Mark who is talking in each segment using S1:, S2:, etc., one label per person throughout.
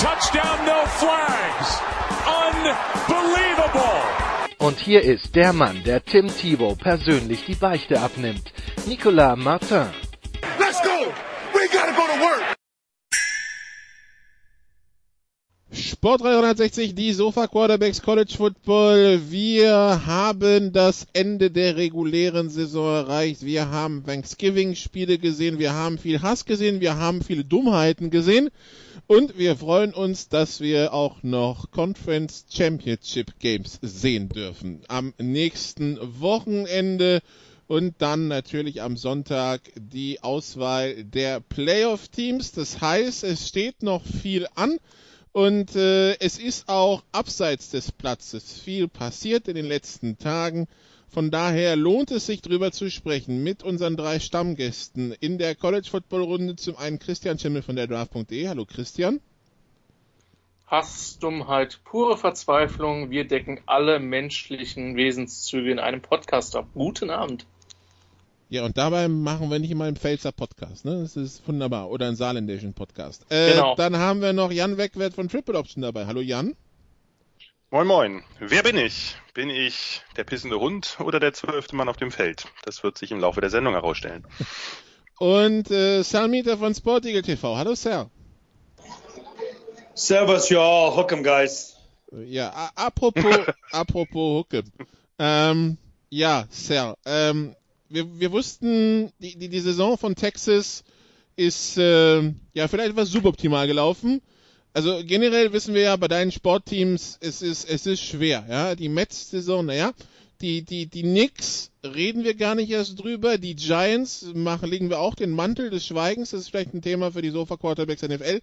S1: touchdown, no flags. Unbelievable.
S2: Und hier ist der Mann, der Tim Thibault persönlich die Beichte abnimmt. Nicolas Martin.
S3: Let's go. We gotta go to work.
S4: Sport 360, die Sofa Quarterbacks College Football. Wir haben das Ende der regulären Saison erreicht. Wir haben Thanksgiving-Spiele gesehen, wir haben viel Hass gesehen, wir haben viele Dummheiten gesehen. Und wir freuen uns, dass wir auch noch Conference Championship Games sehen dürfen. Am nächsten Wochenende und dann natürlich am Sonntag die Auswahl der Playoff Teams. Das heißt, es steht noch viel an. Und äh, es ist auch abseits des Platzes viel passiert in den letzten Tagen. Von daher lohnt es sich drüber zu sprechen mit unseren drei Stammgästen in der College Football Runde. Zum einen Christian Schimmel von der Draft.de. Hallo Christian.
S5: Hass, Dummheit, pure Verzweiflung. Wir decken alle menschlichen Wesenszüge in einem Podcast ab. Guten Abend.
S4: Ja, und dabei machen wir nicht immer einen Pfälzer Podcast, ne? Das ist wunderbar. Oder einen saarländischen Podcast. Äh,
S5: Genau.
S4: Dann haben wir noch Jan Wegwert von Triple Option dabei. Hallo Jan.
S6: Moin Moin. Wer bin ich? Bin ich der pissende Hund oder der zwölfte Mann auf dem Feld? Das wird sich im Laufe der Sendung herausstellen.
S4: Und äh, Sal Mieter von Sport Eagle TV. Hallo Sal.
S7: Servus, y'all. Hook 'em, guys.
S4: Ja, apropos, apropos Hucke. Ähm, ja, Sal. Ähm, wir, wir wussten, die, die, die Saison von Texas ist äh, ja vielleicht etwas suboptimal gelaufen. Also generell wissen wir ja bei deinen Sportteams, es ist, es ist schwer, ja. Die Mets-Saison, naja. Die, die, die Knicks reden wir gar nicht erst drüber. Die Giants machen, legen wir auch den Mantel des Schweigens. Das ist vielleicht ein Thema für die Sofa Quarterbacks NFL.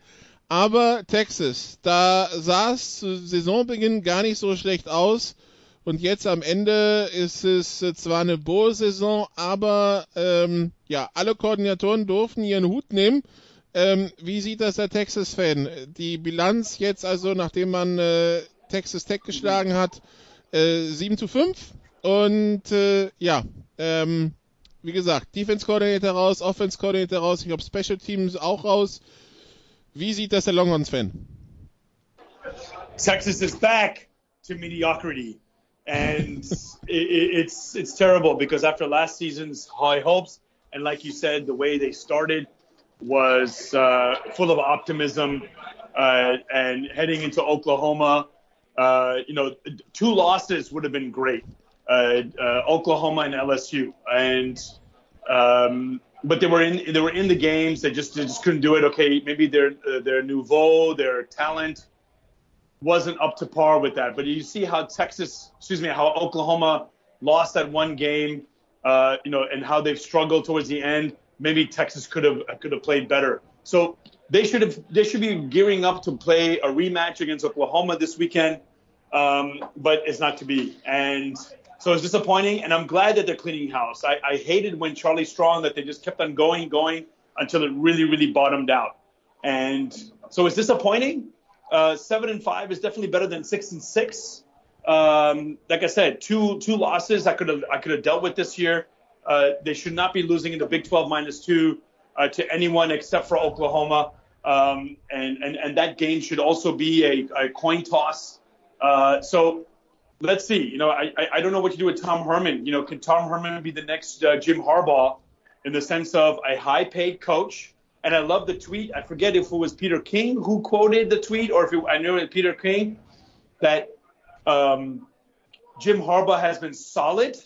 S4: Aber Texas, da sah es zu Saisonbeginn gar nicht so schlecht aus. Und jetzt am Ende ist es zwar eine Bowl-Saison, aber ähm, ja, alle Koordinatoren durften ihren Hut nehmen. Ähm, wie sieht das der Texas-Fan? Die Bilanz jetzt also, nachdem man äh, Texas Tech geschlagen hat, äh, 7 zu 5. Und äh, ja, ähm, wie gesagt, Defense Coordinator raus, Offense Coordinator raus, ich glaube Special Teams auch raus. Wie sieht das der Longhorns-Fan?
S7: Texas is back to mediocrity, and it, it's it's terrible because after last season's high hopes, and like you said, the way they started was uh, full of optimism, uh, and heading into Oklahoma, uh, you know, two losses would have been great. Uh, uh, Oklahoma and LSU, and um, but they were in they were in the games. They just they just couldn't do it. Okay, maybe their their nouveau, their talent wasn't up to par with that. But you see how Texas, excuse me, how Oklahoma lost that one game, uh, you know, and how they've struggled towards the end. Maybe Texas could have could have played better. So they should have they should be gearing up to play a rematch against Oklahoma this weekend. Um, but it's not to be. And so it's disappointing. And I'm glad that they're cleaning house. I, I hated when Charlie Strong that they just kept on going, going until it really, really bottomed out. And so it's disappointing. Uh, seven and five is definitely better than six and six. Um, like I said, two two losses I could have I could have dealt with this year. Uh, they should not be losing in the Big 12 minus two uh, to anyone except for Oklahoma. Um, and, and and that game should also be a, a coin toss. Uh, so let's see. You know, I, I don't know what to do with Tom Herman. You know, can Tom Herman be the next uh, Jim Harbaugh in the sense of a high paid coach? And I love the tweet. I forget if it was Peter King who quoted the tweet or if it, I know it was Peter King that um, Jim Harbaugh has been solid,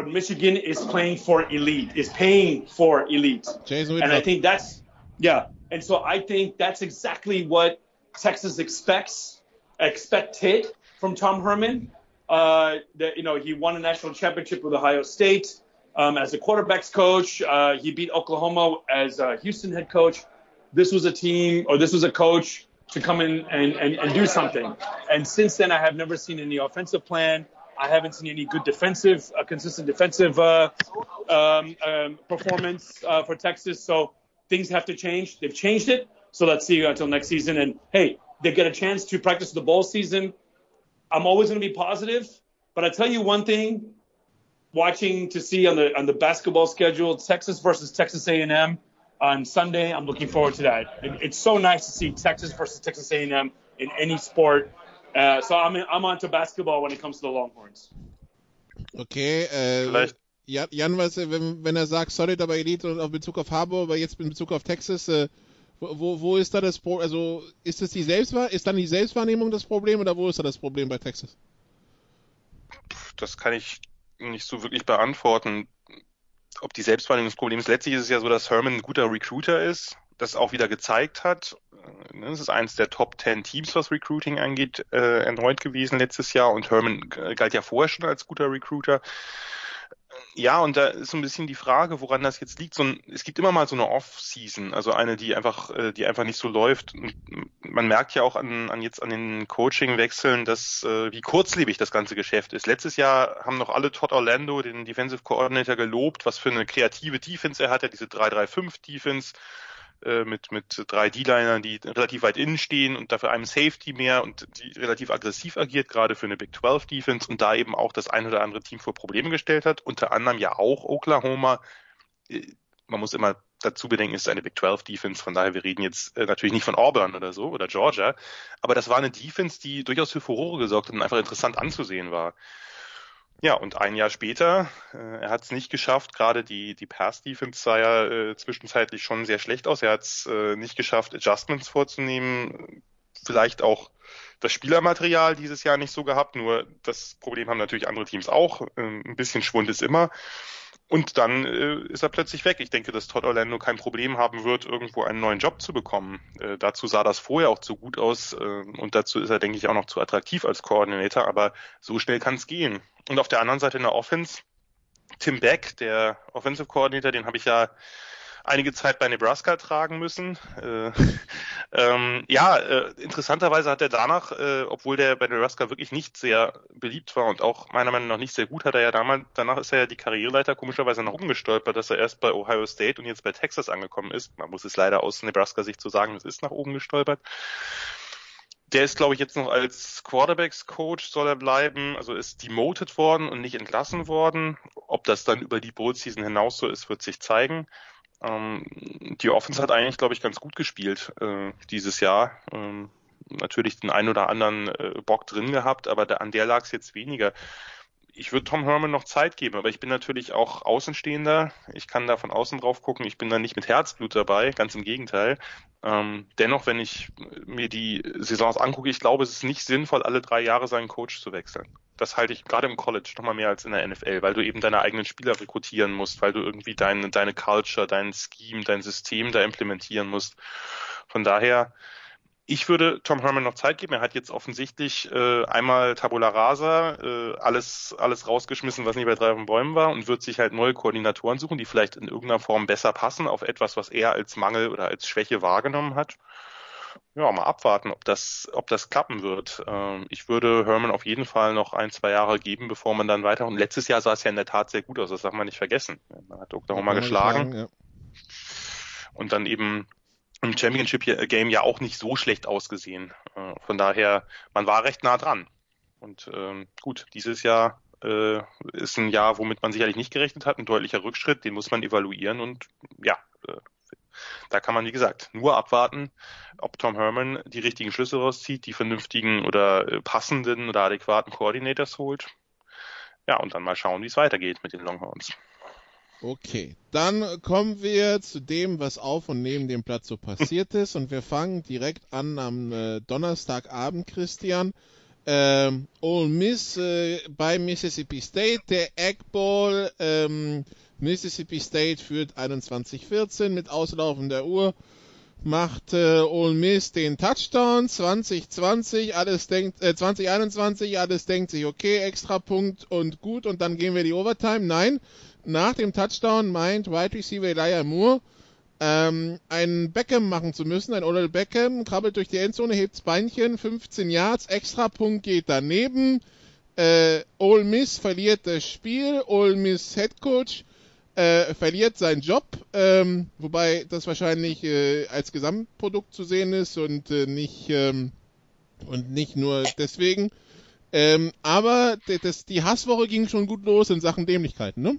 S7: but Michigan is playing for elite, is paying for elite.
S4: Jason
S7: And I think that's, yeah. And so I think that's exactly what Texas expects, expected from Tom Herman. Uh, that, you know, he won a national championship with Ohio State um, as a quarterbacks coach. Uh, he beat Oklahoma as a Houston head coach. this was a team or this was a coach to come in and, and, and do something. And since then, I have never seen any offensive plan. I haven't seen any good defensive, uh, consistent defensive uh, um, um, performance uh, for Texas. So things have to change. They've changed it. So let's see until next season. And hey, they get a chance to practice the bowl season. I'm always going to be positive, but I tell you one thing: watching to see on the on the basketball schedule, Texas versus Texas A&M on Sunday. I'm looking forward to that. It, it's so nice to see Texas versus Texas A&M in any sport. Uh, so I'm I'm on to basketball when it comes to the Longhorns.
S4: Okay, äh,
S6: Vielleicht
S4: Jan, Jan was, wenn, wenn er sagt Solid, aber Elite und auf Bezug auf Harbour, aber jetzt in Bezug auf Texas, äh, wo, wo ist da das Problem? Also ist es die Selbstwahr ist dann die Selbstwahrnehmung das Problem oder wo ist da das Problem bei Texas?
S6: das kann ich nicht so wirklich beantworten, ob die Selbstwahrnehmung das Problem ist. Letztlich ist es ja so, dass Herman ein guter Recruiter ist, das auch wieder gezeigt hat. Es ist eines der Top 10 Teams, was Recruiting angeht, äh, erneut gewesen letztes Jahr und Herman galt ja vorher schon als guter Recruiter. Ja, und da ist so ein bisschen die Frage, woran das jetzt liegt. So ein, es gibt immer mal so eine Off-Season, also eine, die einfach, äh, die einfach nicht so läuft. Und man merkt ja auch an, an jetzt an den Coaching-Wechseln, dass äh, wie kurzlebig das ganze Geschäft ist. Letztes Jahr haben noch alle Todd Orlando, den Defensive Coordinator, gelobt, was für eine kreative Defense er hat, diese 3-3-5 Defense äh, mit, mit drei D-Linern, die relativ weit innen stehen und dafür einem Safety mehr und die relativ aggressiv agiert, gerade für eine Big 12 Defense und da eben auch das ein oder andere Team vor Probleme gestellt hat, unter anderem ja auch Oklahoma. Äh, Man muss immer dazu bedenken, ist eine Big 12 Defense, von daher wir reden jetzt äh, natürlich nicht von Auburn oder so oder Georgia, aber das war eine Defense, die durchaus für Furore gesorgt hat und einfach interessant anzusehen war. Ja, und ein Jahr später, äh, er hat es nicht geschafft, gerade die, die Pass-Defense sah ja äh, zwischenzeitlich schon sehr schlecht aus. Er hat es äh, nicht geschafft, Adjustments vorzunehmen, vielleicht auch das Spielermaterial dieses Jahr nicht so gehabt, nur das Problem haben natürlich andere Teams auch. Ähm, ein bisschen Schwund ist immer. Und dann äh, ist er plötzlich weg. Ich denke, dass Todd Orlando kein Problem haben wird, irgendwo einen neuen Job zu bekommen. Äh, dazu sah das vorher auch zu gut aus äh, und dazu ist er, denke ich, auch noch zu attraktiv als Koordinator, aber so schnell kann es gehen. Und auf der anderen Seite in der Offense, Tim Beck, der Offensive Coordinator, den habe ich ja einige Zeit bei Nebraska tragen müssen. Äh, ähm, ja, äh, interessanterweise hat er danach, äh, obwohl der bei Nebraska wirklich nicht sehr beliebt war und auch meiner Meinung nach nicht sehr gut, hat er ja damals, danach ist er ja die Karriereleiter komischerweise nach oben gestolpert, dass er erst bei Ohio State und jetzt bei Texas angekommen ist. Man muss es leider aus Nebraska-Sicht so sagen, es ist nach oben gestolpert. Der ist, glaube ich, jetzt noch als Quarterbacks-Coach soll er bleiben, also ist demoted worden und nicht entlassen worden. Ob das dann über die Bowl-Season hinaus so ist, wird sich zeigen. Ähm, die Offense hat eigentlich, glaube ich, ganz gut gespielt äh, dieses Jahr. Ähm, natürlich den einen oder anderen äh, Bock drin gehabt, aber da, an der lag es jetzt weniger. Ich würde Tom Herman noch Zeit geben, aber ich bin natürlich auch Außenstehender. Ich kann da von außen drauf gucken. Ich bin da nicht mit Herzblut dabei, ganz im Gegenteil. Ähm, dennoch, wenn ich mir die Saisons angucke, ich glaube, es ist nicht sinnvoll, alle drei Jahre seinen Coach zu wechseln. Das halte ich gerade im College noch mal mehr als in der NFL, weil du eben deine eigenen Spieler rekrutieren musst, weil du irgendwie deine, deine Culture, dein Scheme, dein System da implementieren musst. Von daher, ich würde Tom Herman noch Zeit geben. Er hat jetzt offensichtlich äh, einmal Tabula Rasa, äh, alles, alles rausgeschmissen, was nicht bei drei auf den Bäumen war und wird sich halt neue Koordinatoren suchen, die vielleicht in irgendeiner Form besser passen auf etwas, was er als Mangel oder als Schwäche wahrgenommen hat. Ja, mal abwarten, ob das, ob das klappen wird. Ähm, ich würde Herman auf jeden Fall noch ein, zwei Jahre geben, bevor man dann weiter. Und letztes Jahr sah es ja in der Tat sehr gut aus, das darf man nicht vergessen. Man hat Oklahoma geschlagen.
S4: Ja.
S6: Und dann eben im Championship Game ja auch nicht so schlecht ausgesehen. Äh, Von daher, man war recht nah dran. Und ähm, gut, dieses Jahr äh, ist ein Jahr, womit man sicherlich nicht gerechnet hat, ein deutlicher Rückschritt, den muss man evaluieren und ja, äh, da kann man, wie gesagt, nur abwarten, ob Tom Herman die richtigen Schlüsse rauszieht, die vernünftigen oder äh, passenden oder adäquaten Coordinators holt. Ja, und dann mal schauen, wie es weitergeht mit den Longhorns.
S4: Okay, dann kommen wir zu dem, was auf und neben dem Platz so passiert ist. Und wir fangen direkt an am äh, Donnerstagabend, Christian. Ähm, Ole Miss äh, bei Mississippi State, der Egg Bowl. Ähm, Mississippi State führt 21-14 mit auslaufender Uhr. Macht äh, Ole Miss den Touchdown 2020, alles denkt äh, 2021, alles denkt sich okay, extra Punkt und gut und dann gehen wir die Overtime. Nein, nach dem Touchdown meint Wide Receiver Elijah Moore, ähm, einen Beckham machen zu müssen. Ein Odell Beckham krabbelt durch die Endzone, hebt's Beinchen, 15 Yards, Extrapunkt geht daneben. Äh, Ole Miss verliert das Spiel, Ole Miss Head Coach äh, verliert seinen Job, ähm, wobei das wahrscheinlich äh, als Gesamtprodukt zu sehen ist und äh, nicht ähm, und nicht nur deswegen. Ähm, aber das, die Hasswoche ging schon gut los in Sachen Dämlichkeiten, ne?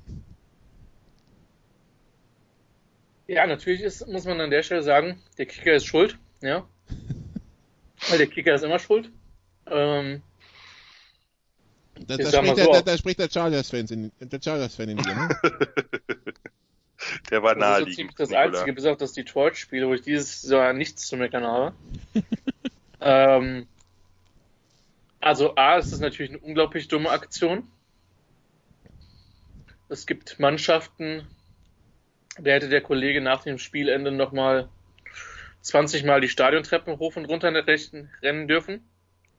S5: Ja, natürlich ist, muss man an der Stelle sagen, der Kicker ist schuld, ja. Weil der Kicker ist immer schuld. Ähm,
S4: da, da, spricht der, da, da, spricht der Chargers-Fan in, der Chargers in dir, ne?
S6: der war naheliegend.
S5: Das ist so ziemlich das Einzige, bis auf das Detroit-Spiel, wo ich dieses Jahr nichts zu meckern habe. ähm, also A, es ist natürlich eine unglaublich dumme Aktion. Es gibt Mannschaften, da hätte der Kollege nach dem Spielende nochmal 20 Mal die Stadiontreppen hoch und runter rennen dürfen,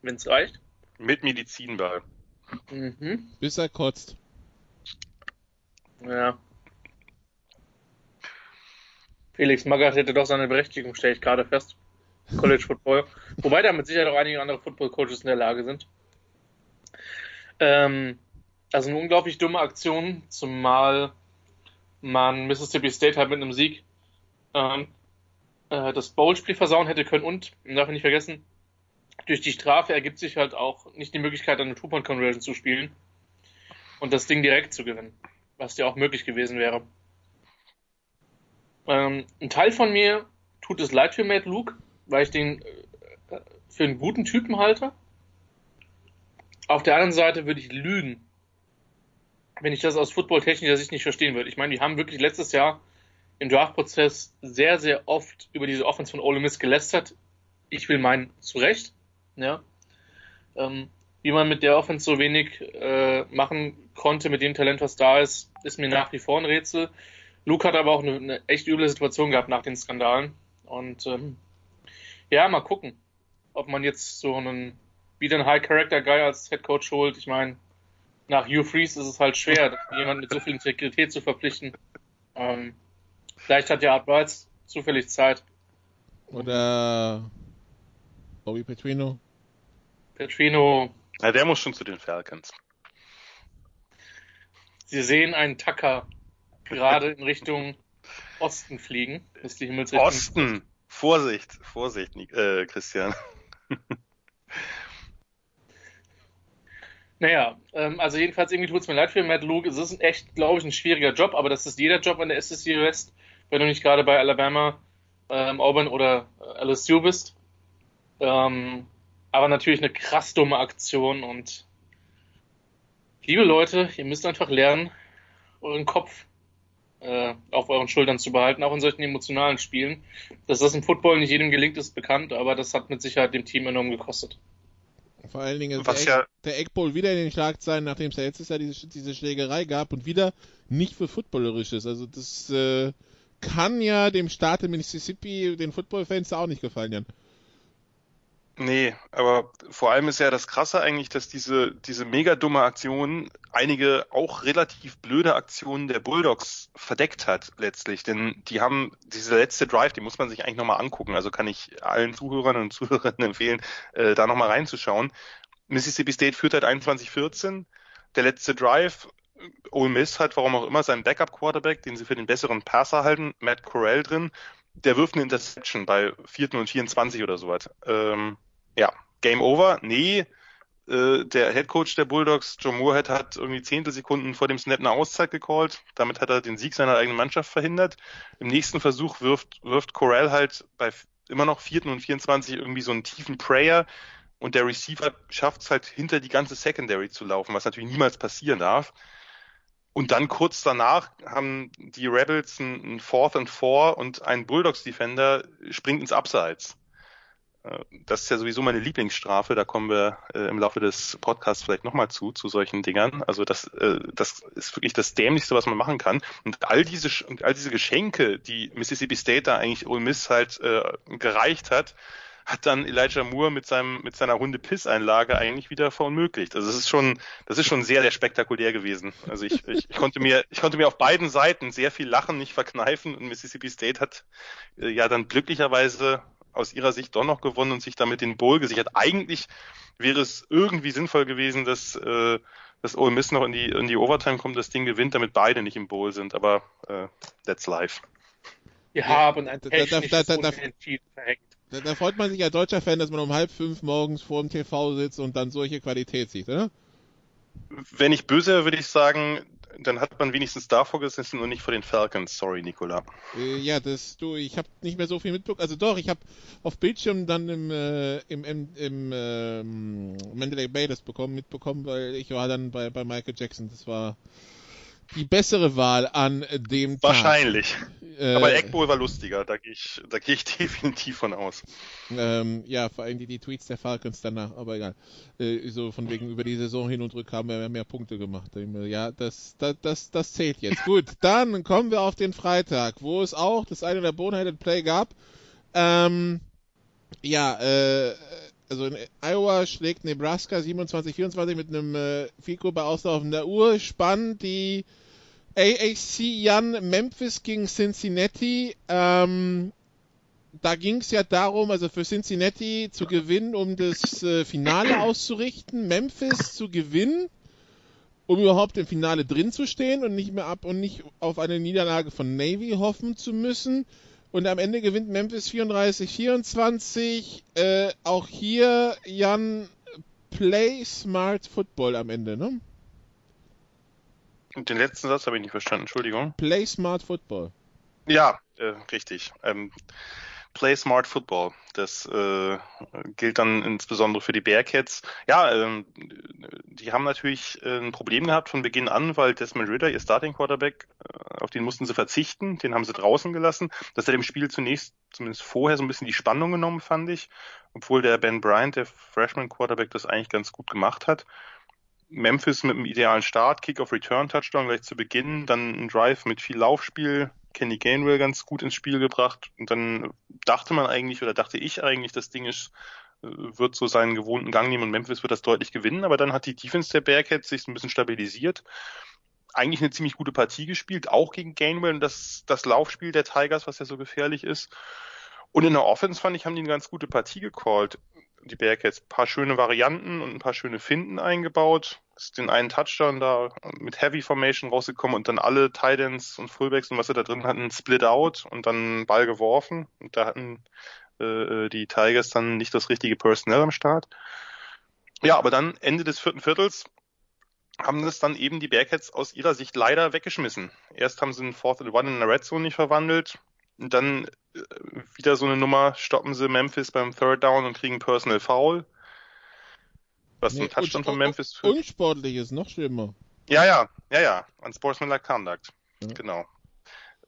S5: wenn es reicht.
S6: Mit Medizinball.
S4: Mhm. Bis er kotzt.
S5: Ja. Felix Magath hätte doch seine Berechtigung, stelle ich gerade fest. College Football. Wobei da mit Sicherheit auch einige andere Football Coaches in der Lage sind. Ähm, also eine unglaublich dumme Aktion, zumal man Mississippi State halt mit einem Sieg ähm, äh, das Bowl-Spiel versauen hätte können und, man darf nicht vergessen, durch die Strafe ergibt sich halt auch nicht die Möglichkeit, eine Two-Point-Conversion zu spielen und das Ding direkt zu gewinnen, was ja auch möglich gewesen wäre. Ähm, ein Teil von mir tut es leid für Matt Luke, weil ich den äh, für einen guten Typen halte. Auf der anderen Seite würde ich lügen, wenn ich das aus footballtechnischer Sicht nicht verstehen würde. Ich meine, die haben wirklich letztes Jahr im Draftprozess sehr, sehr oft über diese Offense von Ole Miss gelästert. Ich will meinen, zu Recht. Ja. Ähm, wie man mit der Offense so wenig äh, machen konnte, mit dem Talent, was da ist, ist mir nach wie vor ein Rätsel. Luke hat aber auch eine, eine echt üble Situation gehabt nach den Skandalen. Und ähm, ja, mal gucken, ob man jetzt so einen wieder einen High-Character-Guy als Head Coach holt. Ich meine, nach Hugh Freeze ist es halt schwer, jemanden mit so viel Integrität zu verpflichten. Ähm, vielleicht hat ja Art Bites zufällig Zeit.
S4: Oder Bobby Petrino.
S5: Petrino.
S6: Ja, der muss schon zu den Falcons.
S5: Sie sehen einen Tacker gerade in Richtung Osten fliegen. Ist die Himmelsrichtung.
S6: Osten! Vorsicht, Vorsicht, äh, Christian.
S5: Naja, ähm, also jedenfalls irgendwie tut es mir leid für Matt Luke. Es ist echt, glaube ich, ein schwieriger Job, aber das ist jeder Job an der SEC West, wenn du nicht gerade bei Alabama, ähm, Auburn oder äh, LSU bist. Ähm, aber natürlich eine krass dumme Aktion und liebe Leute, ihr müsst einfach lernen, euren Kopf äh, auf euren Schultern zu behalten, auch in solchen emotionalen Spielen. Dass das im Football nicht jedem gelingt, ist bekannt, aber das hat mit Sicherheit dem Team enorm gekostet.
S4: Vor allen Dingen ist Was der, ja, der wieder in den Schlagzeilen, nachdem es ja letztes Jahr diese, diese Schlägerei gab und wieder nicht für Footballerisches. Also das äh, kann ja dem Staat in Mississippi, den Football-Fans auch nicht gefallen, Jan.
S6: Nee, aber vor allem ist ja das Krasse eigentlich, dass diese, diese mega dumme Aktion einige auch relativ blöde Aktionen der Bulldogs verdeckt hat letztlich. Denn die haben diese letzte Drive, die muss man sich eigentlich nochmal angucken. Also kann ich allen Zuhörern und Zuhörerinnen empfehlen, äh, da nochmal reinzuschauen. Mississippi State führt halt 21-14. Der letzte Drive, Ole Miss hat, warum auch immer, seinen Backup-Quarterback, den sie für den besseren Passer halten, Matt Corell drin der wirft eine Interception bei 4. und 24 oder sowas. Ähm, ja, Game Over? Nee. Äh, der Head Coach der Bulldogs, Joe Moorhead, hat irgendwie Zehntelsekunden vor dem Snap eine Auszeit gecallt. Damit hat er den Sieg seiner eigenen Mannschaft verhindert. Im nächsten Versuch wirft, wirft Corral halt bei immer noch 4. und 24 irgendwie so einen tiefen Prayer und der Receiver schafft es halt hinter die ganze Secondary zu laufen, was natürlich niemals passieren darf. Und dann kurz danach haben die Rebels ein, Fourth and Four und ein Bulldogs Defender springt ins Abseits. Äh, das ist ja sowieso meine Lieblingsstrafe, da kommen wir äh, im Laufe des Podcasts vielleicht nochmal zu, zu solchen Dingern. Also das, äh, das ist wirklich das Dämlichste, was man machen kann. Und all diese, all diese Geschenke, die Mississippi State da eigentlich Ole Miss halt äh, gereicht hat, hat dann Elijah Moore mit seinem mit seiner Hunde Pisseinlage eigentlich wieder verunmöglicht. Also es ist schon das ist schon sehr sehr spektakulär gewesen. Also ich, ich, ich konnte mir ich konnte mir auf beiden Seiten sehr viel Lachen nicht verkneifen und Mississippi State hat äh, ja dann glücklicherweise aus ihrer Sicht doch noch gewonnen und sich damit den Bowl gesichert. Eigentlich wäre es irgendwie sinnvoll gewesen, dass äh, dass Ole Miss noch in die in die Overtime kommt, das Ding gewinnt, damit beide nicht im Bowl sind. Aber äh, that's life.
S5: Wir haben ein
S4: da- da- da-
S5: technisches
S4: da- da-
S5: Unentschieden verhängt.
S4: Da, da freut man sich als deutscher Fan, dass man um halb fünf morgens vor dem TV sitzt und dann solche Qualität sieht, oder?
S6: Wenn ich böse wäre, würde ich sagen, dann hat man wenigstens davor gesessen und nicht vor den Falcons. Sorry, Nicola.
S4: Äh, ja, das du, ich habe nicht mehr so viel mitbekommen. Also doch, ich habe auf Bildschirm dann im äh, im im, im ähm, Mandalay Bay das bekommen, mitbekommen, weil ich war dann bei bei Michael Jackson. Das war die bessere Wahl an dem Tag.
S6: Wahrscheinlich.
S4: Äh,
S6: Aber Eggbowl war lustiger, da gehe ich, da gehe ich definitiv von aus.
S4: Ähm, ja, vor allem die, die Tweets der Falcons danach, aber egal. Äh, so von wegen über die Saison hin und rück haben wir mehr Punkte gemacht. Ja, das, das, das, das zählt jetzt. Gut, dann kommen wir auf den Freitag, wo es auch das eine der Boneheaded Play gab. Ähm, ja, äh, also in Iowa schlägt Nebraska 27-24 mit einem äh, Fico bei auslaufender Uhr. Spannend, die AAC Jan Memphis gegen Cincinnati. Ähm, da ging es ja darum, also für Cincinnati zu gewinnen, um das äh, Finale auszurichten, Memphis zu gewinnen, um überhaupt im Finale drin zu stehen und nicht mehr ab und nicht auf eine Niederlage von Navy hoffen zu müssen. Und am Ende gewinnt Memphis 34-24. Äh, auch hier, Jan, play smart football am Ende, ne?
S6: Den letzten Satz habe ich nicht verstanden, Entschuldigung.
S4: Play smart football.
S6: Ja, äh, richtig. Ähm, Play Smart Football. Das äh, gilt dann insbesondere für die Bearcats. Ja, ähm, die haben natürlich äh, ein Problem gehabt von Beginn an, weil Desmond Ritter, ihr Starting Quarterback, äh, auf den mussten sie verzichten. Den haben sie draußen gelassen. Das hat dem Spiel zunächst, zumindest vorher, so ein bisschen die Spannung genommen, fand ich. Obwohl der Ben Bryant, der Freshman Quarterback, das eigentlich ganz gut gemacht hat. Memphis mit einem idealen Start, Kick-off-Return-Touchdown gleich zu Beginn, dann ein Drive mit viel Laufspiel, Kenny Gainwell ganz gut ins Spiel gebracht und dann dachte man eigentlich oder dachte ich eigentlich, das Ding ist, äh, wird so seinen gewohnten Gang nehmen und Memphis wird das deutlich gewinnen, aber dann hat die Defense der Bearcats sich ein bisschen stabilisiert. Eigentlich eine ziemlich gute Partie gespielt, auch gegen Gainwell und das, das Laufspiel der Tigers, was ja so gefährlich ist. Und in der Offense fand ich, haben die eine ganz gute Partie gecallt die Bearcats ein paar schöne Varianten und ein paar schöne Finden eingebaut. Ist den einen Touchdown da mit Heavy Formation rausgekommen und dann alle Titans und Fullbacks und was sie da drin hatten, Split out und dann Ball geworfen. Und da hatten äh, die Tigers dann nicht das richtige Personal am Start. Ja, aber dann Ende des vierten Viertels haben das dann eben die Bearcats aus ihrer Sicht leider weggeschmissen. Erst haben sie einen Fourth and One in der Red Zone nicht verwandelt, und dann äh, wieder so eine Nummer, stoppen sie Memphis beim Third Down und kriegen Personal Foul. Was
S4: Nee,
S6: ein Touchdown von Memphis für.
S4: Unsportlich ist noch schlimmer.
S6: Ja, ja, ja, ja. Unsportsmanlike Conduct.
S4: Ja.
S6: Genau.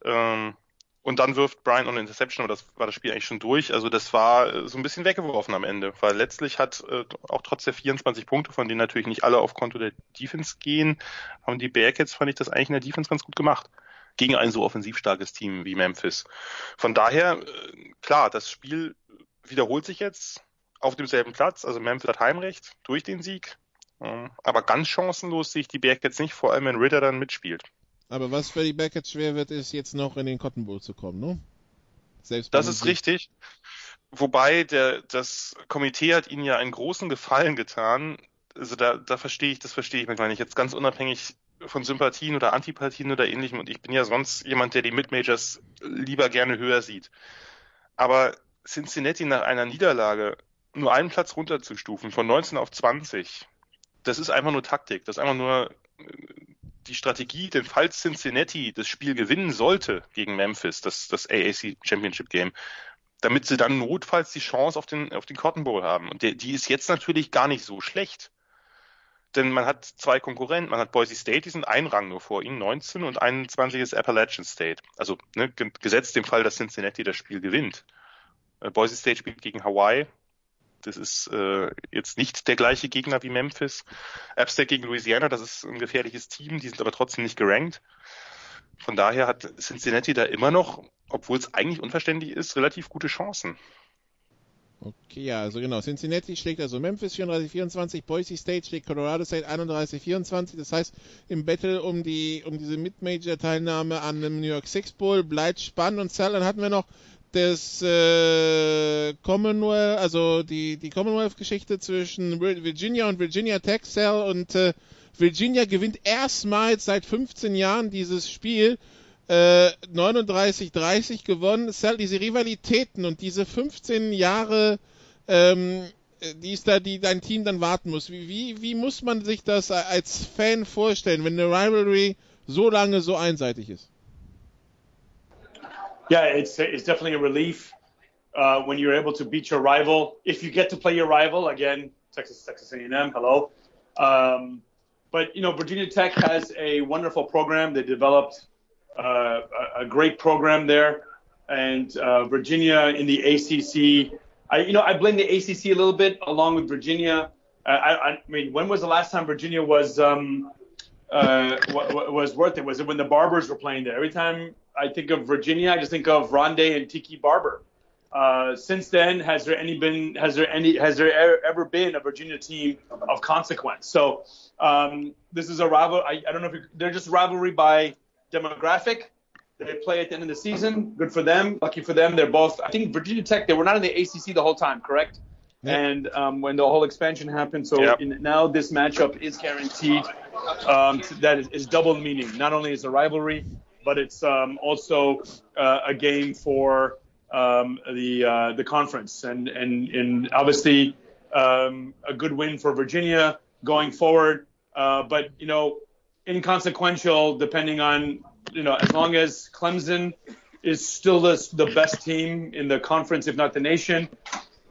S6: Ähm, und dann wirft Brian eine Interception, aber das war das Spiel eigentlich schon durch. Also das war äh, so ein bisschen weggeworfen am Ende, weil letztlich hat äh, auch trotz der 24 Punkte, von denen natürlich nicht alle auf Konto der Defense gehen, haben die Bearcats, fand ich das eigentlich in der Defense ganz gut gemacht. Gegen ein so offensiv starkes Team wie Memphis. Von daher, äh, klar, das Spiel wiederholt sich jetzt auf demselben Platz. Also Memphis hat Heimrecht durch den Sieg. Aber ganz chancenlos sehe ich die Bearcats nicht, vor allem wenn Ritter dann mitspielt.
S4: Aber was für die Bearcats schwer wird, ist jetzt noch in den Cotton Bowl zu kommen, ne? Selbst
S6: Das ist
S4: Sieg.
S6: richtig. Wobei der, das Komitee hat ihnen ja einen großen Gefallen getan. Also da, da verstehe ich, das verstehe ich manchmal nicht. Jetzt ganz unabhängig von Sympathien oder Antipathien oder ähnlichem. Und ich bin ja sonst jemand, der die Mid-Majors lieber gerne höher sieht. Aber Cincinnati nach einer Niederlage nur einen Platz runterzustufen, von 19 auf 20, das ist einfach nur Taktik. Das ist einfach nur äh, die Strategie, denn falls Cincinnati das Spiel gewinnen sollte gegen Memphis, das, das AAC Championship Game, damit sie dann notfalls die Chance auf den, auf den Cotton Bowl haben. Und der, die ist jetzt natürlich gar nicht so schlecht. Denn man hat zwei Konkurrenten. Man hat Boise State, die sind ein Rang nur vor ihnen, 19 und 21 ist Appalachian State. Also ne, ge- gesetzt dem Fall, dass Cincinnati das Spiel gewinnt. Äh, Boise State spielt gegen Hawaii. Das ist äh, jetzt nicht der gleiche Gegner wie Memphis. App State gegen Louisiana, das ist ein gefährliches Team, die sind aber trotzdem nicht gerankt. Von daher hat Cincinnati da immer noch, obwohl es eigentlich unverständlich ist, relativ gute Chancen.
S4: Okay, ja, also genau. Cincinnati schlägt also Memphis 34-24, Boise State schlägt Colorado State 31-24. Das heißt, im Battle um die um diese Mid-Major-Teilnahme an dem New York Six Bowl bleibt spannend. Und Sal, dann hatten wir noch das äh, Commonwealth, also die, die Commonwealth-Geschichte zwischen Virginia und Virginia Tech Cell und äh, Virginia gewinnt erstmals seit 15 Jahren dieses Spiel. Äh, 39-30 gewonnen. Cell, diese Rivalitäten und diese 15 Jahre, ähm, die ist da, die dein Team dann warten muss. Wie, wie, wie muss man sich das als Fan vorstellen, wenn eine Rivalry so lange so einseitig ist?
S7: Yeah, it's it's definitely a relief uh, when you're able to beat your rival. If you get to play your rival again, Texas Texas A&M, hello. Um, but you know, Virginia Tech has a wonderful program. They developed uh, a, great program there, and uh, Virginia in the ACC. I you know I blame the ACC a little bit along with Virginia. I, I mean, when was the last time Virginia was um, uh, was worth it? Was it when the Barbers were playing there? Every time I think of Virginia, I just think of Rondé and Tiki Barber. Uh, since then, has there any been has there any has there ever been a Virginia team of consequence? So um, this is a rival. I, I don't know if they're just rivalry by demographic. They play at the end of the season. Good for them. Lucky for them. They're both. I think Virginia Tech. They were not in the ACC the whole time, correct? And um, when the whole expansion happened, so
S6: Yep.
S7: in, now this matchup is guaranteed. Um, that is, is double meaning. Not only is a rivalry, but it's um, also uh, a game for um, the uh, the conference, and and and obviously um, a good win for Virginia going forward. Uh, but you know, inconsequential depending on you know as long as Clemson is still the, the best team in the conference, if not the nation.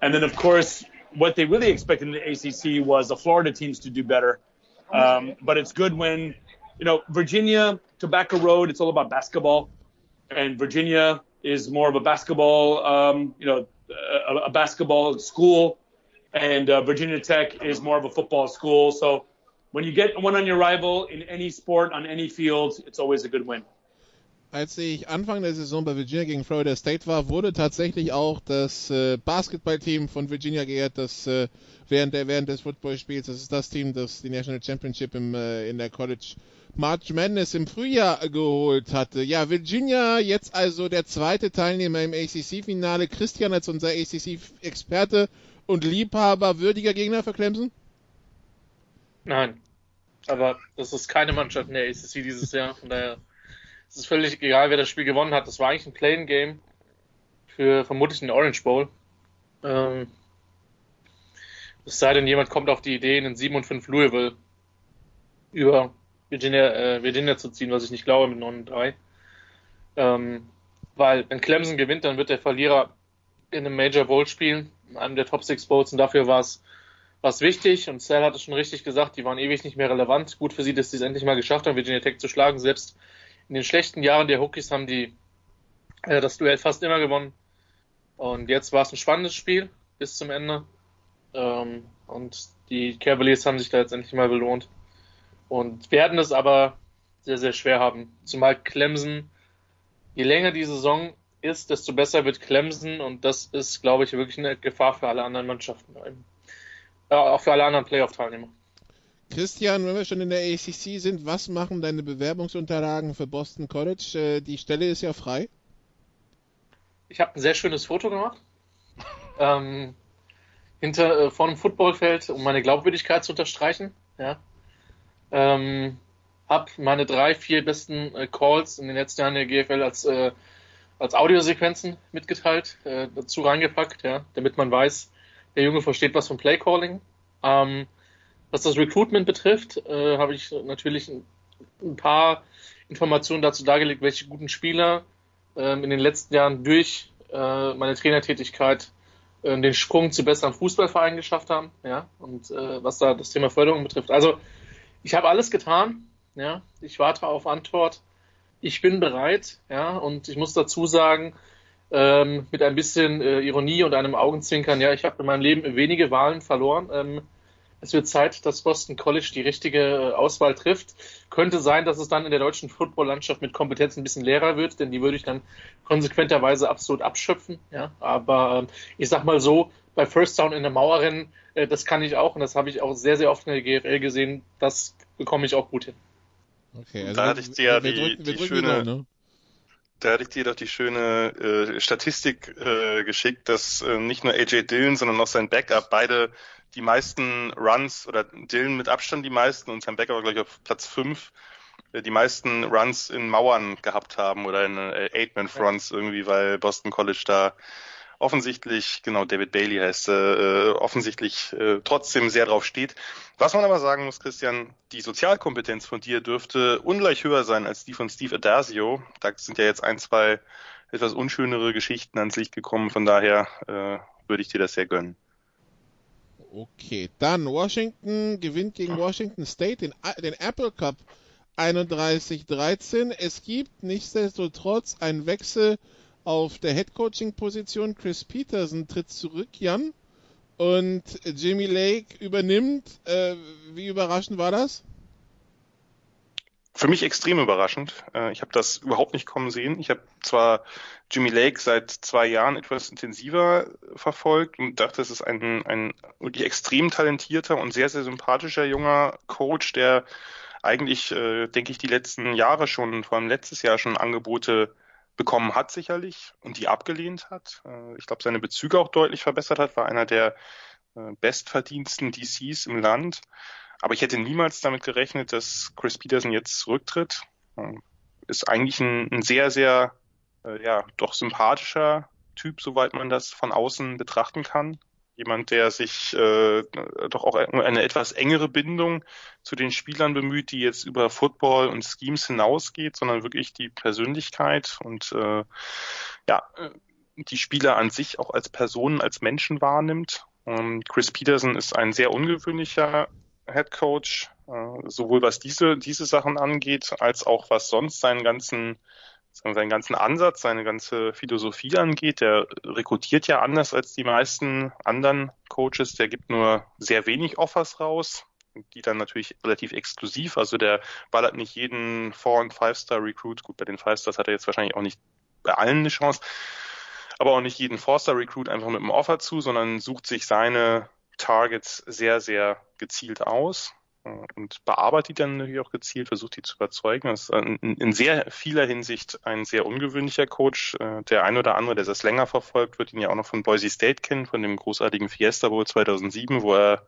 S7: And then of course, what they really expected in the ACC was the Florida teams to do better. Um, but it's good when you know Virginia, Tobacco Road. It's all about basketball, and Virginia is more of a basketball, um, you know, a, a basketball school, and uh, Virginia Tech is more of a football school. So when you get one on your rival in any sport on any field, it's always a good win.
S4: Als ich Anfang der Saison bei Virginia gegen Florida State war, wurde tatsächlich auch das äh, Basketballteam von Virginia geehrt, das äh, während, der, während des Footballspiels, das ist das Team, das die National Championship im, äh, in der College March Madness im Frühjahr geholt hatte. Ja, Virginia jetzt also der zweite Teilnehmer im ACC-Finale. Christian als unser ACC-Experte und Liebhaber würdiger Gegner für Clemson?
S5: Nein. Aber das ist keine Mannschaft in der ACC dieses Jahr. Von daher ist es völlig egal, wer das Spiel gewonnen hat. Das war eigentlich ein Playing Game für vermutlich den Orange Bowl. Ähm, es sei denn, jemand kommt auf die Idee, in den 7 und 5 Louisville über Virginia, äh, Virginia zu ziehen, was ich nicht glaube mit 9 und 3. Ähm, weil wenn Clemson gewinnt, dann wird der Verlierer in einem Major Bowl spielen, in einem der Top 6 Bowls und dafür war es wichtig und Sal hat es schon richtig gesagt, die waren ewig nicht mehr relevant. Gut für sie, dass sie es endlich mal geschafft haben, Virginia Tech zu schlagen. Selbst in den schlechten Jahren der Hokies haben die äh, das Duell fast immer gewonnen. Und jetzt war es ein spannendes Spiel bis zum Ende. Ähm, und die Cavaliers haben sich da jetzt endlich mal belohnt. Und werden es aber sehr, sehr schwer haben. Zumal Clemson, je länger die Saison ist, desto besser wird Clemson. Und das ist, glaube ich, wirklich eine Gefahr für alle anderen Mannschaften. Äh, auch für alle anderen Playoff-Teilnehmer.
S4: Christian, wenn wir schon in der ACC sind, was machen deine Bewerbungsunterlagen für Boston College? Äh, die Stelle ist ja frei.
S5: Ich habe ein sehr schönes Foto gemacht. ähm, hinter äh, vor einem Footballfeld, um meine Glaubwürdigkeit zu unterstreichen. Ja. Ähm, hab meine drei, vier besten äh, Calls in den letzten Jahren der GFL als äh, als Audiosequenzen mitgeteilt, äh, dazu reingepackt, ja, damit man weiß, der Junge versteht was vom Playcalling. Ähm, was das Recruitment betrifft, äh, habe ich natürlich ein, ein, paar Informationen dazu dargelegt, welche guten Spieler ähm, in den letzten Jahren durch äh, meine Trainertätigkeit äh, den Sprung zu besseren Fußballvereinen geschafft haben, ja, und äh, was da das Thema Förderung betrifft. Also ich habe alles getan, ja, ich warte auf Antwort. Ich bin bereit, ja, und ich muss dazu sagen, ähm, mit ein bisschen äh, Ironie und einem Augenzwinkern, ja, ich habe in meinem Leben wenige Wahlen verloren. Ähm, es wird Zeit, dass Boston College die richtige äh, Auswahl trifft. Könnte sein, dass es dann in der deutschen Footballlandschaft mit Kompetenz ein bisschen leerer wird, denn die würde ich dann konsequenterweise absolut abschöpfen. Ja, aber ähm, ich sag mal so, bei First Down in der Mauer rennen, äh, das kann ich auch und das habe ich auch sehr, sehr oft in der GFL gesehen. Das bekomme ich auch gut hin.
S4: Okay, also
S6: Da hatte ich dir ja die-
S4: drücken,
S6: die schöne-
S4: Daumen, ne?
S6: Da hatte ich dir doch die schöne äh, Statistik äh, geschickt, dass äh, nicht nur AJ Dillon, sondern auch sein Backup beide die meisten Runs oder Dillon mit Abstand die meisten und sein Backup, glaube ich, auf Platz 5 die meisten Runs in Mauern gehabt haben oder in äh, Eight-Man-Fronts irgendwie, weil Boston College da offensichtlich, genau, David Bailey heißt, äh, offensichtlich äh, trotzdem sehr drauf steht. Was man aber sagen muss, Christian, die Sozialkompetenz von dir dürfte ungleich höher sein als die von Steve Adasio. Da sind ja jetzt ein, zwei etwas unschönere Geschichten ans Licht gekommen, von daher äh, würde ich dir das sehr gönnen.
S4: Okay, dann Washington gewinnt gegen Washington State den, den Apple Cup 31-13. Es gibt nichtsdestotrotz einen Wechsel auf der Headcoaching-Position. Chris Peterson tritt zurück, Jan. Und Jimmy Lake übernimmt. Äh, wie überraschend war das?
S6: Für mich extrem überraschend. Äh, Ich habe das überhaupt nicht kommen sehen. Ich habe zwar Jimmy Lake seit zwei Jahren etwas intensiver verfolgt und dachte, es ist ein, ein wirklich extrem talentierter und sehr, sehr sympathischer junger Coach, der eigentlich, äh, denke ich, die letzten Jahre schon, vor allem letztes Jahr schon Angebote bekommen hat sicherlich und die abgelehnt hat. Äh, Ich glaube, seine Bezüge auch deutlich verbessert hat, war einer der bestverdiensten DCs im Land. Aber ich hätte niemals damit gerechnet, dass Chris Peterson jetzt zurücktritt. Ähm, Ist eigentlich ein, ein sehr, sehr, äh, ja, doch sympathischer Typ, soweit man das von außen betrachten kann. Jemand, der sich äh, doch auch eine etwas engere Bindung zu den Spielern bemüht, die jetzt über Football und Schemes hinausgeht, sondern wirklich die Persönlichkeit und äh, ja, äh, die Spieler an sich auch als Personen, als Menschen wahrnimmt. Ähm, Chris Peterson ist ein sehr ungewöhnlicher Head Coach, äh, sowohl was diese, diese Sachen angeht, als auch was sonst seinen ganzen, seinen ganzen Ansatz, seine ganze Philosophie angeht. Der rekrutiert ja anders als die meisten anderen Coaches. Der gibt nur sehr wenig Offers raus, die dann natürlich relativ exklusiv. Also der ballert nicht jeden Four- und Five-Star-Recruit. Gut, bei den Five-Stars hat er jetzt wahrscheinlich auch nicht bei allen eine Chance. Aber auch nicht jeden Four-Star-Recruit einfach mit einem Offer zu, sondern sucht sich seine Targets sehr, sehr gezielt aus äh, und bearbeitet die dann natürlich auch gezielt, versucht die zu überzeugen. Das ist in, sehr vieler Hinsicht ein sehr ungewöhnlicher Coach. Äh, Der ein oder andere, der das länger verfolgt, wird ihn ja auch noch von Boise State kennen, von dem großartigen Fiesta Bowl 2007, wo er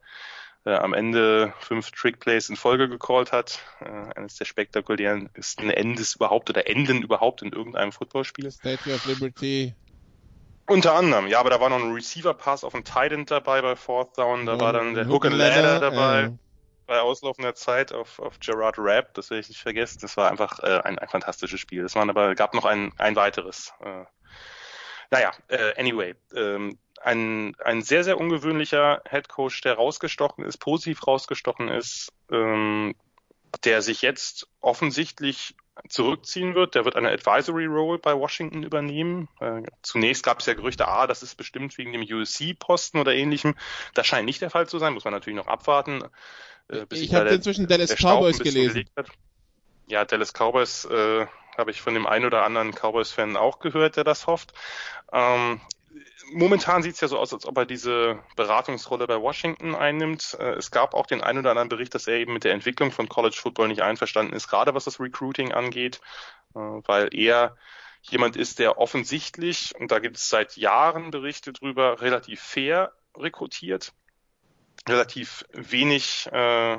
S6: äh, am Ende fünf Trick Plays in Folge gecallt hat. Eines der spektakulärsten Endes überhaupt oder Enden überhaupt in irgendeinem Footballspiel.
S4: Statue of Liberty.
S6: Unter anderem, ja, aber da war noch ein Receiver-Pass auf Tight End dabei bei Fourth Down, da war dann der Hook and Ladder dabei
S4: äh,
S6: bei auslaufender Zeit auf, auf Gerard Rapp, das werde ich nicht vergessen. Das war einfach äh, ein, ein fantastisches Spiel. Es waren aber gab noch ein, ein weiteres. Äh, naja, äh, anyway, ähm, ein, ein sehr, sehr ungewöhnlicher Head Coach, der rausgestochen ist, positiv rausgestochen ist, ähm, der sich jetzt offensichtlich zurückziehen wird. Der wird eine Advisory Role bei Washington übernehmen. Äh, zunächst gab es ja Gerüchte, ah, das ist bestimmt wegen dem USC-Posten oder ähnlichem. Das scheint nicht der Fall zu sein, muss man natürlich noch abwarten. Äh, bis
S4: ich habe inzwischen Dallas Cowboys gelesen.
S6: Ja, Dallas Cowboys äh, habe ich von dem einen oder anderen Cowboys-Fan auch gehört, der das hofft. Ähm, momentan sieht es ja so aus, als ob er diese Beratungsrolle bei Washington einnimmt. Äh, es gab auch den einen oder anderen Bericht, dass er eben mit der Entwicklung von College Football nicht einverstanden ist, gerade was das Recruiting angeht, äh, weil er jemand ist, der offensichtlich, und da gibt es seit Jahren Berichte drüber, relativ fair rekrutiert, relativ wenig, äh,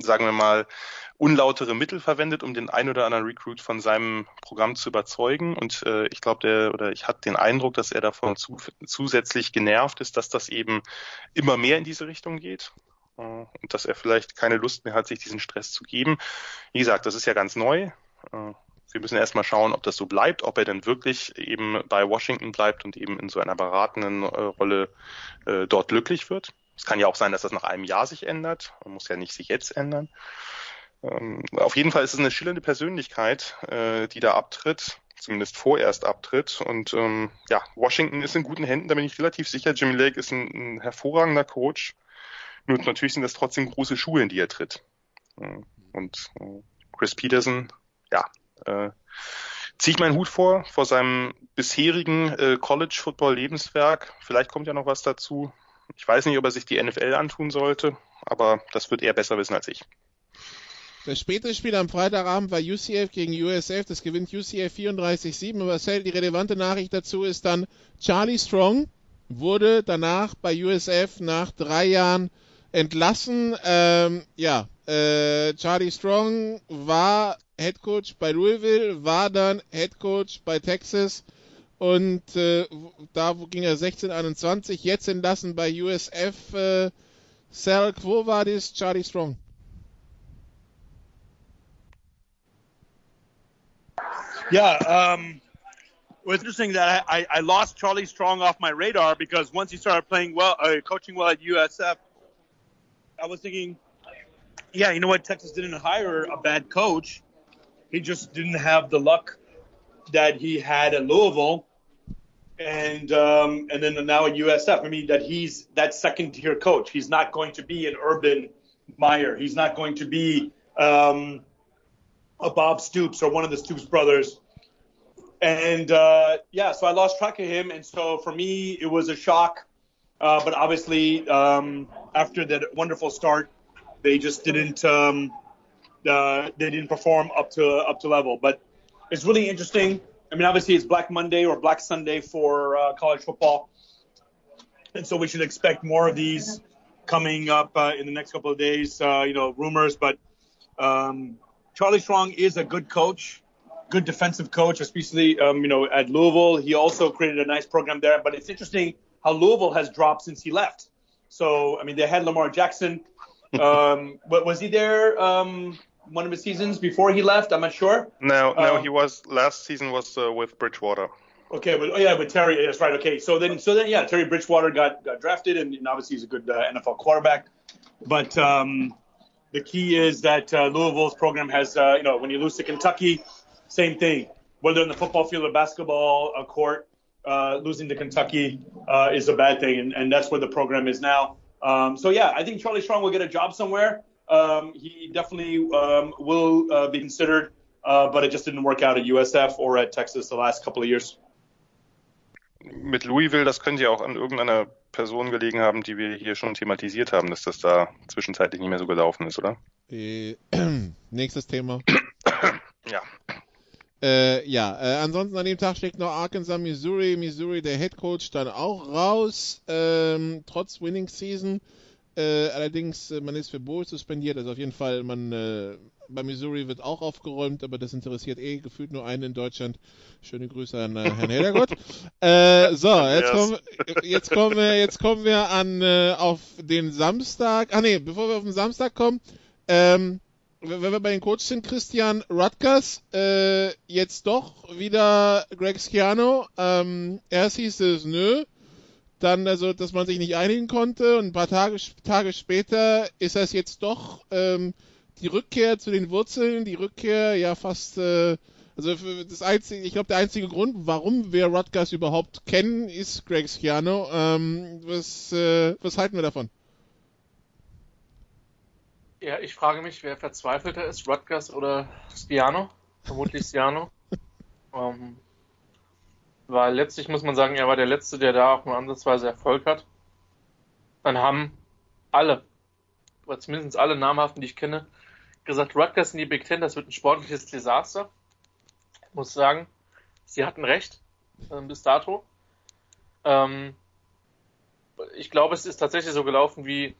S6: sagen wir mal, unlautere Mittel verwendet, um den ein oder anderen Recruit von seinem Programm zu überzeugen. Und äh, ich glaube, der oder ich hatte den Eindruck, dass er davon zu, zusätzlich genervt ist, dass das eben immer mehr in diese Richtung geht äh, und dass er vielleicht keine Lust mehr hat, sich diesen Stress zu geben. Wie gesagt, das ist ja ganz neu. Äh, wir müssen erstmal schauen, ob das so bleibt, ob er denn wirklich eben bei Washington bleibt und eben in so einer beratenden äh, Rolle äh, dort glücklich wird. Es kann ja auch sein, dass das nach einem Jahr sich ändert. Man muss ja nicht sich jetzt ändern. Ähm, auf jeden Fall ist es eine schillernde Persönlichkeit, äh, die da abtritt, zumindest vorerst abtritt. Und ähm, ja, Washington ist in guten Händen, da bin ich relativ sicher. Jimmy Lake ist ein, ein hervorragender Coach. Nur natürlich sind das trotzdem große Schuhe, in die er tritt. Äh, Und äh, Chris Peterson, ja, äh, ziehe ich meinen Hut vor, vor seinem bisherigen äh, College-Football-Lebenswerk. Vielleicht kommt ja noch was dazu. Ich weiß nicht, ob er sich die NFL antun sollte, aber das wird er besser wissen als ich.
S4: Das späte Spiel am Freitagabend war UCF gegen USF. Das gewinnt UCF 34-7. Aber die relevante Nachricht dazu ist dann, Charlie Strong wurde danach bei USF nach drei Jahren entlassen. Ähm, ja, äh, Charlie Strong war Head Coach bei Louisville, war dann Head Coach bei Texas und äh, da ging er 16-21, jetzt entlassen bei USF. Äh, Sal, wo war das Charlie Strong?
S7: Yeah, um, well, it's interesting that I, I, I, lost Charlie Strong off my radar because once he started playing well, uh, coaching well at USF, I was thinking, yeah, you know what? Texas didn't hire a bad coach. He just didn't have the luck that he had at Louisville, and um, and then now at USF. I mean that he's that second tier coach. He's not going to be an Urban Meyer. He's not going to be um, a Bob Stoops or one of the Stoops brothers. And uh, yeah, so I lost track of him, and so for me it was a shock. Uh, but obviously, um, after that wonderful start, they just didn't um, uh, they didn't perform up to up to level. But it's really interesting. I mean, obviously it's Black Monday or Black Sunday for uh, college football, and so we should expect more of these coming up uh, in the next couple of days. Uh, you know, rumors, but um, Charlie Strong is a good coach, good defensive coach, especially um, you know at Louisville. He also created a nice program there. But it's interesting how Louisville has dropped since he left. So I mean, they had Lamar Jackson. Um, but was he there um, one of his seasons before he left? I'm not sure.
S6: No, no,
S7: Uh,
S6: he was last season was uh, with Bridgewater.
S7: Okay, but oh yeah, but Terry, that's right. Okay, so then, so then, yeah, Terry Bridgewater got, got drafted, and, and obviously he's a good uh, NFL quarterback. But um, the key is that uh, Louisville's program has, uh, you know, when you lose to Kentucky, same thing. Whether in the football field or basketball uh, court, uh, losing to Kentucky uh, is a bad thing, and, and that's where the program is now. Um, so yeah, I think Charlie Strong will get a job somewhere. Um, he definitely um, will uh, be considered, uh, but it just didn't work out at USF or at Texas the last couple of years.
S6: Mit Louisville, das könnte ja auch an irgendeiner Person gelegen haben, die wir hier schon thematisiert haben, dass das da zwischenzeitlich nicht mehr so gelaufen ist, oder?
S4: Äh, nächstes Thema.
S6: Ja.
S4: Äh, ja, äh, ansonsten an dem Tag steckt noch Arkansas, Missouri. Missouri, der Head Coach, dann auch raus, ähm, trotz Winning Season. Äh, allerdings, äh, man ist für Bowl suspendiert, also auf jeden Fall, man äh, bei Missouri wird auch aufgeräumt, aber das interessiert eh gefühlt nur einen in Deutschland. Schöne Grüße an äh, Herrn Hedergott. äh, so, jetzt
S6: Yes.
S4: kommen, jetzt kommen wir, jetzt kommen wir an äh, auf den Samstag. Ah nee, bevor wir auf den Samstag kommen, ähm, wenn wenn wir bei den Coaches sind, Christian Rutgers, äh, jetzt doch wieder Greg Schiano. Ähm, erst hieß es nö, dann also, dass man sich nicht einigen konnte und ein paar Tage, Tage später ist das jetzt doch ähm, die Rückkehr zu den Wurzeln, die Rückkehr ja fast, äh, also das einzige, ich glaube der einzige Grund, warum wir Rutgers überhaupt kennen, ist Greg Schiano. Ähm, was, äh, was halten wir davon?
S5: Ja, ich frage mich, wer verzweifelter ist, Rutgers oder Stiano? Vermutlich Stiano. ähm, weil letztlich muss man sagen, er war der Letzte, der da auch nur ansatzweise Erfolg hat. Dann haben alle, oder zumindest alle namhaften, die ich kenne, gesagt, Rutgers in die Big Ten, das wird ein sportliches Desaster. Ich muss sagen, sie hatten recht ähm, bis dato. Ähm, ich glaube, es ist tatsächlich so gelaufen wie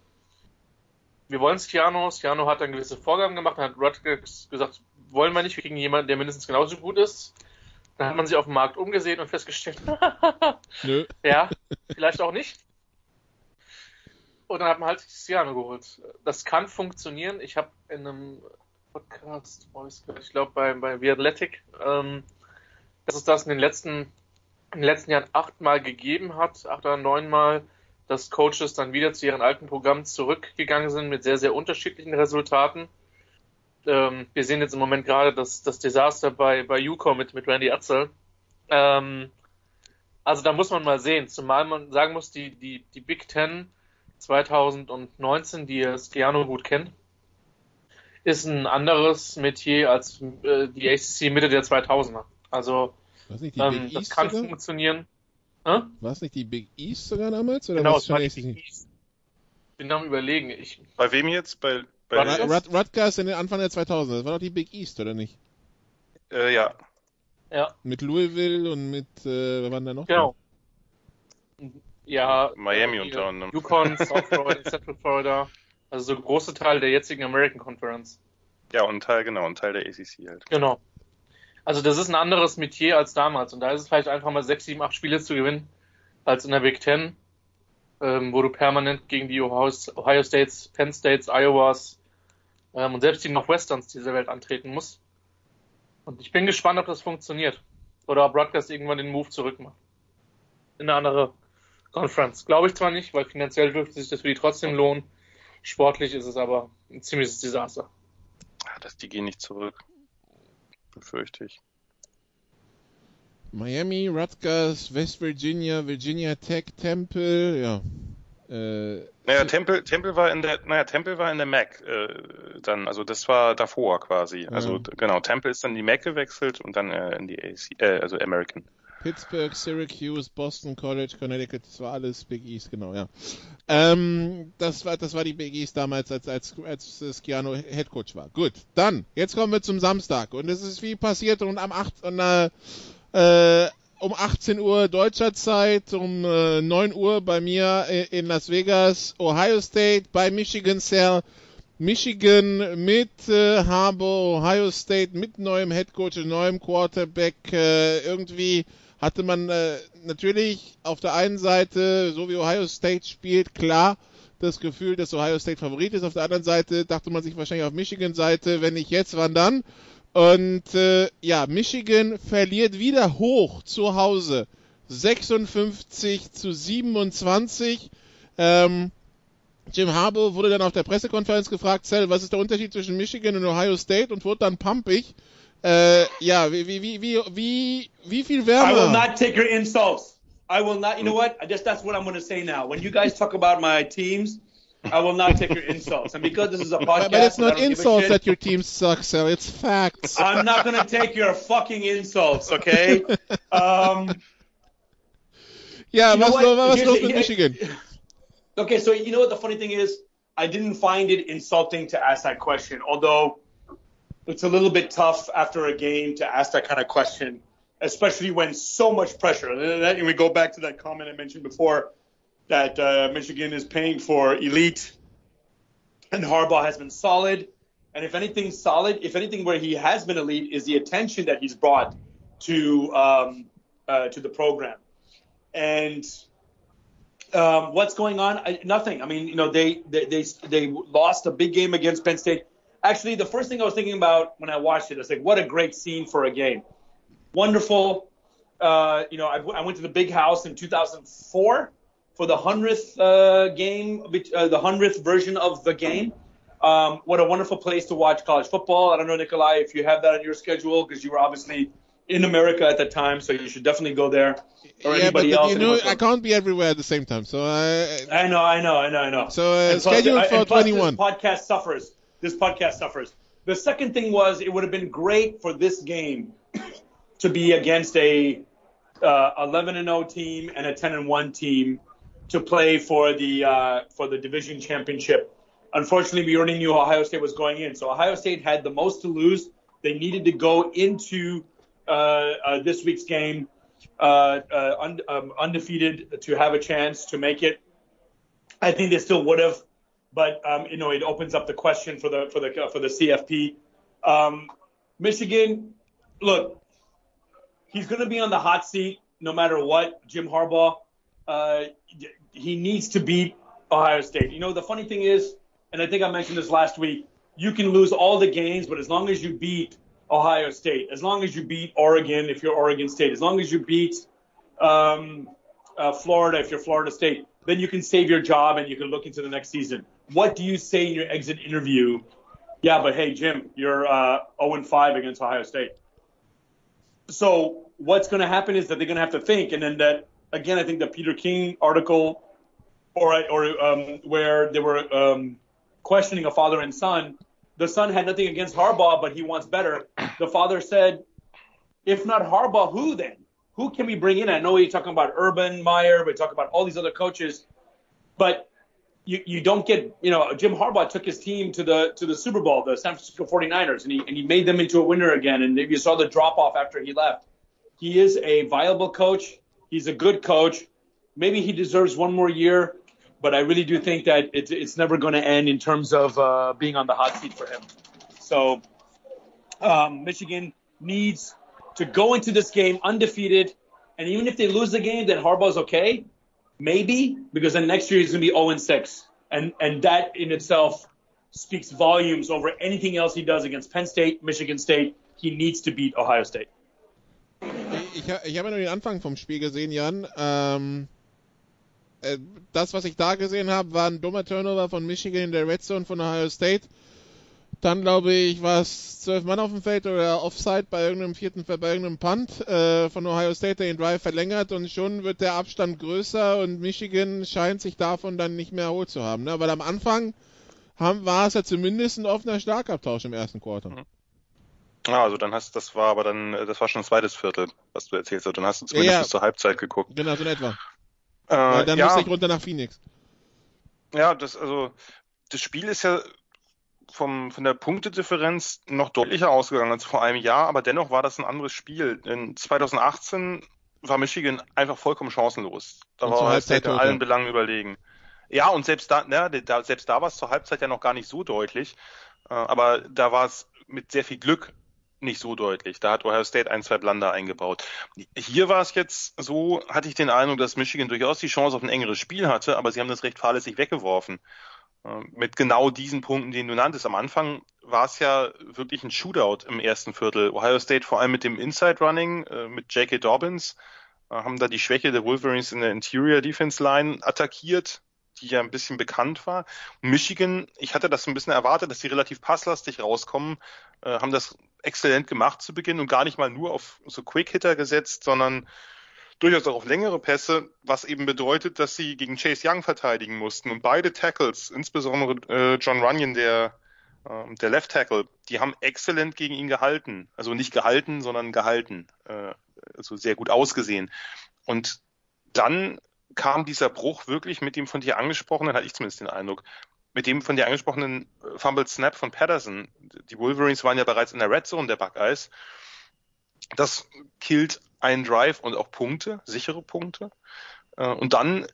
S5: wir wollen Stiano. Stiano hat dann gewisse Vorgaben gemacht, hat Rutgers gesagt, wollen wir nicht, wir kriegen jemanden, der mindestens genauso gut ist. Dann hat man sich auf dem Markt umgesehen und festgestellt,
S4: Nö.
S5: ja, vielleicht auch nicht. Und dann hat man halt Stiano geholt. Das kann funktionieren. Ich habe in einem Podcast, ich glaube bei, bei The Athletic, ähm, dass es das in den letzten, in den letzten Jahren achtmal gegeben hat, acht oder neunmal, dass Coaches dann wieder zu ihren alten Programmen zurückgegangen sind mit sehr, sehr unterschiedlichen Resultaten. Ähm, wir sehen jetzt im Moment gerade das, das Desaster bei, bei UCO mit, mit Randy Atzel. Ähm, also da muss man mal sehen, zumal man sagen muss, die, die, die Big Ten 2019, die Sciano gut kennt, ist ein anderes Metier als äh, die ACC Mitte der 2000er. Also,
S4: Was nicht die
S5: ähm,
S4: Big
S5: das
S4: East
S5: kann
S4: sogar?
S5: funktionieren. Hä?
S4: War es nicht die Big East sogar damals? Oder
S5: Genau,
S4: was
S5: es war die Big East. Bin am überlegen. Ich,
S6: Bei wem jetzt? Bei
S5: Rutgers?
S4: Rut Rutgers in den Anfang der 2000er. Das war doch die Big East, oder nicht?
S6: äh, ja.
S5: ja,
S4: Mit Louisville und mit, äh, wer waren da noch?
S5: genau. Ja,
S6: Miami
S5: äh,
S6: unter anderem.
S5: Yukon, South Florida, Central Florida. Also so große Teil der jetzigen American Conference.
S6: Ja, und ein Teil, genau, ein Teil der ACC halt.
S5: Genau. Also das ist ein anderes Metier als damals. Und da ist es vielleicht einfach mal sechs, sieben, acht Spiele zu gewinnen, als in der Big Ten, ähm, wo du permanent gegen die Ohio, Ohio States, Penn States, Iowas ähm, und selbst die Northwesterns dieser Welt antreten musst. Und ich bin gespannt, ob das funktioniert. Oder ob Rutgers irgendwann den Move zurückmacht. In eine andere Conference. Glaube ich zwar nicht, weil finanziell dürfte sich das für die trotzdem lohnen. Sportlich ist es aber ein ziemliches Desaster.
S6: Ah, Das, die gehen nicht zurück. Befürchte ich.
S4: Miami, Rutgers, West Virginia, Virginia Tech, Temple, ja. Äh,
S6: Naja, Temple, Temple war in der, naja, Temple war in der MAC, äh, dann, also das war davor quasi. Also
S4: Ja.
S6: d- genau, Temple ist dann in die MAC gewechselt und dann äh, in die AC, äh, also American.
S4: Pittsburgh, Syracuse, Boston College, Connecticut, das war alles Big East, genau, ja. Ähm, das war, das war die Big East damals, als, als, als Schiano Head Coach war. Gut, dann, jetzt kommen wir zum Samstag. Und es ist wie passiert und am 8, und, äh, äh, um 18 Uhr deutscher Zeit, um äh, 9 Uhr bei mir i- in Las Vegas, Ohio State bei Michigan Cell. Michigan mit äh, Harbour, Ohio State mit neuem Headcoach neuem Quarterback. Äh, irgendwie hatte man äh, natürlich auf der einen Seite, so wie Ohio State spielt, klar das Gefühl, dass Ohio State Favorit ist. Auf der anderen Seite dachte man sich wahrscheinlich auf Michigan-Seite, wenn nicht jetzt, wann dann? Und äh, ja, Michigan verliert wieder hoch zu Hause. 56 zu 27. Ähm, Jim Harbaugh wurde dann auf der Pressekonferenz gefragt, Cell, was ist der Unterschied zwischen Michigan und Ohio State und wurde dann pumpig. Äh, ja, wie, wie, wie, wie, wie, wie viel
S7: I will not take your insults. I will not. You know what? I just that's what I'm going to say now. When you guys talk about my teams, I will not take your insults. And because this is a podcast,
S4: But, it's not
S7: don't give a
S4: insults that your team sucks, Cell. It's facts.
S7: I'm not going to take your fucking insults. Okay. Um,
S4: ja,
S7: you know
S4: was,
S7: what?
S4: lo- was
S7: Here's
S4: los
S7: the-
S4: mit Michigan?
S7: Okay, so you know what the funny thing is? I didn't find it insulting to ask that question, although it's a little bit tough after a game to ask that kind of question, especially when so much pressure. And we go back to that comment I mentioned before that uh, Michigan is paying for elite, and Harbaugh has been solid. And if anything solid, if anything where he has been elite, is the attention that he's brought to um, uh, to the program. And um, what's going on? I, nothing. I mean, you know, they, they they they lost a big game against Penn State. Actually, the first thing I was thinking about when I watched it, I was like, what a great scene for a game. Wonderful. Uh, you know, I, I went to the big house in 2004 for the hundredth uh, game, uh, the hundredth version of the game. Um, what a wonderful place to watch college football. I don't know, Nikolai, if you have that on your schedule because you were obviously in America at the time, so you should definitely go there. Or
S4: yeah,
S7: anybody
S4: but
S7: else.
S4: you know, I can't be everywhere at the same time. So I,
S7: I know, I know, I know, I know.
S4: so uh,
S7: And plus-
S4: scheduled
S7: and
S4: for
S7: plus
S4: 21.
S7: This podcast suffers. This podcast suffers. The second thing was it would have been great for this game to be against a uh, 11 and 0 team and a 10 and 1 team to play for the uh, for the division championship. Unfortunately, we already knew Ohio State was going in, so Ohio State had the most to lose. They needed to go into uh, uh, this week's game uh, uh, un- um, undefeated to have a chance to make it. I think they still would have, but um, you know it opens up the question for the for the for the CFP. Um, Michigan, look, he's going to be on the hot seat no matter what. Jim Harbaugh, uh, he needs to beat Ohio State. You know the funny thing is, and I think I mentioned this last week. You can lose all the games, but as long as you beat Ohio State, as long as you beat Oregon, if you're Oregon State, as long as you beat um, uh, Florida, if you're Florida State, then you can save your job and you can look into the next season. What do you say in your exit interview? Yeah, but hey, Jim, you're uh, 0 5 against Ohio State. So what's going to happen is that they're going to have to think, and then that again, I think the Peter King article, or or um, where they were um, questioning a father and son. The son had nothing against Harbaugh, but he wants better. The father said, If not Harbaugh, who then? Who can we bring in? I know you're talking about Urban Meyer, we talk about all these other coaches, but you, you don't get, you know, Jim Harbaugh took his team to the to the Super Bowl, the San Francisco 49ers, and he and he made them into a winner again. And you saw the drop off after he left. He is a viable coach. He's a good coach. Maybe he deserves one more year, but I really do think that it's it's never going to end in terms of uh, being on the hot seat for him. So um, Michigan needs to go into this game undefeated, and even if they lose the game, then Harbaugh's okay, maybe, because then next year he's going to be 0 and 6, and and that in itself speaks volumes over anything else he does against Penn State, Michigan State. He needs to beat Ohio State.
S4: Ich, ich habe nur den Anfang vom Spiel gesehen, Jan. Ähm, äh, das, was ich da gesehen habe, war ein dummer Turnover von Michigan in der Red Zone von Ohio State. Dann glaube ich, war es zwölf Mann auf dem Feld oder Offside bei irgendeinem vierten, bei irgendeinem Punt äh, von Ohio State, der den Drive verlängert und schon wird der Abstand größer und Michigan scheint sich davon dann nicht mehr erholt zu haben. Ne? Weil am Anfang haben, war es ja zumindest ein offener Schlagabtausch im ersten Quarter.
S6: Mhm. Ja, also dann hast das war aber dann, das war schon ein zweites Viertel, was du erzählst. Dann hast du zumindest ja, bis zur Halbzeit geguckt.
S4: Genau, so in etwa. Äh, dann ja, musste ich runter nach Phoenix.
S6: Ja, das, also, das Spiel ist ja vom, von der Punktedifferenz noch deutlicher ausgegangen als vor einem Jahr, aber dennoch war das ein anderes Spiel. In 2018 war Michigan einfach vollkommen chancenlos. Da und war Halbzeit in allen Belangen überlegen. Ja, und selbst da, ne, da, selbst da war es zur Halbzeit ja noch gar nicht so deutlich, äh, aber da war es mit sehr viel Glück nicht so deutlich. Da hat Ohio State ein, zwei Blunder eingebaut. Hier war es jetzt so, hatte ich den Eindruck, dass Michigan durchaus die Chance auf ein engeres Spiel hatte, aber sie haben das recht fahrlässig weggeworfen. Äh, mit genau diesen Punkten, die du nanntest. Am Anfang war es ja wirklich ein Shootout im ersten Viertel. Ohio State vor allem mit dem Inside Running, äh, mit J.K. Dobbins, äh, haben da die Schwäche der Wolverines in der Interior Defense Line attackiert, die ja ein bisschen bekannt war. Michigan, ich hatte das ein bisschen erwartet, dass sie relativ passlastig rauskommen, haben das exzellent gemacht zu Beginn und gar nicht mal nur auf so Quick-Hitter gesetzt, sondern durchaus auch auf längere Pässe, was eben bedeutet, dass sie gegen Chase Young verteidigen mussten. Und beide Tackles, insbesondere äh, John Runyon, der, äh, der Left Tackle, die haben exzellent gegen ihn gehalten. Also nicht gehalten, sondern gehalten. Äh, also sehr gut ausgesehen. Und dann kam dieser Bruch wirklich mit dem von dir angesprochenen, hatte ich zumindest den Eindruck, mit dem von dir angesprochenen äh, Fumble Snap von Patterson. Die Wolverines waren ja bereits in der Red Zone der Buckeyes. Das killt einen Drive und auch Punkte, sichere Punkte. Äh, und dann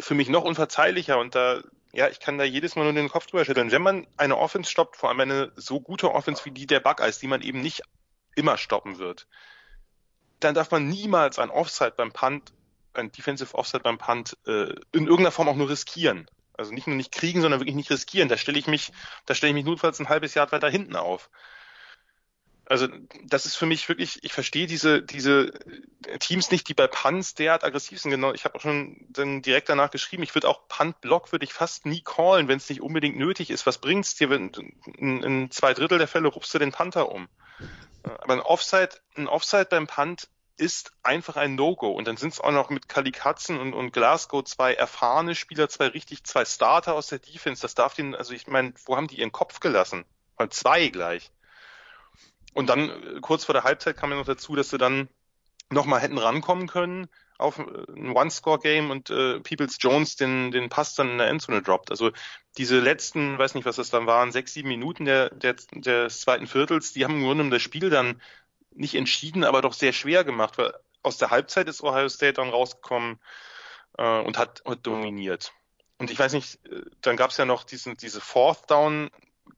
S6: für mich noch unverzeihlicher und da, ja, ich kann da jedes Mal nur den Kopf drüber schütteln. Wenn man eine Offense stoppt, vor allem eine so gute Offense wie die der Buckeyes, die man eben nicht immer stoppen wird, dann darf man niemals ein Offside beim Punt, ein Defensive Offside beim Punt äh, in irgendeiner Form auch nur riskieren. Also nicht nur nicht kriegen, sondern wirklich nicht riskieren. Da stelle ich mich, da stelle ich mich notfalls ein halbes Jahr weiter hinten auf. Also das ist für mich wirklich, ich verstehe diese, diese Teams nicht, die bei Punts derart aggressiv sind. Genau, ich habe auch schon dann direkt danach geschrieben, ich würde auch Punt-Block würde ich fast nie callen, wenn es nicht unbedingt nötig ist. Was bringt's dir, wenn in, in zwei Drittel der Fälle rufst du den Panther um? Aber ein Offside, ein Offside beim Punt ist einfach ein No-Go. Und dann sind es auch noch mit Kali Katzen und, und Glasgow zwei erfahrene Spieler, zwei richtig, zwei Starter aus der Defense. Das darf den, also ich meine, wo haben die ihren Kopf gelassen? Mal zwei gleich. Und dann äh, kurz vor der Halbzeit kam ja noch dazu, dass sie dann nochmal hätten rankommen können auf äh, ein One-Score-Game und äh, Peoples Jones den, den Pass dann in der Endzone droppt. Also diese letzten, weiß nicht, was das dann waren, sechs, sieben Minuten der, der, des zweiten Viertels, die haben im Grunde das Spiel dann nicht entschieden, aber doch sehr schwer gemacht, weil aus der Halbzeit ist Ohio State dann rausgekommen äh, und hat, hat dominiert. Und ich weiß nicht, äh, dann gab es ja noch diesen, diese Fourth Down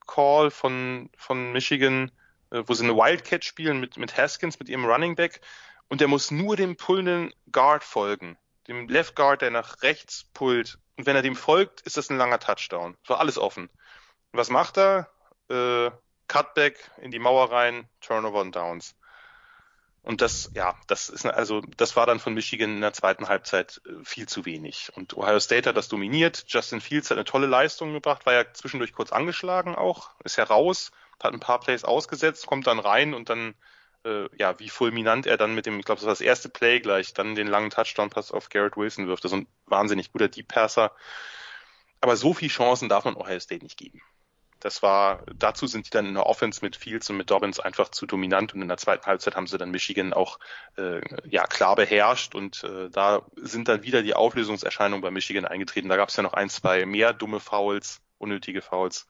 S6: Call von, von Michigan, äh, wo sie eine Wildcat spielen mit, mit Haskins, mit ihrem Running Back. Und der muss nur dem pullenden Guard folgen. Dem Left Guard, der nach rechts pullt. Und wenn er dem folgt, ist das ein langer Touchdown. So alles offen. Was macht er? Äh, Cutback in die Mauer rein, Turnover und Downs. Und das, ja, das ist also, das war dann von Michigan in der zweiten Halbzeit äh, viel zu wenig. Und Ohio State hat das dominiert. Justin Fields hat eine tolle Leistung gebracht, war ja zwischendurch kurz angeschlagen auch, ist ja raus, hat ein paar Plays ausgesetzt, kommt dann rein und dann, äh, ja, wie fulminant er dann mit dem, ich glaube, das war das erste Play gleich, dann den langen Touchdown-Pass auf Garrett Wilson wirft. Das ist ein wahnsinnig guter Deep Passer. Aber so viele Chancen darf man Ohio State nicht geben. Das war, dazu sind die dann in der Offense mit Fields und mit Dobbins einfach zu dominant und in der zweiten Halbzeit haben sie dann Michigan auch äh, ja klar beherrscht und äh, da sind dann wieder die Auflösungserscheinungen bei Michigan eingetreten. Da gab es ja noch ein, zwei mehr dumme Fouls, unnötige Fouls.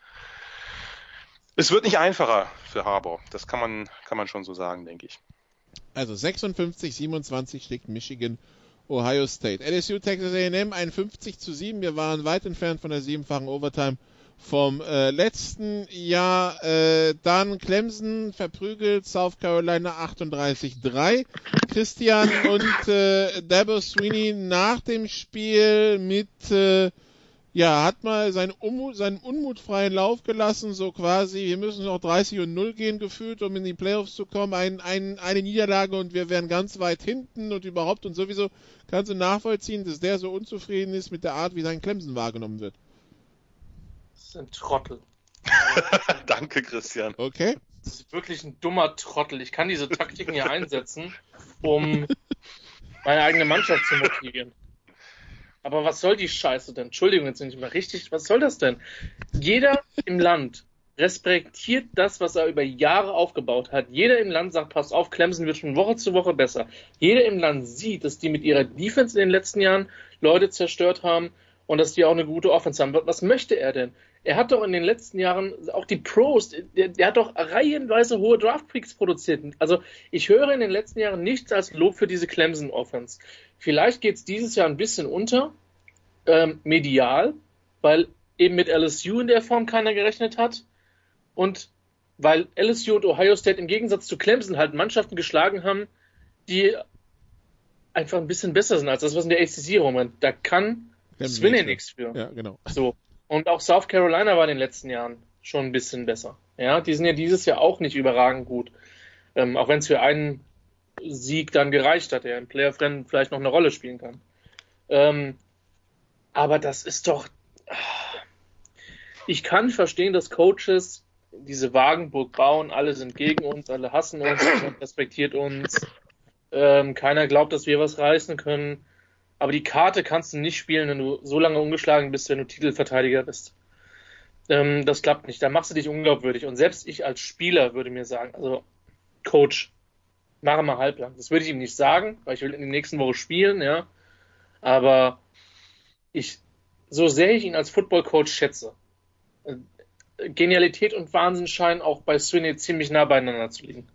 S6: Es wird nicht einfacher für Harbour. Das kann man, kann man schon so sagen, denke ich.
S4: Also 56, 27 schlägt Michigan Ohio State. LSU Texas A&M 51 zu 7. Wir waren weit entfernt von der siebenfachen Overtime vom äh, letzten Jahr. Äh, dann Clemson verprügelt South Carolina 38-3. Christian und äh, Dabo Sweeney nach dem Spiel mit äh, ja, hat mal seinen, Unmut, seinen unmutfreien Lauf gelassen, so quasi, wir müssen noch 30 und 0 gehen gefühlt, um in die Playoffs zu kommen, ein, ein, eine Niederlage und wir wären ganz weit hinten und überhaupt und sowieso kannst du nachvollziehen, dass der so unzufrieden ist mit der Art, wie sein Clemson wahrgenommen wird.
S5: Das ist ein Trottel.
S6: Danke, Christian.
S4: Okay.
S5: Das ist wirklich ein dummer Trottel. Ich kann diese Taktiken hier einsetzen, um meine eigene Mannschaft zu motivieren. Aber was soll die Scheiße denn? Entschuldigung, jetzt nicht mehr richtig. Was soll das denn? Jeder im Land respektiert das, was er über Jahre aufgebaut hat. Jeder im Land sagt, pass auf, Clemson wird von Woche zu Woche besser. Jeder im Land sieht, dass die mit ihrer Defense in den letzten Jahren Leute zerstört haben und dass die auch eine gute Offense haben. Was möchte er denn? Er hat doch in den letzten Jahren auch die Pros, der, der hat doch reihenweise hohe Draft Picks produziert. Also ich höre in den letzten Jahren nichts als Lob für diese Clemson Offense. Vielleicht geht es dieses Jahr ein bisschen unter, ähm, medial, weil eben mit LSU in der Form keiner gerechnet hat und weil LSU und Ohio State im Gegensatz zu Clemson halt Mannschaften geschlagen haben, die einfach ein bisschen besser sind als das, was in der ACC rumrennt. Da kann Swinney nichts für.
S4: Ja, genau.
S5: So. Und auch South Carolina war in den letzten Jahren schon ein bisschen besser. Ja, die sind ja dieses Jahr auch nicht überragend gut. Ähm, auch wenn es für einen Sieg dann gereicht hat, der im Playoff-Rennen vielleicht noch eine Rolle spielen kann. Ähm, aber das ist doch. Ich kann verstehen, dass Coaches diese Wagenburg bauen, alle sind gegen uns, alle hassen uns, niemand respektiert uns, ähm, keiner glaubt, dass wir was reißen können. Aber die Karte kannst du nicht spielen, wenn du so lange ungeschlagen bist, wenn du Titelverteidiger bist. Ähm, das klappt nicht. Da machst du dich unglaubwürdig. Und selbst ich als Spieler würde mir sagen, also Coach, mache mal halblang. Das würde ich ihm nicht sagen, weil ich will in der nächsten Woche spielen, ja. Aber ich, so sehr ich ihn als Football-Coach schätze, äh, Genialität und Wahnsinn scheinen auch bei Swinney ziemlich nah beieinander zu liegen.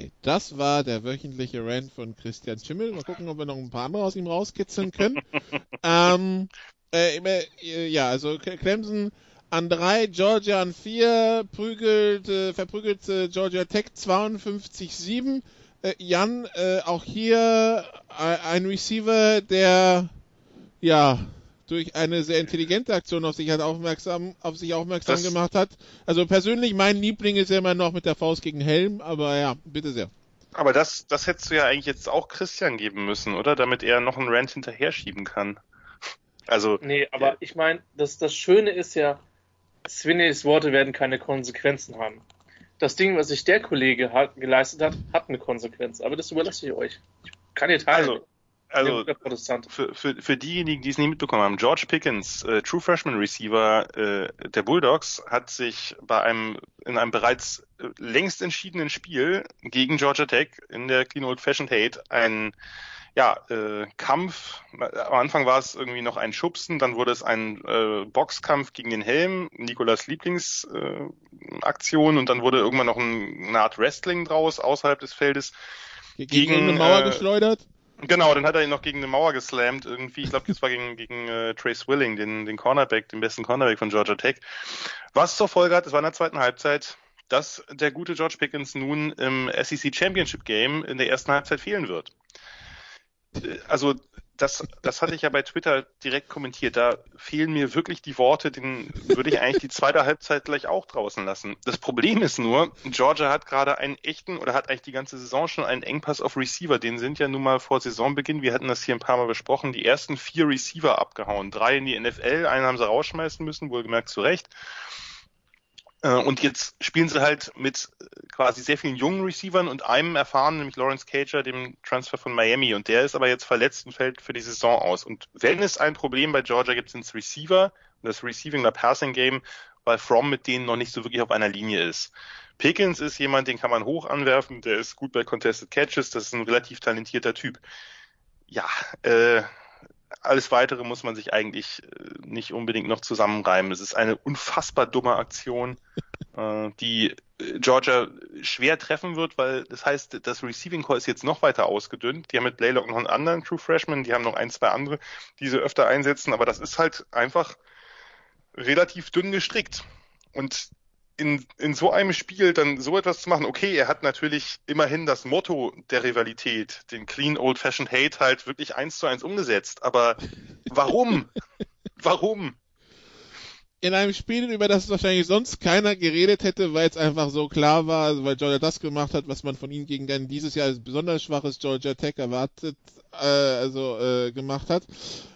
S4: Okay, das war der wöchentliche Rant von Christian Schimmel. Mal gucken, ob wir noch ein paar andere aus ihm rauskitzeln können. ähm, äh, ja, also Clemson an drei, Georgia an vier, prügelt, äh, verprügelt äh, Georgia Tech 52-7. Äh, Jan, äh, auch hier äh, ein Receiver, der ja durch eine sehr intelligente Aktion auf sich hat aufmerksam, auf sich aufmerksam das gemacht hat. Also persönlich mein Liebling ist ja immer noch mit der Faust gegen Helm, aber ja, bitte sehr.
S6: Aber das, das hättest du ja eigentlich jetzt auch Christian geben müssen, oder? Damit er noch einen Rant hinterher schieben kann. Also.
S5: Nee, aber ich meine, das, das Schöne ist ja, Swinnys Worte werden keine Konsequenzen haben. Das Ding, was sich der Kollege hat, geleistet hat, hat eine Konsequenz. Aber das überlasse ich euch. Ich kann ihr teilen.
S6: Also, also für, für, für diejenigen, die es nie mitbekommen haben, George Pickens, äh, True Freshman Receiver äh, der Bulldogs, hat sich bei einem in einem bereits äh, längst entschiedenen Spiel gegen Georgia Tech in der Clean Old Fashioned Hate ein ja, äh, Kampf. Am Anfang war es irgendwie noch ein Schubsen, dann wurde es ein äh, Boxkampf gegen den Helm, Nikolas Lieblingsaktion, äh, Aktion, und dann wurde irgendwann noch ein, eine Art Wrestling draus außerhalb des Feldes.
S4: Gegen, gegen eine Mauer äh, geschleudert?
S6: Genau, dann hat er ihn noch gegen eine Mauer geslammt irgendwie. Ich glaube, das war gegen, gegen äh, Trace Willing, den, den Cornerback, den besten Cornerback von Georgia Tech. Was zur Folge hat, es war in der zweiten Halbzeit, dass der gute George Pickens nun im SEC Championship Game in der ersten Halbzeit fehlen wird. Äh, also das, das hatte ich ja bei Twitter direkt kommentiert. Da fehlen mir wirklich die Worte, den würde ich eigentlich die zweite Halbzeit gleich auch draußen lassen. Das Problem ist nur, Georgia hat gerade einen echten oder hat eigentlich die ganze Saison schon einen Engpass auf Receiver. Den sind ja nun mal vor Saisonbeginn, wir hatten das hier ein paar Mal besprochen, die ersten vier Receiver abgehauen. Drei in die NFL, einen haben sie rausschmeißen müssen, wohlgemerkt zu Recht. Äh, und jetzt spielen sie halt mit äh, quasi sehr vielen jungen Receivern und einem erfahren, nämlich Lawrence Cager, dem Transfer von Miami. Und der ist aber jetzt verletzt und fällt für die Saison aus. Und wenn es ein Problem bei Georgia gibt, sind es Receiver, das Receiving oder Passing Game. weil Fromm mit denen noch nicht so wirklich auf einer Linie ist. Pickens ist jemand, den kann man hoch anwerfen, der ist gut bei Contested Catches, das ist ein relativ talentierter Typ. Ja, äh, alles weitere muss man sich eigentlich äh, nicht unbedingt noch zusammenreimen. Es ist eine unfassbar dumme Aktion, äh, die äh, Georgia schwer treffen wird, weil das heißt, das Receiving Core ist jetzt noch weiter ausgedünnt. Die haben mit Blaylock noch einen anderen True Freshman, die haben noch ein, zwei andere, die sie öfter einsetzen, aber das ist halt einfach relativ dünn gestrickt. Und in, in so einem Spiel dann so etwas zu machen, okay, er hat natürlich immerhin das Motto der Rivalität, den Clean Old Fashioned Hate halt wirklich eins zu eins umgesetzt. Aber warum? warum?
S4: In einem Spiel, über das wahrscheinlich sonst keiner geredet hätte, weil es einfach so klar war, also weil Georgia das gemacht hat, was man von ihm gegen ein dieses Jahr als besonders schwaches Georgia Tech erwartet, äh, also äh, gemacht hat.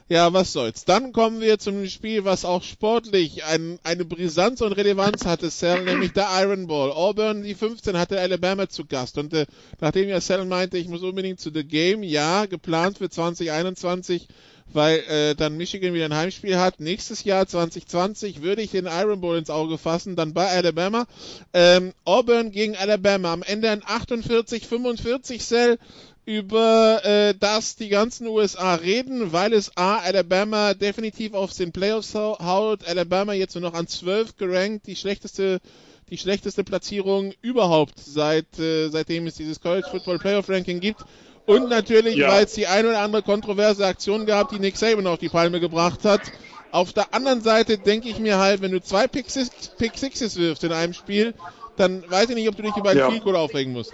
S4: Ja, was soll's. Dann kommen wir zum Spiel, was auch sportlich ein, eine Brisanz und Relevanz hatte, Sal, nämlich der Iron Ball. Auburn, die 15, hatte Alabama zu Gast. Und äh, nachdem ja Sal meinte, ich muss unbedingt zu The Game, ja, geplant für 2021, weil äh, dann Michigan wieder ein Heimspiel hat. Nächstes Jahr 2020 würde ich den Iron Bowl ins Auge fassen, dann bei Alabama. Ähm, Auburn gegen Alabama. Am Ende ein 48-45 Cell über äh, das die ganzen USA reden, weil es A, Alabama definitiv auf den Playoffs haut, Alabama jetzt nur noch an 12 gerankt, die schlechteste die schlechteste Platzierung überhaupt seit äh, seitdem es dieses College Football Playoff Ranking gibt und natürlich, ja. weil es die ein oder andere kontroverse Aktion gab, die Nick Saban auf die Palme gebracht hat. Auf der anderen Seite denke ich mir halt, wenn du zwei Pick, Six, Pick Sixes wirfst in einem Spiel, dann weiß ich nicht, ob du dich über ein ja. Field Goal aufregen musst.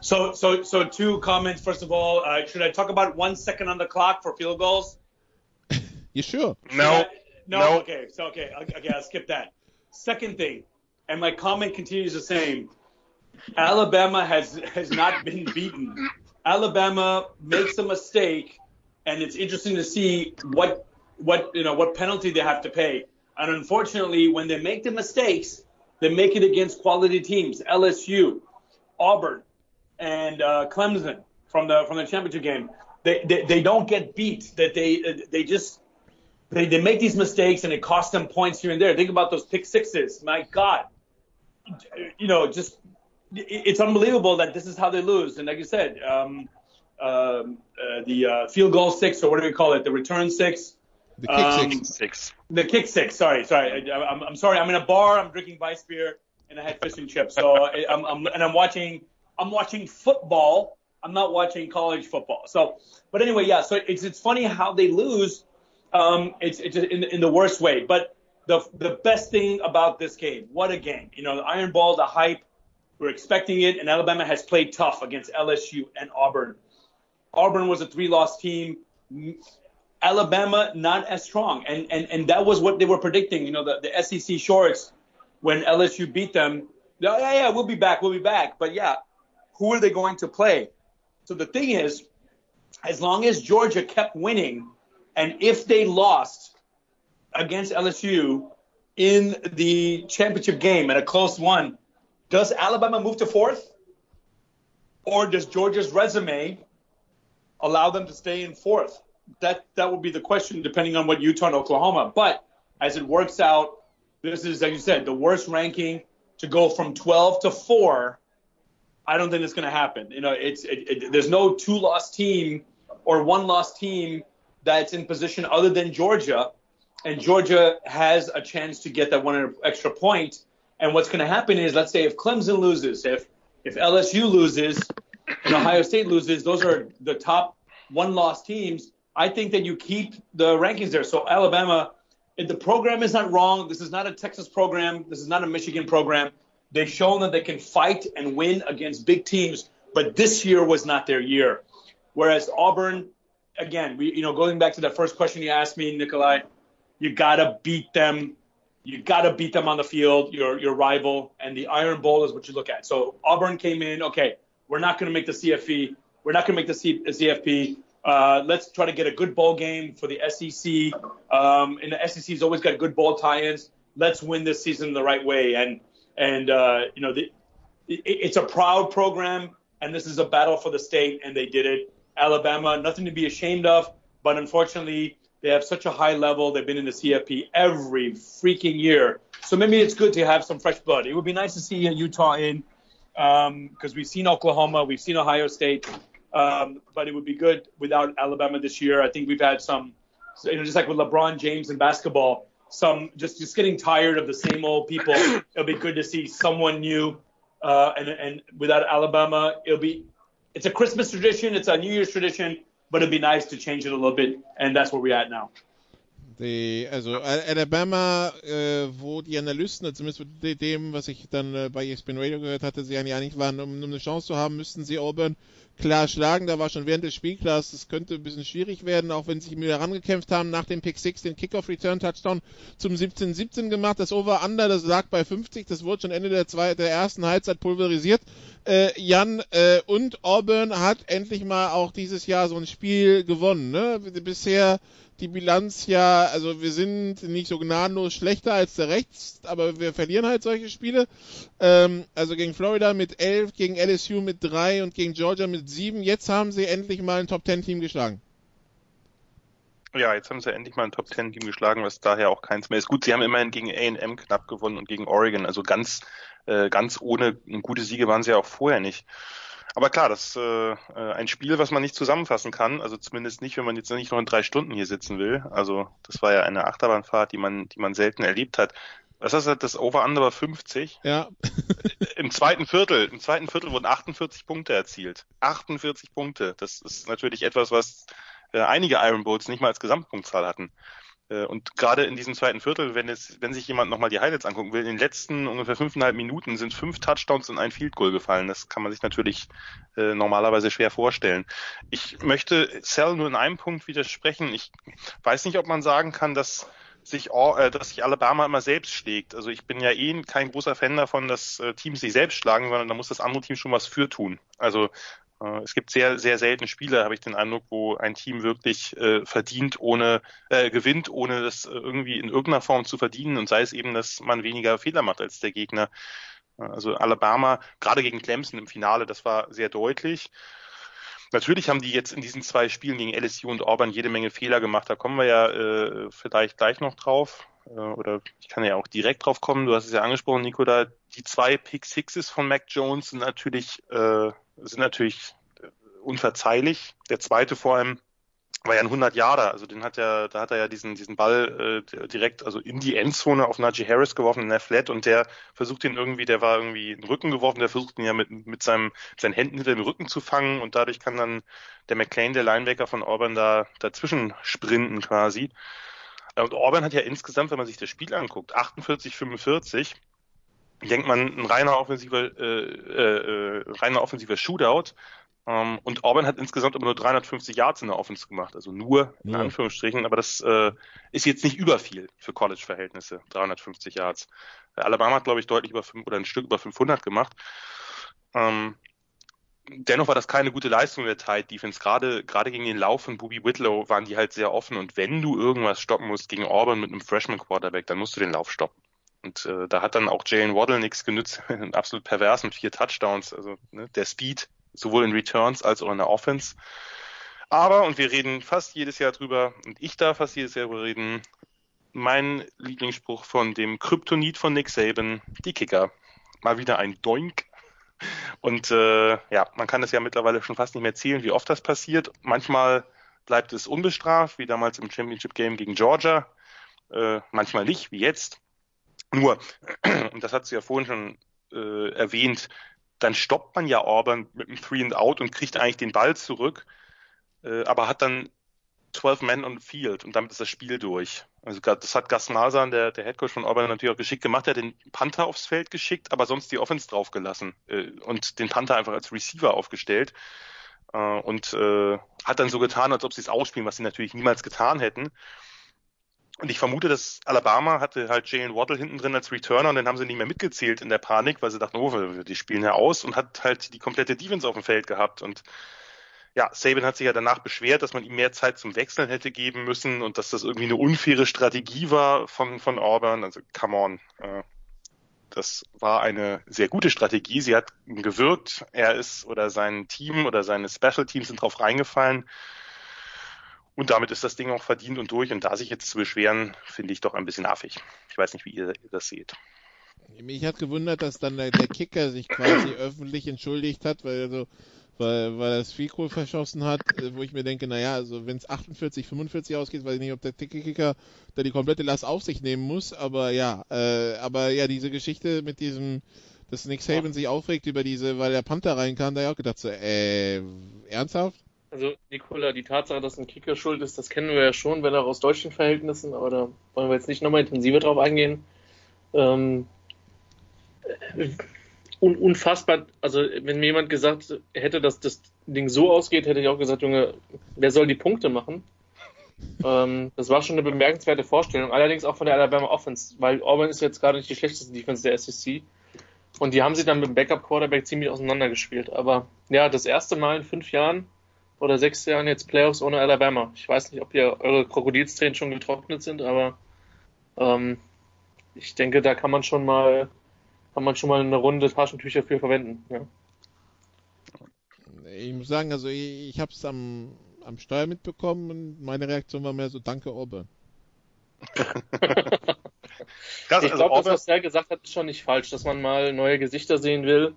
S7: So, so, so two comments. First of all, uh, should I talk about one second on the clock for field goals?
S4: you sure?
S6: No. I,
S7: no. No. Okay. So okay. Okay. I'll skip that. Second thing, and my comment continues the same. Alabama has has not been beaten. Alabama makes a mistake, and it's interesting to see what what you know what penalty they have to pay. And unfortunately, when they make the mistakes, they make it against quality teams: LSU, Auburn, and uh, Clemson from the from the championship game. They, they they don't get beat. That they they just they, they make these mistakes and it costs them points here and there. Think about those pick sixes. My God, you know, just it's unbelievable that this is how they lose. And like you said, um, um, uh, the uh, field goal six or what do we call it? The return six.
S4: The kick um, six. six.
S7: The kick six. Sorry, sorry. I, am I'm sorry. I'm in a bar. I'm drinking Vice beer and I had fish and chips. So I, I'm, I'm and I'm watching. I'm watching football. I'm not watching college football. So, but anyway, yeah. So it's it's funny how they lose. Um, it's it's in, in the worst way. But the the best thing about this game, what a game! You know, the Iron Ball, the hype we're expecting it, and Alabama has played tough against LSU and Auburn. Auburn was a three-loss team. Alabama not as strong, and and and that was what they were predicting. You know, the, the SEC shorts when LSU beat them. Yeah, yeah, we'll be back, we'll be back. But yeah, who are they going to play? So the thing is, as long as Georgia kept winning, and if they lost against LSU in the championship game at a close one, does Alabama move to fourth? Or does Georgia's resume allow them to stay in fourth? That that would be the question, depending on what Utah and Oklahoma. But as it works out, this is, like you said, the worst ranking to go from 12 to four. I don't think it's going to happen. You know, it's it, it, there's no two loss team or one loss team that's in position other than Georgia, and Georgia has a chance to get that one extra point and what's going to happen is, let's say if Clemson loses, if if LSU loses, and Ohio State loses, those are the top one loss teams. I think that you keep the rankings there. So Alabama, if the program is not wrong, this is not a Texas program. This is not a Michigan program. They've shown that they can fight and win against big teams, but this year was not their year. Whereas Auburn, again, we, you know, going back to that first question you asked me, Nikolai, you gotta beat them you got to beat them on the field, your your rival, and the Iron Bowl is what you look at. So Auburn came in, okay, we're not going to make the CFP, we're not going to make the C- CFP. Uh, let's try to get a good bowl game for the SEC. Um, and the SEC's always got good bowl tie-ins. Let's win this season the right way. And and uh, you know, the, it, it's a proud program, and this is a battle for the state, and they did it. Alabama, nothing to be ashamed of, but unfortunately, They have such a high level. They've been in the CFP every freaking year. So maybe it's good to have some fresh blood. It would be nice to see Utah in because um, we've seen Oklahoma, we've seen Ohio State, um, but it would be good without Alabama this year. I think we've had some, you know, just like with LeBron James in basketball, some just just getting tired of the same old people. It'll be good to see someone new, uh, and and without Alabama, it'll be it's a Christmas tradition, it's a New Year's tradition, but it'd be nice to change it a little bit, and that's where we're at now.
S4: Die, also Alabama, äh, wo die Analysten, zumindest mit dem, was ich dann äh, bei ESPN Radio gehört hatte, sie einig waren, um, um eine Chance zu haben, müssten sie Auburn klar schlagen. Da war schon während des Spielklass, das könnte ein bisschen schwierig werden, auch wenn sie sich wieder rangekämpft haben, nach dem Pick 6 den Kickoff-Return-Touchdown zum 17-17 gemacht. Das Over-Under, das lag bei 50, das wurde schon Ende der, zwei, der ersten Halbzeit pulverisiert. Äh, Jan, äh, und Auburn hat endlich mal auch dieses Jahr so ein Spiel gewonnen. Ne? Bisher die Bilanz ja, also wir sind nicht so gnadenlos schlechter als der Rechts, aber wir verlieren halt solche Spiele. Ähm, also gegen Florida mit 11, gegen LSU mit 3 und gegen Georgia mit 7. Jetzt haben sie endlich mal ein Top-10-Team geschlagen.
S6: Ja, jetzt haben sie endlich mal ein Top-10-Team geschlagen, was daher auch keins mehr ist. Gut, sie haben immerhin gegen A&M knapp gewonnen und gegen Oregon, also ganz, äh, ganz ohne gute Siege waren sie ja auch vorher nicht. Aber klar, das ist äh, äh, ein Spiel, was man nicht zusammenfassen kann. Also zumindest nicht, wenn man jetzt nicht noch in drei Stunden hier sitzen will. Also das war ja eine Achterbahnfahrt, die man, die man selten erlebt hat. Was heißt das? Das Over-Under war 50.
S4: Ja.
S6: Im zweiten Viertel, im zweiten Viertel wurden 48 Punkte erzielt. 48 Punkte. Das ist natürlich etwas, was äh, einige Iron Bowls nicht mal als Gesamtpunktzahl hatten. Äh, und gerade in diesem zweiten Viertel, wenn es, wenn sich jemand nochmal die Highlights angucken will, in den letzten ungefähr fünfeinhalb Minuten sind fünf Touchdowns und ein Field Goal gefallen. Das kann man sich natürlich äh, normalerweise schwer vorstellen. Ich möchte Cell nur in einem Punkt widersprechen. Ich weiß nicht, ob man sagen kann, dass sich, äh, dass sich Alabama immer selbst schlägt. Also ich bin ja eh kein großer Fan davon, dass äh, Teams sich selbst schlagen, sondern da muss das andere Team schon was für tun. Also äh, es gibt sehr, sehr selten Spiele, habe ich den Eindruck, wo ein Team wirklich äh, verdient, ohne äh, gewinnt, ohne das irgendwie in irgendeiner Form zu verdienen und sei es eben, dass man weniger Fehler macht als der Gegner. Äh, also Alabama, gerade gegen Clemson im Finale, das war sehr deutlich. Natürlich haben die jetzt in diesen zwei Spielen gegen LSU und Auburn jede Menge Fehler gemacht. Da kommen wir ja äh, vielleicht gleich noch drauf. Äh, oder ich kann ja auch direkt drauf kommen. Du hast es ja angesprochen, Nico, da die zwei Pick Sixes von Mac Jones sind natürlich äh, sind natürlich äh, unverzeihlich. Der zweite vor allem war ja ein 100 Jahre, also den hat er, da hat er ja diesen diesen Ball äh, direkt also in die Endzone auf Najee Harris geworfen in der Flat und der versucht ihn irgendwie, der war irgendwie in den Rücken geworfen, der versucht ihn ja mit mit seinem seinen Händen hinter dem Rücken zu fangen und dadurch kann dann der McLean, der Linebacker von Auburn da dazwischen sprinten quasi. Und Auburn hat ja insgesamt, wenn man sich das Spiel anguckt, 48 45 denkt man, ein reiner offensiver, äh, äh, äh, reiner offensiver Shootout. Ähm, und Auburn hat insgesamt aber nur 350 Yards in der Offense gemacht, also nur in ja. Anführungsstrichen, aber das äh, ist jetzt nicht über viel für College-Verhältnisse, 350 Yards. Alabama hat, glaube ich, deutlich über fünf, oder ein Stück über 500 gemacht. Ähm, dennoch war das keine gute Leistung der Tide Defense. Gerade, gerade gegen den Lauf von Booby Whitlow waren die halt sehr offen. Und wenn du irgendwas stoppen musst gegen Auburn mit einem Freshman Quarterback, dann musst du den Lauf stoppen. Und äh, da hat dann auch Jalen Waddle nichts genützt, absolut pervers mit vier Touchdowns. Also ne, der Speed sowohl in Returns als auch in der Offense. Aber, und wir reden fast jedes Jahr drüber, und ich darf fast jedes Jahr drüber reden, mein Lieblingsspruch von dem Kryptonit von Nick Saban, die Kicker. Mal wieder ein Doink. Und äh, ja, man kann es ja mittlerweile schon fast nicht mehr zählen, wie oft das passiert. Manchmal bleibt es unbestraft, wie damals im Championship Game gegen Georgia. Äh, manchmal nicht, wie jetzt. Nur, und das hat sie ja vorhin schon äh, erwähnt, dann stoppt man ja Auburn mit einem Three and Out und kriegt eigentlich den Ball zurück, äh, aber hat dann 12 Men on the Field und damit ist das Spiel durch. Also das hat Gus Malzahn, der, der Headcoach von Auburn, natürlich auch geschickt gemacht. Er hat den Panther aufs Feld geschickt, aber sonst die Offense draufgelassen äh, und den Panther einfach als Receiver aufgestellt äh, und äh, hat dann so getan, als ob sie es ausspielen, was sie natürlich niemals getan hätten. Und ich vermute, dass Alabama hatte halt Jalen Waddle hinten drin als Returner und dann haben sie nicht mehr mitgezählt in der Panik, weil sie dachten, oh, die spielen ja aus und hat halt die komplette Defense auf dem Feld gehabt. Und ja, Saban hat sich ja danach beschwert, dass man ihm mehr Zeit zum Wechseln hätte geben müssen und dass das irgendwie eine unfaire Strategie war von, von Auburn. Also, come on. Äh, das war eine sehr gute Strategie. Sie hat gewirkt. Er ist oder sein Team oder seine Special Teams sind drauf reingefallen. Und damit ist das Ding auch verdient und durch. Und da sich jetzt zu beschweren, finde ich doch ein bisschen affig. Ich weiß nicht, wie ihr das seht.
S4: Mich hat gewundert, dass dann der, der Kicker sich quasi öffentlich entschuldigt hat, weil also weil, weil er das Fico verschossen hat, wo ich mir denke, naja, also wenn es 48, 45 ausgeht, weiß ich nicht, ob der Kicker da die komplette Last auf sich nehmen muss, aber ja, äh, aber ja, diese Geschichte mit diesem, dass Nick Saban sich aufregt über diese, weil der Panther reinkam, da habe ich auch gedacht, so, äh, ernsthaft?
S5: Also, Nikola, die Tatsache, dass ein Kicker schuld ist, das kennen wir ja schon, wenn auch aus deutschen Verhältnissen, aber da wollen wir jetzt nicht nochmal intensiver drauf eingehen. Ähm, un unfassbar, also wenn mir jemand gesagt hätte, dass das Ding so ausgeht, hätte ich auch gesagt, Junge, wer soll die Punkte machen? ähm, das war schon eine bemerkenswerte Vorstellung, allerdings auch von der Alabama Offense, weil Auburn ist jetzt gerade nicht die schlechteste Defense der SEC. Und die haben sie dann mit dem Backup-Quarterback ziemlich auseinandergespielt. Aber ja, das erste Mal in fünf Jahren oder sechs Jahren jetzt Playoffs ohne Alabama. Ich weiß nicht, ob ihr eure Krokodilstränen schon getrocknet sind, aber ähm, ich denke, da kann man schon mal kann man schon mal eine Runde Taschentücher für verwenden. Ja.
S4: Ich muss sagen, also ich, ich habe es am, am Steuer mitbekommen und meine Reaktion war mehr so, danke Orbe.
S5: Ich glaube, also das, was der gesagt hat, ist schon nicht falsch, dass man mal neue Gesichter sehen will.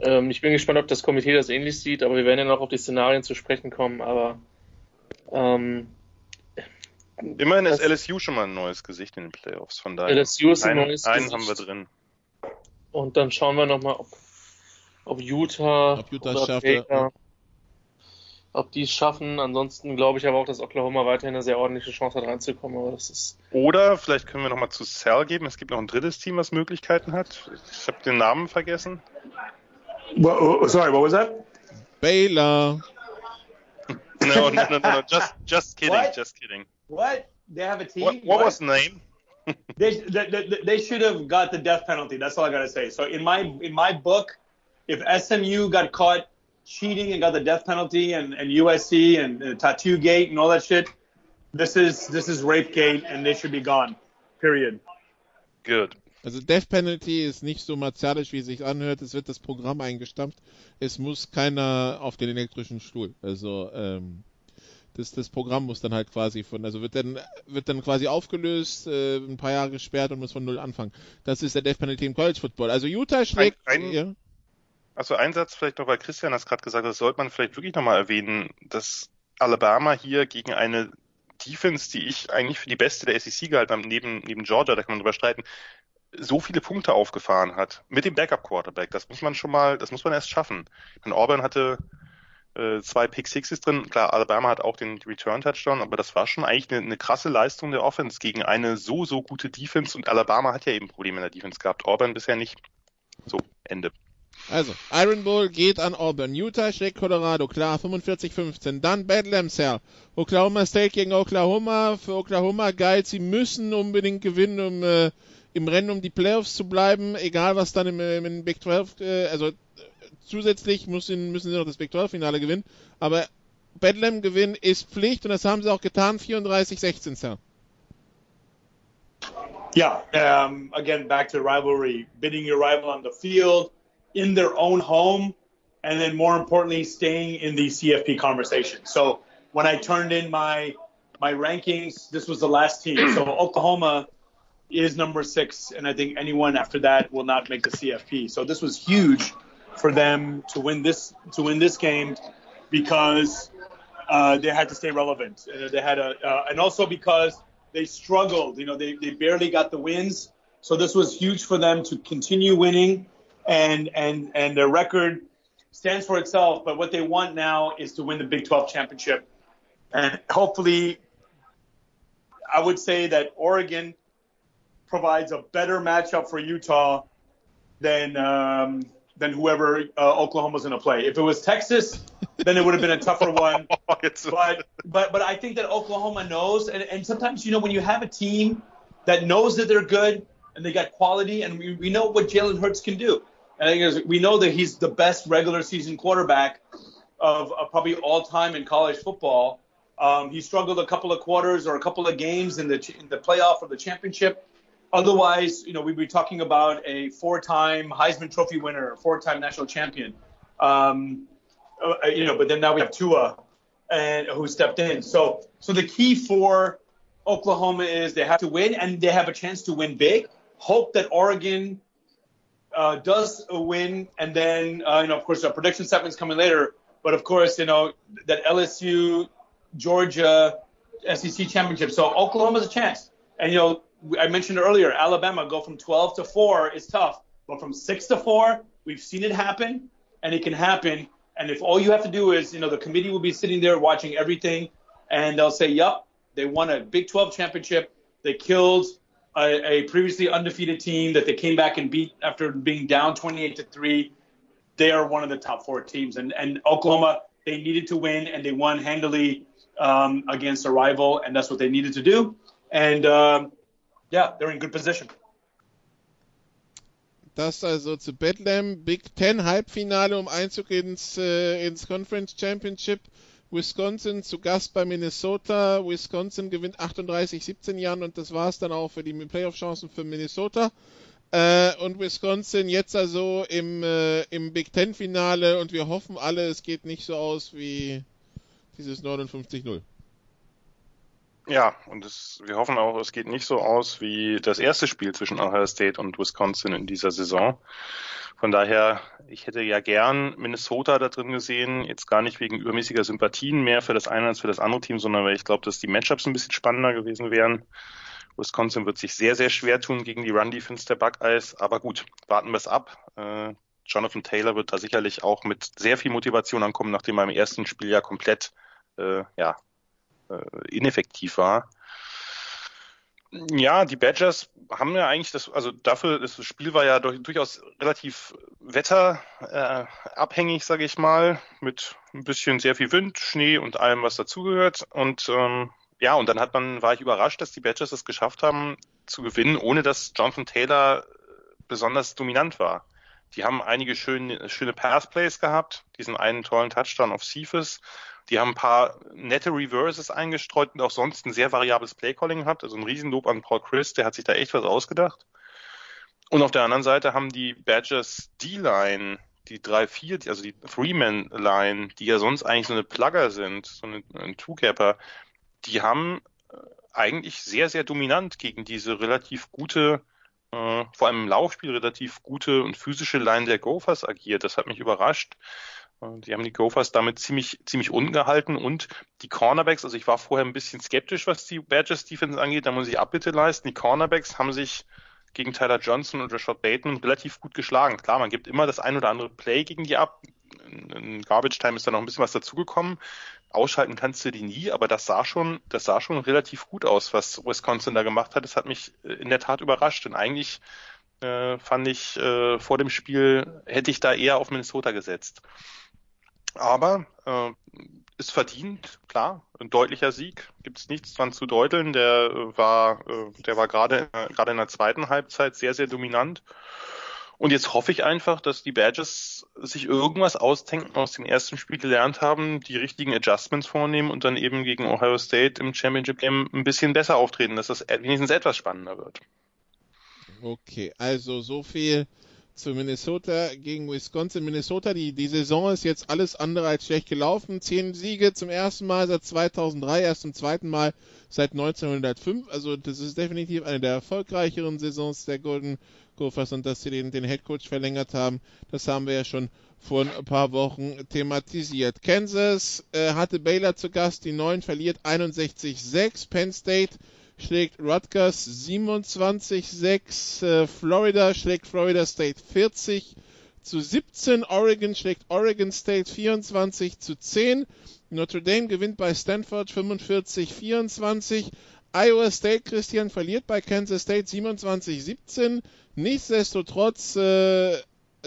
S5: Ähm, ich bin gespannt, ob das Komitee das ähnlich sieht, aber wir werden ja noch auf die Szenarien zu sprechen kommen, aber ähm,
S6: Immerhin ist LSU schon mal ein neues Gesicht in den Playoffs, von daher. LSU ist ein, ein neues einen Gesicht. haben wir drin.
S5: Und dann schauen wir nochmal, ob, ob Utah,
S4: ob Utah oder schafft, Baker,
S5: ob die es schaffen. Ansonsten glaube ich aber auch, dass Oklahoma weiterhin eine sehr ordentliche Chance hat reinzukommen. Aber das ist
S6: oder vielleicht können wir nochmal zu Cell geben. Es gibt noch ein drittes Team, was Möglichkeiten hat. Ich habe den Namen vergessen.
S7: Well, sorry, what was that?
S4: Baylor.
S6: no, no, no, no, just, just kidding, what? just kidding.
S7: What? They have a team?
S6: What, what, what? was the name?
S7: they, they, they should have got the death penalty. That's all I gotta say. So in my in my book, if SMU got caught cheating and got the death penalty, and, and USC and uh, Tattoo Gate and all that shit, this is this is rape gate, and they should be gone. Period.
S6: Good.
S4: Also Death Penalty ist nicht so martialisch, wie es sich anhört. Es wird das Programm eingestampft. Es muss keiner auf den elektrischen Stuhl. Also ähm, das, das Programm muss dann halt quasi von, also wird dann, wird dann quasi aufgelöst, äh, ein paar Jahre gesperrt und muss von null anfangen. Das ist der Death Penalty im College Football. Also Utah schlägt.
S6: Ein, ein, ja. Also ein Satz vielleicht noch, weil Christian das gerade gesagt hat, das sollte man vielleicht wirklich nochmal erwähnen, dass Alabama hier gegen eine Defense, die ich eigentlich für die beste der SEC gehalten habe, neben, neben Georgia, da kann man drüber streiten, so viele Punkte aufgefahren hat. Mit dem Backup Quarterback. Das muss man schon mal, das muss man erst schaffen. Denn Auburn hatte äh, zwei Pick Sixes drin. Klar, Alabama hat auch den Return Touchdown, aber das war schon eigentlich eine, eine, krasse Leistung der Offense gegen eine so, so gute Defense und Alabama hat ja eben Probleme in der Defense gehabt. Auburn bisher nicht. So, Ende.
S4: Also, Iron Bowl geht an Auburn. Utah schlägt Colorado, klar, 45-15. Dann Bedlam Cell. Oklahoma State gegen Oklahoma. Für Oklahoma geil, sie müssen unbedingt gewinnen, um äh, im Rennen um die Playoffs zu bleiben, egal was dann im, im Big 12, äh, also zusätzlich müssen, müssen sie noch das Big 12 Finale gewinnen. Aber Bedlam gewinnen ist Pflicht und das haben sie auch getan. 34-16, Sir.
S7: Yeah, um, again, back to rivalry, bidding your rival on the field, in their own home, and then more importantly, staying in the CFP conversation. So when I turned in my my rankings, this was the last team. So Oklahoma is number six, and I think anyone after that will not make the CFP. So this was huge for them to win this to win this game because uh, they had to stay relevant. Uh, they had a uh, and also because they struggled. You know, they, they barely got the wins. So this was huge for them to continue winning, and and and their record stands for itself. But what they want now is to win the Big 12 championship, and hopefully, I would say that Oregon provides a better matchup for Utah than um, than whoever uh, Oklahoma's going to play. If it was Texas, then it would have been a tougher one. but but but I think that Oklahoma knows, and, and sometimes you know when you have a team that knows that they're good and they got quality, and we, we know what Jalen Hurts can do. And I think we know that he's the best regular season quarterback of, of probably all time in college football. Um, he struggled a couple of quarters or a couple of games in the in the playoff or the championship. Otherwise, you know, we'd be talking about a four-time Heisman Trophy winner, a four-time national champion. Um, uh, you know, but then now we have Tua, and who stepped in. So, so the key for Oklahoma is they have to win and they have a chance to win big. Hope that Oregon uh, does win, and then uh, you know, of course, our prediction segment is coming later. But of course, you know that LSU, Georgia, SEC championship. So Oklahoma's a chance. And you know, I mentioned earlier, Alabama go from 12 to four is tough, but from six to four, we've seen it happen, and it can happen. And if all you have to do is, you know, the committee will be sitting there watching everything, and they'll say, "Yup, they won a Big 12 championship. They killed a, a previously undefeated team that they came back and beat after being down 28 to three. They are one of the top four teams, and and Oklahoma they needed to win, and they won handily um, against a rival, and that's what they needed to do. And um, yeah, they're in good position.
S4: Das also zu Bethlehem Big Ten Halbfinale, um Einzug ins, äh, ins Conference Championship. Wisconsin zu Gast bei Minnesota. Wisconsin gewinnt 38-17 Jahren und das war es dann auch für die Playoff-Chancen für Minnesota. Äh, und Wisconsin jetzt also im, äh, im Big Ten Finale und wir hoffen alle, es geht nicht so aus wie dieses 59-0.
S6: Ja, und es, wir hoffen auch, es geht nicht so aus wie das erste Spiel zwischen Ohio State und Wisconsin in dieser Saison. Von daher, ich hätte ja gern Minnesota da drin gesehen, jetzt gar nicht wegen übermäßiger Sympathien mehr für das eine als für das andere Team, sondern weil ich glaube, dass die Matchups ein bisschen spannender gewesen wären. Wisconsin wird sich sehr, sehr schwer tun gegen die Run-Defense der Buckeyes, aber gut, warten wir es ab. Äh, Jonathan Taylor wird da sicherlich auch mit sehr viel Motivation ankommen, nachdem er im ersten Spiel ja komplett äh, ja, äh, ineffektiv war. Ja, die Badgers haben ja eigentlich das, also dafür, das Spiel war ja durch, durchaus relativ wetterabhängig, äh, sage ich mal, mit ein bisschen sehr viel Wind, Schnee und allem, was dazugehört. Und ähm, ja, und dann hat man, war ich überrascht, dass die Badgers es geschafft haben zu gewinnen, ohne dass Jonathan Taylor besonders dominant war. Die haben einige schöne, schöne Passplays gehabt, diesen einen tollen Touchdown auf Cephas. Die haben ein paar nette Reverses eingestreut und auch sonst ein sehr variables Playcalling gehabt. Also ein Riesenlob an Paul Chris, der hat sich da echt was ausgedacht. Und auf der anderen Seite haben die Badgers D-Line, die 3-4, also die Three-Man-Line, die ja sonst eigentlich so eine Plugger sind, so ein Two-Capper, die haben äh, eigentlich sehr, sehr dominant gegen diese relativ gute äh, vor allem im Laufspiel relativ gute und physische Line der Gophers agiert. Das hat mich überrascht. Äh, die haben die Gophers damit ziemlich, ziemlich ungehalten und die Cornerbacks, also ich war vorher ein bisschen skeptisch, was die Badgers Defense angeht, da muss ich Abbitte leisten. Die Cornerbacks haben sich gegen Tyler Johnson und Rashad Bateman relativ gut geschlagen. Klar, man gibt immer das ein oder andere Play gegen die ab. In Garbage Time ist da noch ein bisschen was dazugekommen. Ausschalten kannst du die nie, aber das sah schon, das sah schon relativ gut aus, was Wisconsin da gemacht hat. Das hat mich äh, in der Tat überrascht. Und eigentlich äh, fand ich äh, vor dem Spiel hätte ich da eher auf Minnesota gesetzt. Aber äh, ist verdient, klar, ein deutlicher Sieg, gibt es nichts dran zu deuteln. Der äh, war, äh, der war gerade gerade in der zweiten Halbzeit sehr sehr dominant. Und jetzt hoffe ich einfach, dass die Badgers sich irgendwas ausdenken, aus dem ersten Spiel gelernt haben, die richtigen Adjustments vornehmen und dann eben gegen Ohio State im Championship Game ein bisschen besser auftreten, dass das wenigstens etwas spannender wird.
S4: Okay, also so viel zu Minnesota gegen Wisconsin. Minnesota, die, die Saison ist jetzt alles andere als schlecht gelaufen. Zehn Siege zum ersten Mal seit 2003, erst zum zweiten Mal seit 1905. Also das ist definitiv eine der erfolgreicheren Saisons der Golden Gophers und dass sie den, den Headcoach verlängert haben, das haben wir ja schon vor ein paar Wochen thematisiert. Kansas äh, hatte Baylor zu Gast, die 9 verliert 61-6. Penn State schlägt Rutgers 27-6. Äh, Florida schlägt Florida State 40 zu 17. Oregon schlägt Oregon State 24 zu 10. Notre Dame gewinnt bei Stanford 45-24. Iowa State, Christian, verliert bei Kansas State 27-17. Nichtsdestotrotz, äh,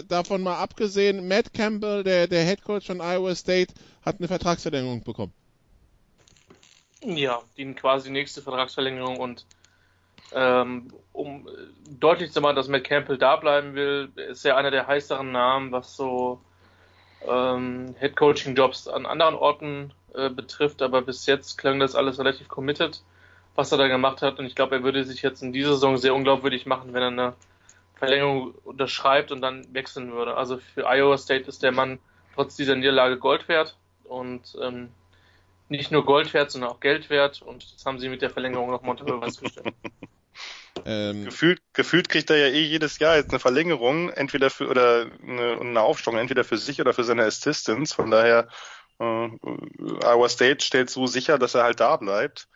S4: davon mal abgesehen, Matt Campbell, der, der Head Coach von Iowa State, hat eine Vertragsverlängerung bekommen.
S5: Ja, die quasi nächste Vertragsverlängerung und ähm, um deutlich zu machen, dass Matt Campbell da bleiben will, ist er einer der heißeren Namen, was so ähm, Head Coaching Jobs an anderen Orten äh, betrifft, aber bis jetzt klang das alles relativ committed, was er da gemacht hat. Und ich glaube, er würde sich jetzt in dieser Saison sehr unglaubwürdig machen, wenn er eine Verlängerung unterschreibt und dann wechseln würde. Also für Iowa State ist der Mann trotz dieser Niederlage Gold wert. Und ähm, nicht nur Gold wert, sondern auch Geld wert und das haben sie mit der Verlängerung noch unter Beweis gestellt.
S6: Ähm, gefühlt, gefühlt kriegt er ja eh jedes Jahr jetzt eine Verlängerung, entweder für oder eine, eine Aufstockung, entweder für sich oder für seine Assistants. Von daher äh, Iowa State stellt so sicher, dass er halt da bleibt.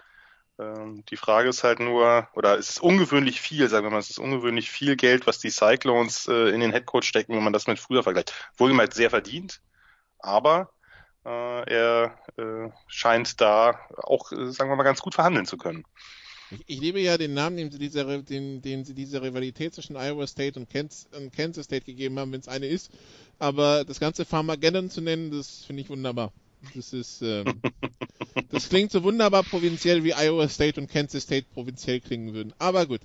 S6: Ähm, die Frage ist halt nur, oder es ist ungewöhnlich viel, sagen wir mal, es ist ungewöhnlich viel Geld, was die Cyclones äh, in den Headcoach stecken, wenn man das mit früher vergleicht. Wohlgemerkt sehr verdient, aber er äh, scheint da auch, äh, sagen wir mal, ganz gut verhandeln zu können.
S4: Ich, ich liebe ja den Namen, den sie, dieser, den, den sie dieser Rivalität zwischen Iowa State und Kansas, und Kansas State gegeben haben, wenn es eine ist. Aber das ganze Farmageddon zu nennen, das finde ich wunderbar. Das ist, ähm, das klingt so wunderbar provinziell, wie Iowa State und Kansas State provinziell klingen würden. Aber gut.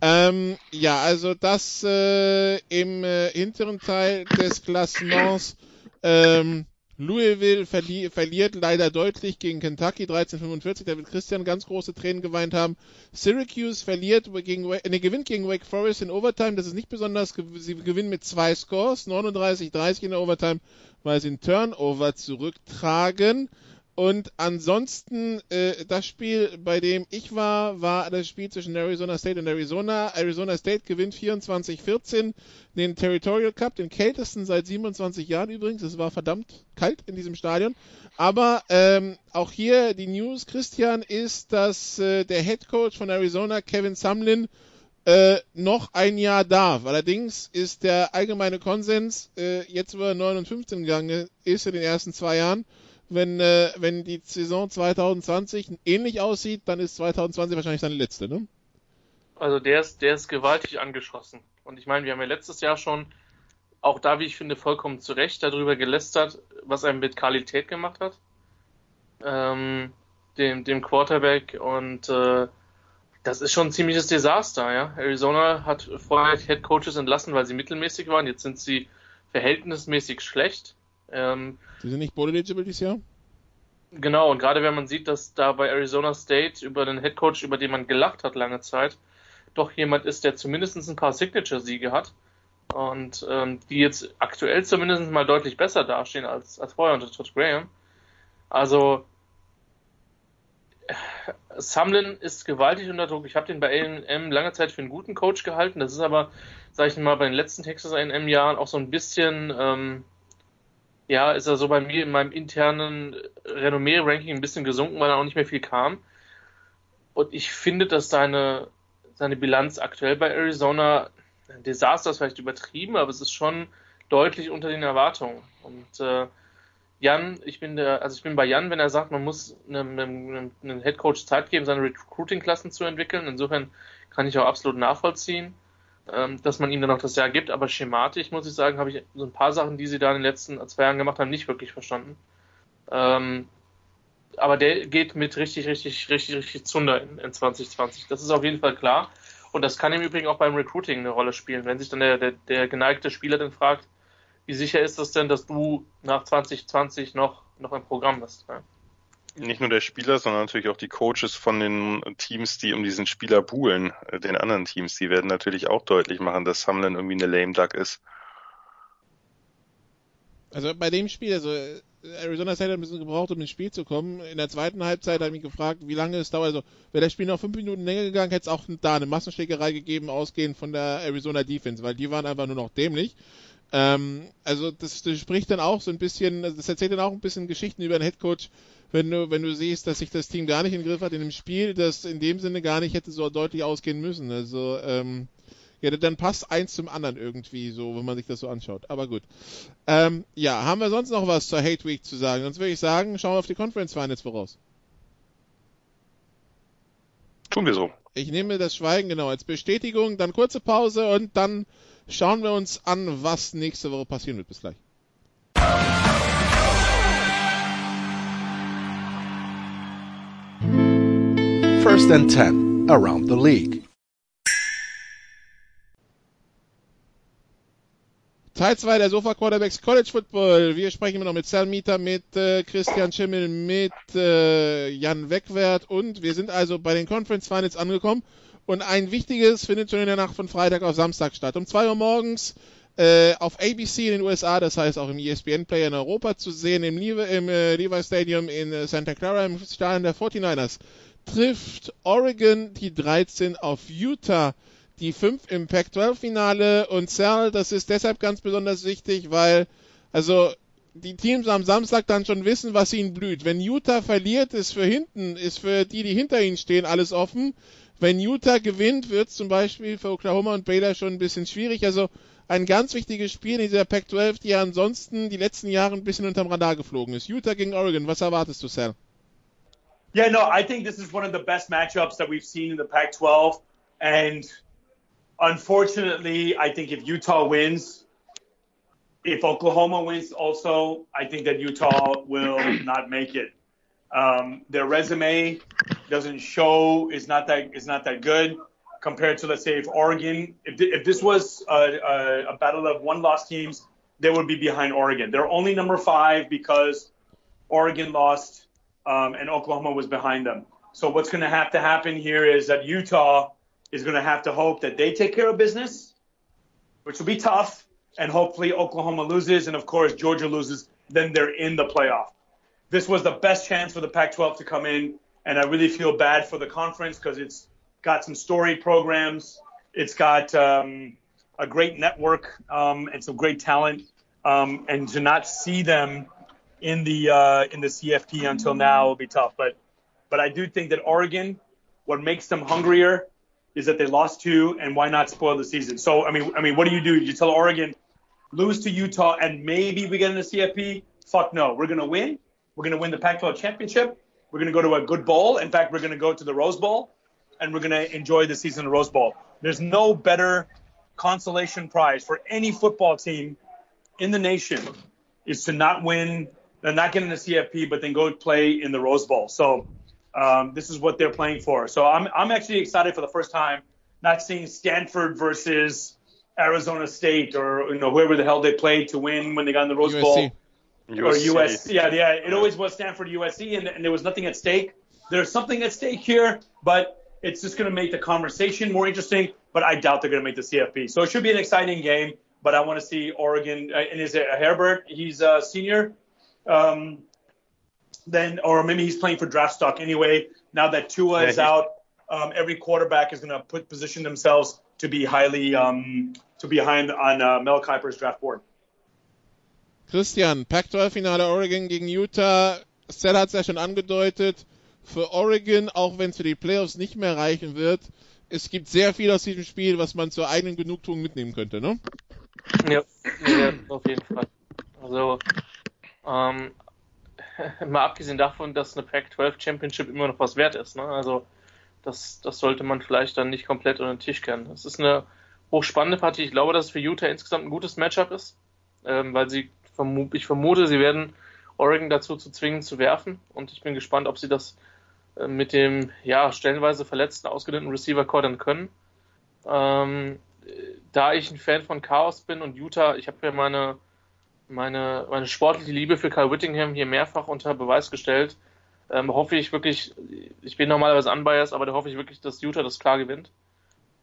S4: Ähm, ja, also das äh, im äh, hinteren Teil des Klassements. Ähm, Louisville verli verliert leider deutlich gegen Kentucky 13:45. Da wird Christian ganz große Tränen geweint haben. Syracuse verliert gegen, ne, gewinnt gegen Wake Forest in Overtime. Das ist nicht besonders. Sie gewinnen mit zwei Scores, 39:30 in der Overtime, weil sie einen Turnover zurücktragen. Und ansonsten, äh, das Spiel, bei dem ich war, war das Spiel zwischen Arizona State und Arizona. Arizona State gewinnt 24-14 den Territorial Cup, den kältesten seit 27 Jahren übrigens. Es war verdammt kalt in diesem Stadion. Aber ähm, auch hier die News, Christian, ist, dass äh, der Head Coach von Arizona, Kevin Sumlin, äh, noch ein Jahr darf. Allerdings ist der allgemeine Konsens, äh, jetzt wo er 59 gegangen ist in den ersten zwei Jahren, wenn, äh, wenn die Saison 2020 ähnlich aussieht, dann ist 2020 wahrscheinlich seine letzte, ne?
S5: Also der ist, der ist gewaltig angeschossen. Und ich meine, wir haben ja letztes Jahr schon, auch da, wie ich finde, vollkommen zu Recht darüber gelästert, was er mit Qualität gemacht hat. Ähm, dem, dem Quarterback und äh, das ist schon ein ziemliches Desaster, ja. Arizona hat vorher Head Coaches entlassen, weil sie mittelmäßig waren. Jetzt sind sie verhältnismäßig schlecht.
S4: Ähm, Sie sind nicht bowl eligible dieses Jahr?
S5: Genau, und gerade wenn man sieht, dass da bei Arizona State über den Head Coach, über den man gelacht hat lange Zeit, doch jemand ist, der zumindest ein paar Signature-Siege hat und ähm, die jetzt aktuell zumindest mal deutlich besser dastehen als, als vorher unter Todd Graham. Also Sumlin ist gewaltig unter Druck. Ich habe den bei A&M lange Zeit für einen guten Coach gehalten. Das ist aber, sage ich mal, bei den letzten Texas A&M Jahren auch so ein bisschen ähm, ja, ist er so bei mir in meinem internen Renommee-Ranking ein bisschen gesunken, weil er auch nicht mehr viel kam. Und ich finde, dass seine, seine Bilanz aktuell bei Arizona, ein Desaster ist vielleicht übertrieben, aber es ist schon deutlich unter den Erwartungen. Und äh, Jan, ich bin der, also ich bin bei Jan, wenn er sagt, man muss einem, einem, einem Headcoach Zeit geben, seine Recruiting-Klassen zu entwickeln. Insofern kann ich auch absolut nachvollziehen ähm, dass man ihm dann auch das Jahr gibt. Aber schematisch, muss ich sagen, habe ich so ein paar Sachen, die sie da in den letzten zwei Jahren gemacht haben, nicht wirklich verstanden. Ähm, aber der geht mit richtig, richtig, richtig, richtig Zunder in, in 2020. Das ist auf jeden Fall klar. Und das kann im Übrigen auch beim Recruiting eine Rolle spielen. Wenn sich dann der, der, der geneigte Spieler dann fragt, wie sicher ist das denn, dass du nach 2020 noch, noch ein Programm hast? Ja?
S6: Nicht nur der Spieler, sondern natürlich auch die Coaches von den Teams, die um diesen Spieler buhlen, äh, den anderen Teams, die werden natürlich auch deutlich machen, dass Hamlin irgendwie eine lame duck ist.
S4: Also bei dem Spiel, also Arizona State hat ein bisschen gebraucht, um ins Spiel zu kommen. In der zweiten Halbzeit habe ich mich gefragt, wie lange es dauert. Also wäre das Spiel noch fünf Minuten länger gegangen, hätte es auch da eine Massenschlägerei gegeben, ausgehend von der Arizona Defense, weil die waren einfach nur noch dämlich. Ähm, also das, das spricht dann auch so ein bisschen, das erzählt dann auch ein bisschen Geschichten über den Headcoach, wenn du, wenn du siehst, dass sich das Team gar nicht in den Griff hat in einem Spiel, das in dem Sinne gar nicht hätte so deutlich ausgehen müssen. Also, ähm, ja, dann passt eins zum anderen irgendwie so, wenn man sich das so anschaut. Aber gut. Ähm, ja, haben wir sonst noch was zur Hate Week zu sagen? Sonst würde ich sagen, schauen wir auf die Conference Finals voraus.
S6: Tun wir so.
S4: Ich nehme das Schweigen genau als Bestätigung, dann kurze Pause und dann schauen wir uns an, was nächste Woche passieren wird. Bis gleich.
S2: First and 10 around the league.
S4: Teil 2 der Sofa Quarterbacks College Football. Wir sprechen immer noch mit Sal Mieter, mit äh, Christian Schimmel, mit äh, Jan Wegwert und wir sind also bei den Conference Finals angekommen und ein wichtiges findet schon in der Nacht von Freitag auf Samstag statt. Um 2 Uhr morgens äh, auf ABC in den USA, das heißt auch im ESPN-Player in Europa zu sehen, im, Levi, im äh, Levi Stadium in äh, Santa Clara, im Stadion der 49ers, trifft Oregon die 13 auf Utah, die 5 im Pac-12-Finale und Sal, das ist deshalb ganz besonders wichtig, weil, also, die Teams am Samstag dann schon wissen, was ihnen blüht. Wenn Utah verliert, ist für hinten, ist für die, die hinter ihnen stehen, alles offen. Wenn Utah gewinnt, wird es zum Beispiel für Oklahoma und Baylor schon ein bisschen schwierig. Also ein ganz wichtiges Spiel in dieser Pac-12, die ja ansonsten die letzten Jahre ein bisschen unterm Radar geflogen ist. Utah gegen Oregon, was erwartest du, Sal?
S7: Yeah, no, I think this is one of the best matchups that we've seen in the Pac 12. And unfortunately, I think if Utah wins, if Oklahoma wins also, I think that Utah will not make it. Um, their resume doesn't show is not that is not that good compared to let's say if Oregon if, if this was a, a, a battle of one loss teams they would be behind Oregon. They're only number five because Oregon lost um, and Oklahoma was behind them. So what's going to have to happen here is that Utah is going to have to hope that they take care of business, which will be tough, and hopefully Oklahoma loses, and of course Georgia loses. Then they're in the playoff. This was the best chance for the Pac-12 to come in, and I really feel bad for the conference because it's got some storied programs. It's got um, a great network um, and some great talent, um, and to not see them in the uh, in the CFP until now will be tough. But but I do think that Oregon, what makes them hungrier is that they lost two, and why not spoil the season? So I mean I mean, what do you do? You tell Oregon lose to Utah, and maybe we get in the CFP? Fuck no, we're gonna win. We're gonna win the Pac-12 championship. We're gonna go to a good bowl. In fact, we're gonna go to the Rose Bowl, and we're gonna enjoy the season of the Rose Bowl. There's no better consolation prize for any football team in the nation is to not win not getting the CFP, but then go play in the Rose Bowl. So um, this is what they're playing for. So I'm I'm actually excited for the first time, not seeing Stanford versus Arizona State or you know whoever the hell they played to win when they got in the Rose
S4: USC.
S7: Bowl or
S6: USC.
S7: Yeah, yeah. It always was Stanford USC, and, and there was nothing at stake. There's something at stake here, but it's just going to make the conversation more interesting. But I doubt they're going to make the CFP. So it should be an exciting game. But I want to see Oregon. Uh, and is it Herbert? He's a senior. Um, then, or maybe he's playing for draft stock anyway. Now that Tua
S6: Yeah,
S7: is out, um, every quarterback is going to put position themselves to be highly um, to be behind on uh, Mel Kiper's draft board.
S4: Christian, Pac-12-Finale Oregon gegen Utah. Seth hat es ja schon angedeutet. Für Oregon, auch wenn es für die Playoffs nicht mehr reichen wird, es gibt sehr viel aus diesem Spiel, was man zur eigenen Genugtuung mitnehmen könnte, ne?
S5: Ja, ja auf jeden Fall. Also, ähm, mal abgesehen davon, dass eine Pac-12 Championship immer noch was wert ist. Ne? Also, das, das sollte man vielleicht dann nicht komplett unter den Tisch kennen. Es ist eine hochspannende Partie. Ich glaube, dass es für Utah insgesamt ein gutes Matchup ist, ähm, weil sie, vermu ich vermute, sie werden Oregon dazu zu zwingen zu werfen. Und ich bin gespannt, ob sie das äh, mit dem, ja, stellenweise verletzten, ausgedehnten Receiver-Core dann können. Ähm, da ich ein Fan von Chaos bin und Utah, ich habe ja meine, meine, meine sportliche Liebe für Kyle Whittingham hier mehrfach unter Beweis gestellt, ähm, hoffe ich wirklich, ich bin normalerweise unbiased, aber da hoffe ich wirklich, dass Utah das klar gewinnt.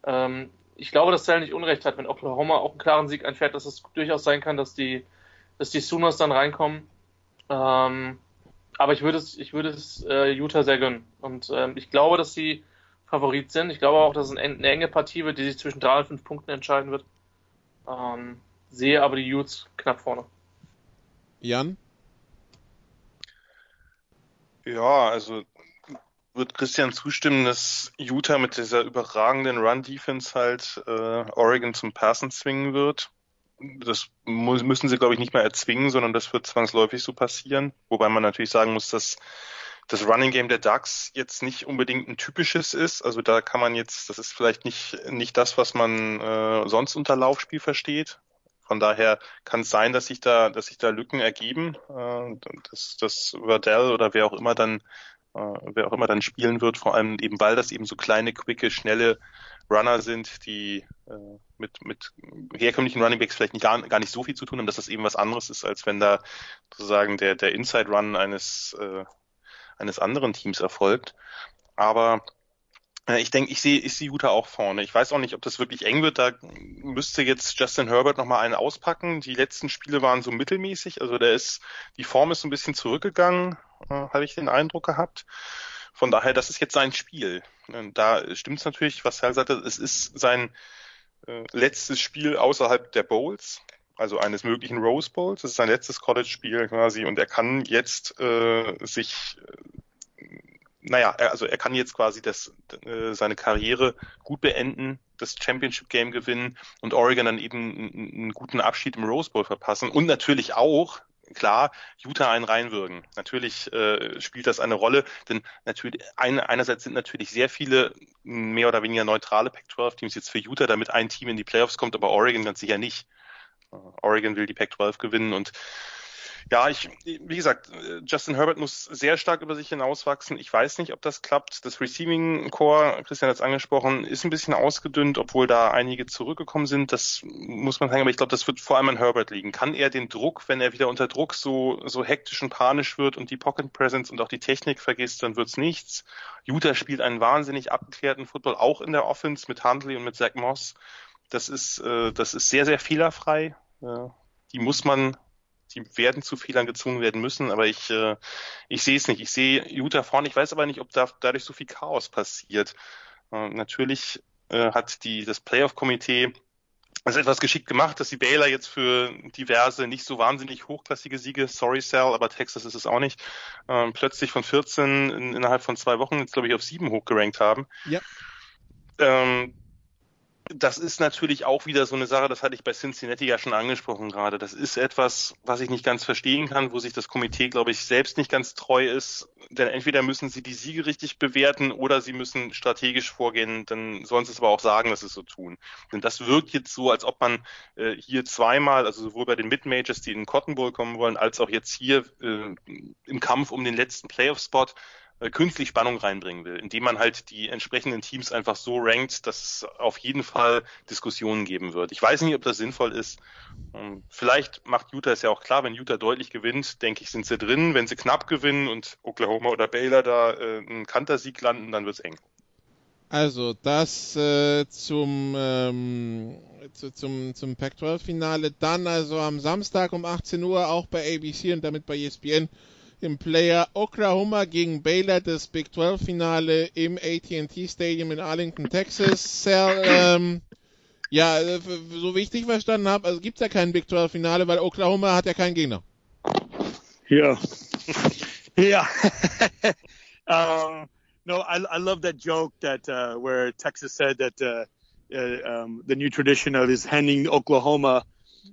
S5: Ähm, ich glaube, dass Zell nicht Unrecht hat, wenn Oklahoma auch einen klaren Sieg einfährt, dass es durchaus sein kann, dass die, dass die Sooners dann reinkommen. Ähm, aber ich würde es, ich würde es äh, Utah sehr gönnen. Und ähm, ich glaube, dass sie Favorit sind. Ich glaube auch, dass es eine, eine enge Partie wird, die sich zwischen drei und fünf Punkten entscheiden wird. Ähm, sehe aber die Utes knapp vorne.
S4: Jan?
S6: Ja, also wird Christian zustimmen, dass Utah mit dieser überragenden Run-Defense halt äh, Oregon zum Passen zwingen wird. Das mu müssen sie, glaube ich, nicht mehr erzwingen, sondern das wird zwangsläufig so passieren. Wobei man natürlich sagen muss, dass das Running Game der Ducks jetzt nicht unbedingt ein typisches ist. Also da kann man jetzt, das ist vielleicht nicht, nicht das, was man äh, sonst unter Laufspiel versteht. Von daher kann es sein, dass sich da, dass sich da Lücken ergeben, äh, dass, dass Verdell oder wer auch immer dann, wer auch immer dann spielen wird, vor allem eben, weil das eben so kleine, quicke, schnelle Runner sind, die äh, mit, mit herkömmlichen Running Backs vielleicht nicht, gar, gar nicht so viel zu tun haben, dass das eben was anderes ist, als wenn da sozusagen der, der Inside Run eines, äh, eines anderen Teams erfolgt. Aber Ich denke, ich sehe ich sehe Utah auch vorne. Ich weiß auch nicht, ob das wirklich eng wird. Da müsste jetzt Justin Herbert nochmal einen auspacken. Die letzten Spiele waren so mittelmäßig. Also der ist, die Form ist so ein bisschen zurückgegangen, äh, habe ich den Eindruck gehabt. Von daher, das ist jetzt sein Spiel. Und da stimmt es natürlich, was Herr sagte, es ist sein äh, letztes Spiel außerhalb der Bowls also eines möglichen Rose Bowls. Das ist sein letztes College-Spiel quasi und er kann jetzt äh, sich naja, also er kann jetzt quasi das, äh, seine Karriere gut beenden, das Championship Game gewinnen und Oregon dann eben einen, guten Abschied im Rose Bowl verpassen und natürlich auch klar Utah einen reinwürgen. Natürlich äh, spielt das eine Rolle, denn natürlich ein, einerseits sind natürlich sehr viele mehr oder weniger neutrale Pac-12-Teams jetzt für Utah, damit ein Team in die Playoffs kommt, aber Oregon ganz sicher nicht. Äh, Oregon will die Pac-12 gewinnen und ja, ich, wie gesagt, Justin Herbert muss sehr stark über sich hinauswachsen. Ich weiß nicht, ob das klappt. Das Receiving Core, Christian hat es angesprochen, ist ein bisschen ausgedünnt, obwohl da einige zurückgekommen sind. Das muss man sagen, aber ich glaube, das wird vor allem an Herbert liegen. Kann er den Druck, wenn er wieder unter Druck so, so hektisch und panisch wird und die Pocket Presence und auch die Technik vergisst, dann wird's nichts. Utah spielt einen wahnsinnig abgeklärten Football, auch in der Offense mit Hundley und mit Zach Moss. Das ist, äh, das ist sehr, sehr fehlerfrei. Ja, die muss man die werden zu Fehlern gezwungen werden müssen, aber ich, äh, ich sehe es nicht. Ich sehe Utah vorne, ich weiß aber nicht, ob da dadurch so viel Chaos passiert. Äh, natürlich äh, hat die, das Playoff-Komitee es etwas geschickt gemacht, dass die Baylor jetzt für diverse, nicht so wahnsinnig hochklassige Siege, sorry Sal, aber Texas ist es auch nicht, äh, plötzlich von 14 in, innerhalb von zwei Wochen jetzt glaube ich auf sieben hochgerankt haben.
S4: Ja.
S6: Ähm, das ist natürlich auch wieder so eine Sache, das hatte ich bei Cincinnati ja schon angesprochen gerade. Das ist etwas, was ich nicht ganz verstehen kann, wo sich das Komitee, glaube ich, selbst nicht ganz treu ist. Denn entweder müssen sie die Siege richtig bewerten oder sie müssen strategisch vorgehen, dann sollen sie es aber auch sagen, dass sie es so tun. Denn das wirkt jetzt so, als ob man äh, hier zweimal, also sowohl bei den Mid-Majors, die in den Cotton Bowl kommen wollen, als auch jetzt hier äh, im Kampf um den letzten Playoff-Spot äh, künstlich Spannung reinbringen will, indem man halt die entsprechenden Teams einfach so rankt, dass es auf jeden Fall Diskussionen geben wird. Ich weiß nicht, ob das sinnvoll ist. Ähm, vielleicht macht Utah es ja auch klar, wenn Utah deutlich gewinnt, denke ich, sind sie drin. Wenn sie knapp gewinnen und Oklahoma oder Baylor da äh, einen Kantersieg landen, dann wird's eng.
S4: Also das äh, zum ähm, zu, zum zum Pac-12-Finale. Dann also am Samstag um 18 Uhr auch bei ABC und damit bei ESPN im Player Oklahoma gegen Baylor das Big 12 Finale im AT&T Stadium in Arlington, Texas. Sal, ähm, ja, äh, so wie ich dich verstanden habe, also gibt's ja kein Big 12 Finale, weil Oklahoma hat ja keinen Gegner.
S7: Yeah. yeah. um, no, I, I love that joke that uh, where Texas said that uh, uh, um, the new tradition of is handing Oklahoma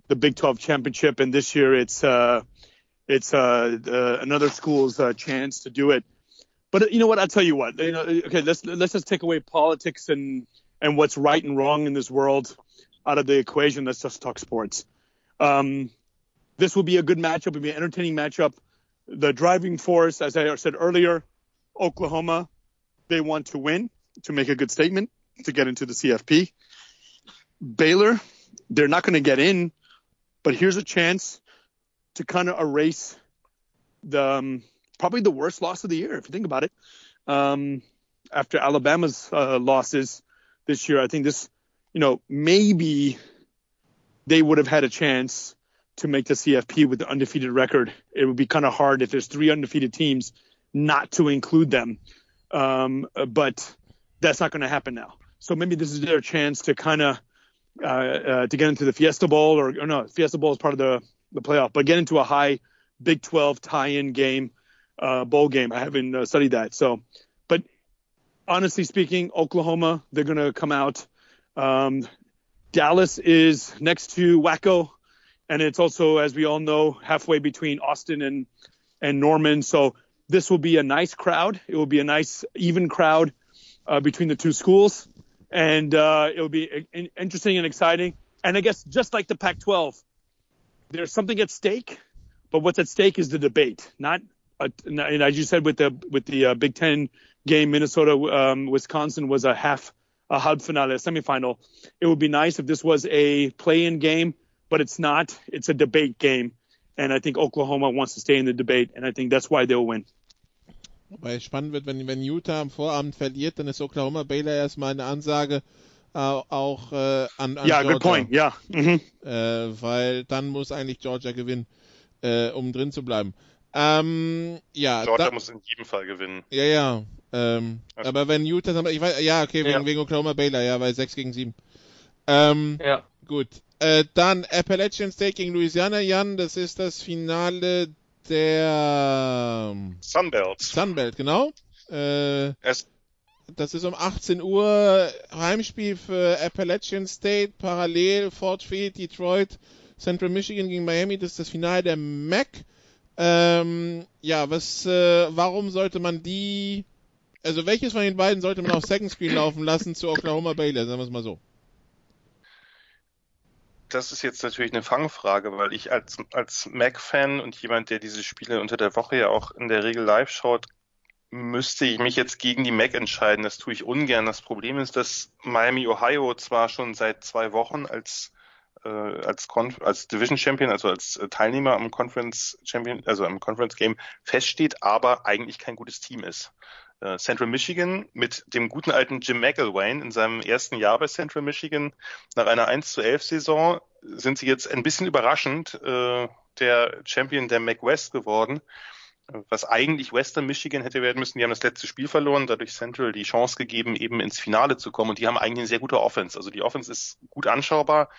S7: the Big 12 championship, and this year it's uh, it's uh, uh, another school's uh, chance to do it. But you know what? I'll tell you what. You know, okay, let's let's just take away politics and and what's right and wrong in this world out of the equation. Let's just talk sports. Um, this will be a good matchup. It'll be an entertaining matchup. The driving force, as I said earlier, Oklahoma, they want to win to make a good statement to get into the CFP. Baylor, they're not going to get in, but here's a chance to kind of erase the um, probably the worst loss of the year, if you think about it. Um, after Alabama's uh, losses this year, I think this, you know, maybe they would have had a chance to make the CFP with the undefeated record. It would be kind of hard if there's three undefeated teams not to include them. Um, but that's not going to happen now. So maybe this is their chance to kind of uh, uh, to get into the Fiesta Bowl, or, or no, Fiesta Bowl is part of the the playoff, but get into a high Big 12 tie-in game, uh, bowl game. I haven't uh, studied that. So, but honestly speaking, Oklahoma, they're going to come out. Um, Dallas is next to Waco, and it's also, as we all know, halfway between Austin and and Norman. So this will be a nice crowd. It will be a nice even crowd uh, between the two schools, and uh, it will be interesting and exciting. And I guess just like the Pac-12, there's something at stake, but what's at stake is the debate, not. A, and as you said with the with the uh, Big Ten game, Minnesota um, Wisconsin was a half a hub finale, a semifinal. It would be nice if this was a play-in game, but it's not. It's a debate game, and I think Oklahoma wants to stay in the debate, and I think that's why they'll win.
S4: Wobei spannend wird, wenn, wenn Utah am Vorabend verliert, dann ist Oklahoma Baylor erstmal eine Ansage auch äh, an, an
S7: Ja,
S4: Georgia.
S7: good point. Ja. Mhm.
S4: Äh, weil dann muss eigentlich Georgia gewinnen, äh, um drin zu bleiben. Ähm, ja,
S6: Georgia
S4: da,
S6: muss in jedem Fall gewinnen.
S4: ja, ja. Ähm,
S6: Also-
S4: aber wenn Utah, ich weiß, ja, okay, wegen,
S5: Ja.
S4: wegen Oklahoma Baylor, ja, weil 6 gegen 7. Ähm,
S5: Ja.
S4: Gut. Äh, dann Appalachian State gegen Louisiana, Jan, das ist das Finale der ähm,
S6: Sunbelt.
S4: Sunbelt, genau. Äh,
S6: Es,
S4: das ist um 18 Uhr Heimspiel für Appalachian State, parallel Fort Field, Detroit, Central Michigan gegen Miami, das ist das Finale der MAC. Ähm, ja, was, äh, warum sollte man die, also welches von den beiden sollte man auf Second Screen laufen lassen zu Oklahoma Baylor, sagen wir es mal so.
S6: das ist jetzt natürlich eine Fangfrage, weil ich als, als Mac-Fan und jemand, der diese Spiele unter der Woche ja auch in der Regel live schaut, müsste ich mich jetzt gegen die Mac entscheiden. Das tue ich ungern. Das Problem ist, dass Miami, Ohio zwar schon seit zwei Wochen als äh, als, Conf als Division Champion, also als äh, Teilnehmer am Conference Champion, also am Conference Game feststeht, aber eigentlich kein gutes Team ist. Äh, Central Michigan mit dem guten alten Jim McElwain in seinem ersten Jahr bei Central Michigan nach einer 1 zu 11 Saison sind sie jetzt ein bisschen überraschend äh, der Champion der McWest geworden, was eigentlich Western Michigan hätte werden müssen. Die haben das letzte Spiel verloren, dadurch Central die Chance gegeben, eben ins Finale zu kommen. Und die haben eigentlich eine sehr gute Offense. Also die Offense ist gut anschaubar.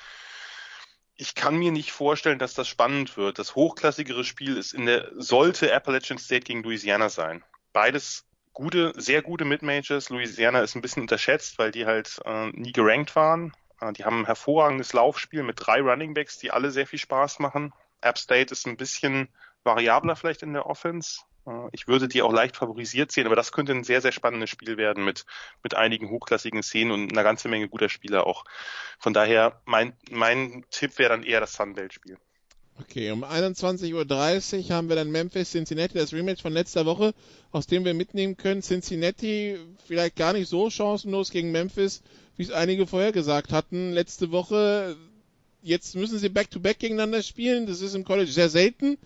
S6: Ich kann mir nicht vorstellen, dass das spannend wird. Das hochklassigere Spiel ist in der, sollte Appalachian State gegen Louisiana sein. Beides gute, sehr gute Mid-Majors. Louisiana ist ein bisschen unterschätzt, weil die halt äh, nie gerankt waren. Äh, die haben ein hervorragendes Laufspiel mit drei Running Backs, die alle sehr viel Spaß machen. App State ist ein bisschen variabler vielleicht in der Offense. Äh, Ich würde die auch leicht favorisiert sehen, aber das könnte ein sehr, sehr spannendes Spiel werden mit, mit einigen hochklassigen Szenen und einer ganzen Menge guter Spieler auch. Von daher, mein, mein Tipp wäre dann eher das Sunbelt-Spiel.
S4: Okay, um 21.30 Uhr haben wir dann Memphis Cincinnati, das Rematch von letzter Woche, aus dem wir mitnehmen können. Cincinnati vielleicht gar nicht so chancenlos gegen Memphis, wie es einige vorher gesagt hatten. Letzte Woche, jetzt müssen sie back-to-back -back gegeneinander spielen. Das ist im College sehr selten.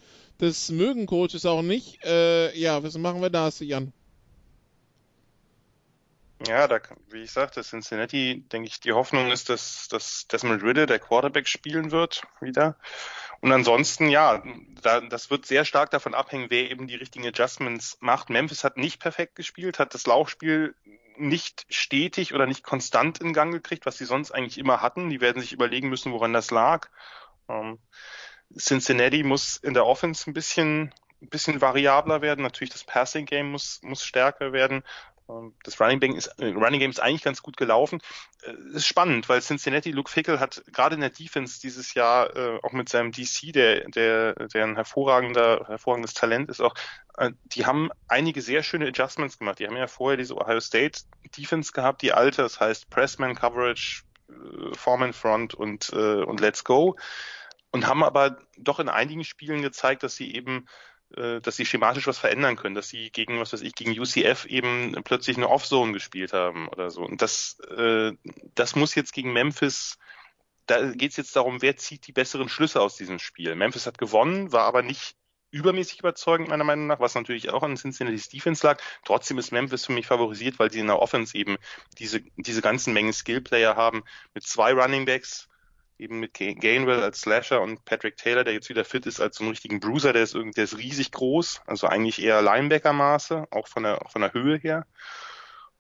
S4: Das mögen Coaches auch nicht. Äh, ja, was machen wir da, Jan?
S6: Ja, da, wie ich sagte, Cincinnati, denke ich, die Hoffnung ist, dass, dass Desmond Riddle, der Quarterback, spielen wird wieder. Und ansonsten, ja, da, das wird sehr stark davon abhängen, wer eben die richtigen Adjustments macht. Memphis hat nicht perfekt gespielt, hat das Laufspiel nicht stetig oder nicht konstant in Gang gekriegt, was sie sonst eigentlich immer hatten. Die werden sich überlegen müssen, woran das lag. Ähm, Cincinnati muss in der Offense ein bisschen, ein bisschen variabler werden. Natürlich das Passing Game muss, muss stärker werden. Ähm, Das Running, Game ist, äh, Running Game ist eigentlich ganz gut gelaufen. Äh, ist spannend, weil Cincinnati, Luke Fickle hat gerade in der Defense dieses Jahr äh, auch mit seinem DC, der, der, der ein hervorragender, hervorragendes Talent ist, auch, äh, die haben einige sehr schöne Adjustments gemacht. Die haben ja vorher diese Ohio State Defense gehabt, die alte, das heißt Pressman Coverage, äh, Foreman Front und, äh, und Let's Go. Und haben aber doch in einigen Spielen gezeigt, dass sie eben äh, dass sie schematisch was verändern können, dass sie gegen, was weiß ich, gegen UCF eben plötzlich eine Off-Zone gespielt haben oder so. Und das, äh, das muss jetzt gegen Memphis, da geht es jetzt darum, wer zieht die besseren Schlüsse aus diesem Spiel. Memphis hat gewonnen, war aber nicht übermäßig überzeugend, meiner Meinung nach, was natürlich auch an Cincinnati's Defense lag. Trotzdem ist Memphis für mich favorisiert, weil sie in der Offense eben diese, diese ganzen Mengen Skill-Player haben mit zwei Running Backs, eben mit Gainwell als Slasher und Patrick Taylor, der jetzt wieder fit ist als so einen richtigen Bruiser, der ist irgendwie, der ist riesig groß, also eigentlich eher Linebacker-Maße, auch von der, auch von der Höhe her.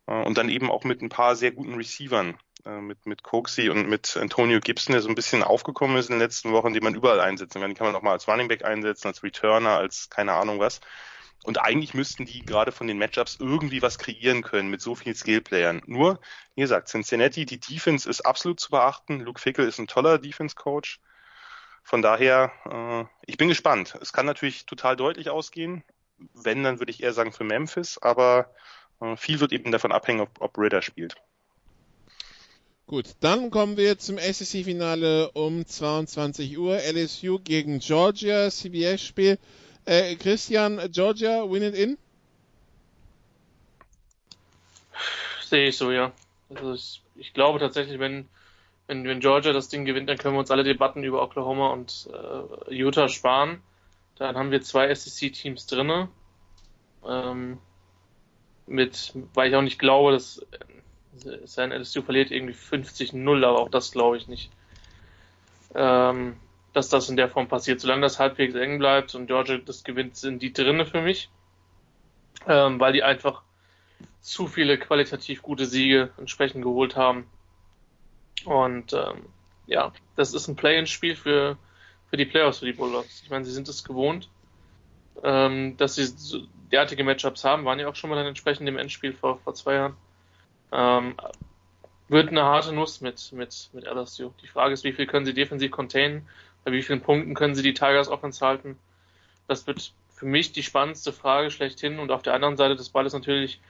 S6: Und dann eben auch mit ein paar sehr guten Receivern, mit, mit Coxie und mit Antonio Gibson, der so ein bisschen aufgekommen ist in den letzten Wochen, die man überall einsetzen kann. Die kann man auch mal als Running Back einsetzen, als Returner, als keine Ahnung was. Und eigentlich müssten die gerade von den Matchups irgendwie was kreieren können mit so vielen Skillplayern. Nur, wie gesagt, Cincinnati, die Defense ist absolut zu beachten. Luke Fickle ist ein toller Defense-Coach. Von daher, äh, ich bin gespannt. Es kann natürlich total deutlich ausgehen. Wenn, dann würde ich eher sagen für Memphis, aber äh, viel wird eben davon abhängen, ob, ob Ritter spielt.
S4: Gut, dann kommen wir zum SEC-Finale um 22 Uhr. LSU gegen Georgia, CBS-Spiel. Äh, Christian, Georgia, win it in?
S5: Sehe ich so, ja. Also ich, ich, glaube tatsächlich, wenn, wenn, wenn Georgia das Ding gewinnt, dann können wir uns alle Debatten über Oklahoma und äh, Utah sparen. Dann haben wir zwei SEC-Teams drinne. Ähm, mit, weil ich auch nicht glaube, dass äh, sein LSU verliert irgendwie 50-0, aber auch das glaube ich nicht. Ähm, dass das in der Form passiert. Solange das halbwegs eng bleibt und Georgia das gewinnt, sind die drinne für mich. Ähm, weil die einfach zu viele qualitativ gute Siege entsprechend geholt haben. Und ähm, ja, das ist ein Play-in-Spiel für, für die Playoffs, für die Bulldogs. Ich meine, sie sind es gewohnt, ähm, dass sie so derartige Matchups haben, waren ja auch schon mal dann entsprechend im Endspiel vor, vor zwei Jahren. Ähm, wird eine harte Nuss mit, mit, mit LSU. Die Frage ist, wie viel können sie defensiv containen, bei wie vielen Punkten können sie die Tigers Offense halten. Das wird für mich die spannendste Frage schlechthin und auf der anderen Seite des Balles natürlich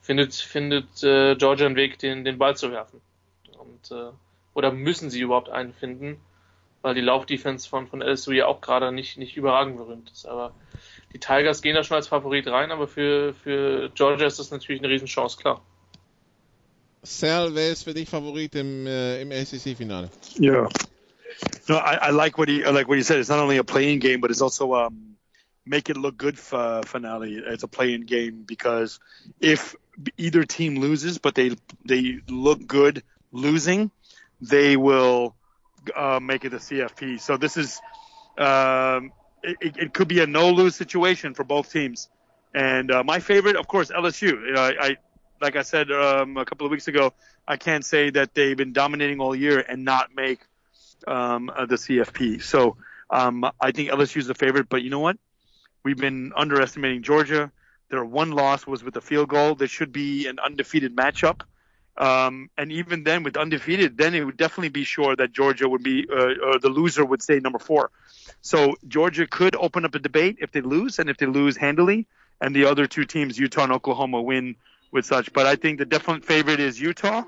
S5: findet, findet äh, Georgia einen Weg, den, den Ball zu werfen. Und, äh, oder müssen sie überhaupt einen finden, weil die Laufdefense von, von LSU ja auch gerade nicht, nicht überragend berühmt ist. Aber die Tigers gehen da schon als Favorit rein, aber für, für Georgia ist das natürlich eine Riesenchance, klar.
S4: Sal, wer ist für dich Favorit im, äh, im ACC-Finale?
S7: Yeah. No, I, I like what he like what he said. It's not only a playing game, but it's also um, make it look good for finale. It's a playing game because if either team loses, but they they look good losing, they will uh, make it a CFP. So this is um, it, it could be a no lose situation for both teams. And uh, my favorite, of course, LSU. I, I like I said um, a couple of weeks ago, I can't say that they've been dominating all year and not make um, uh, the CFP. So um, I think LSU is the favorite. But you know what? We've been underestimating Georgia. Their one loss was with a field goal. This should be an undefeated matchup. Um, and even then, with undefeated, then it would definitely be sure that Georgia would be, uh, or the loser would say number four. So Georgia could open up a debate if they lose, and if they lose handily, and the other two teams, Utah and Oklahoma, win with such. But I think the definite favorite is Utah.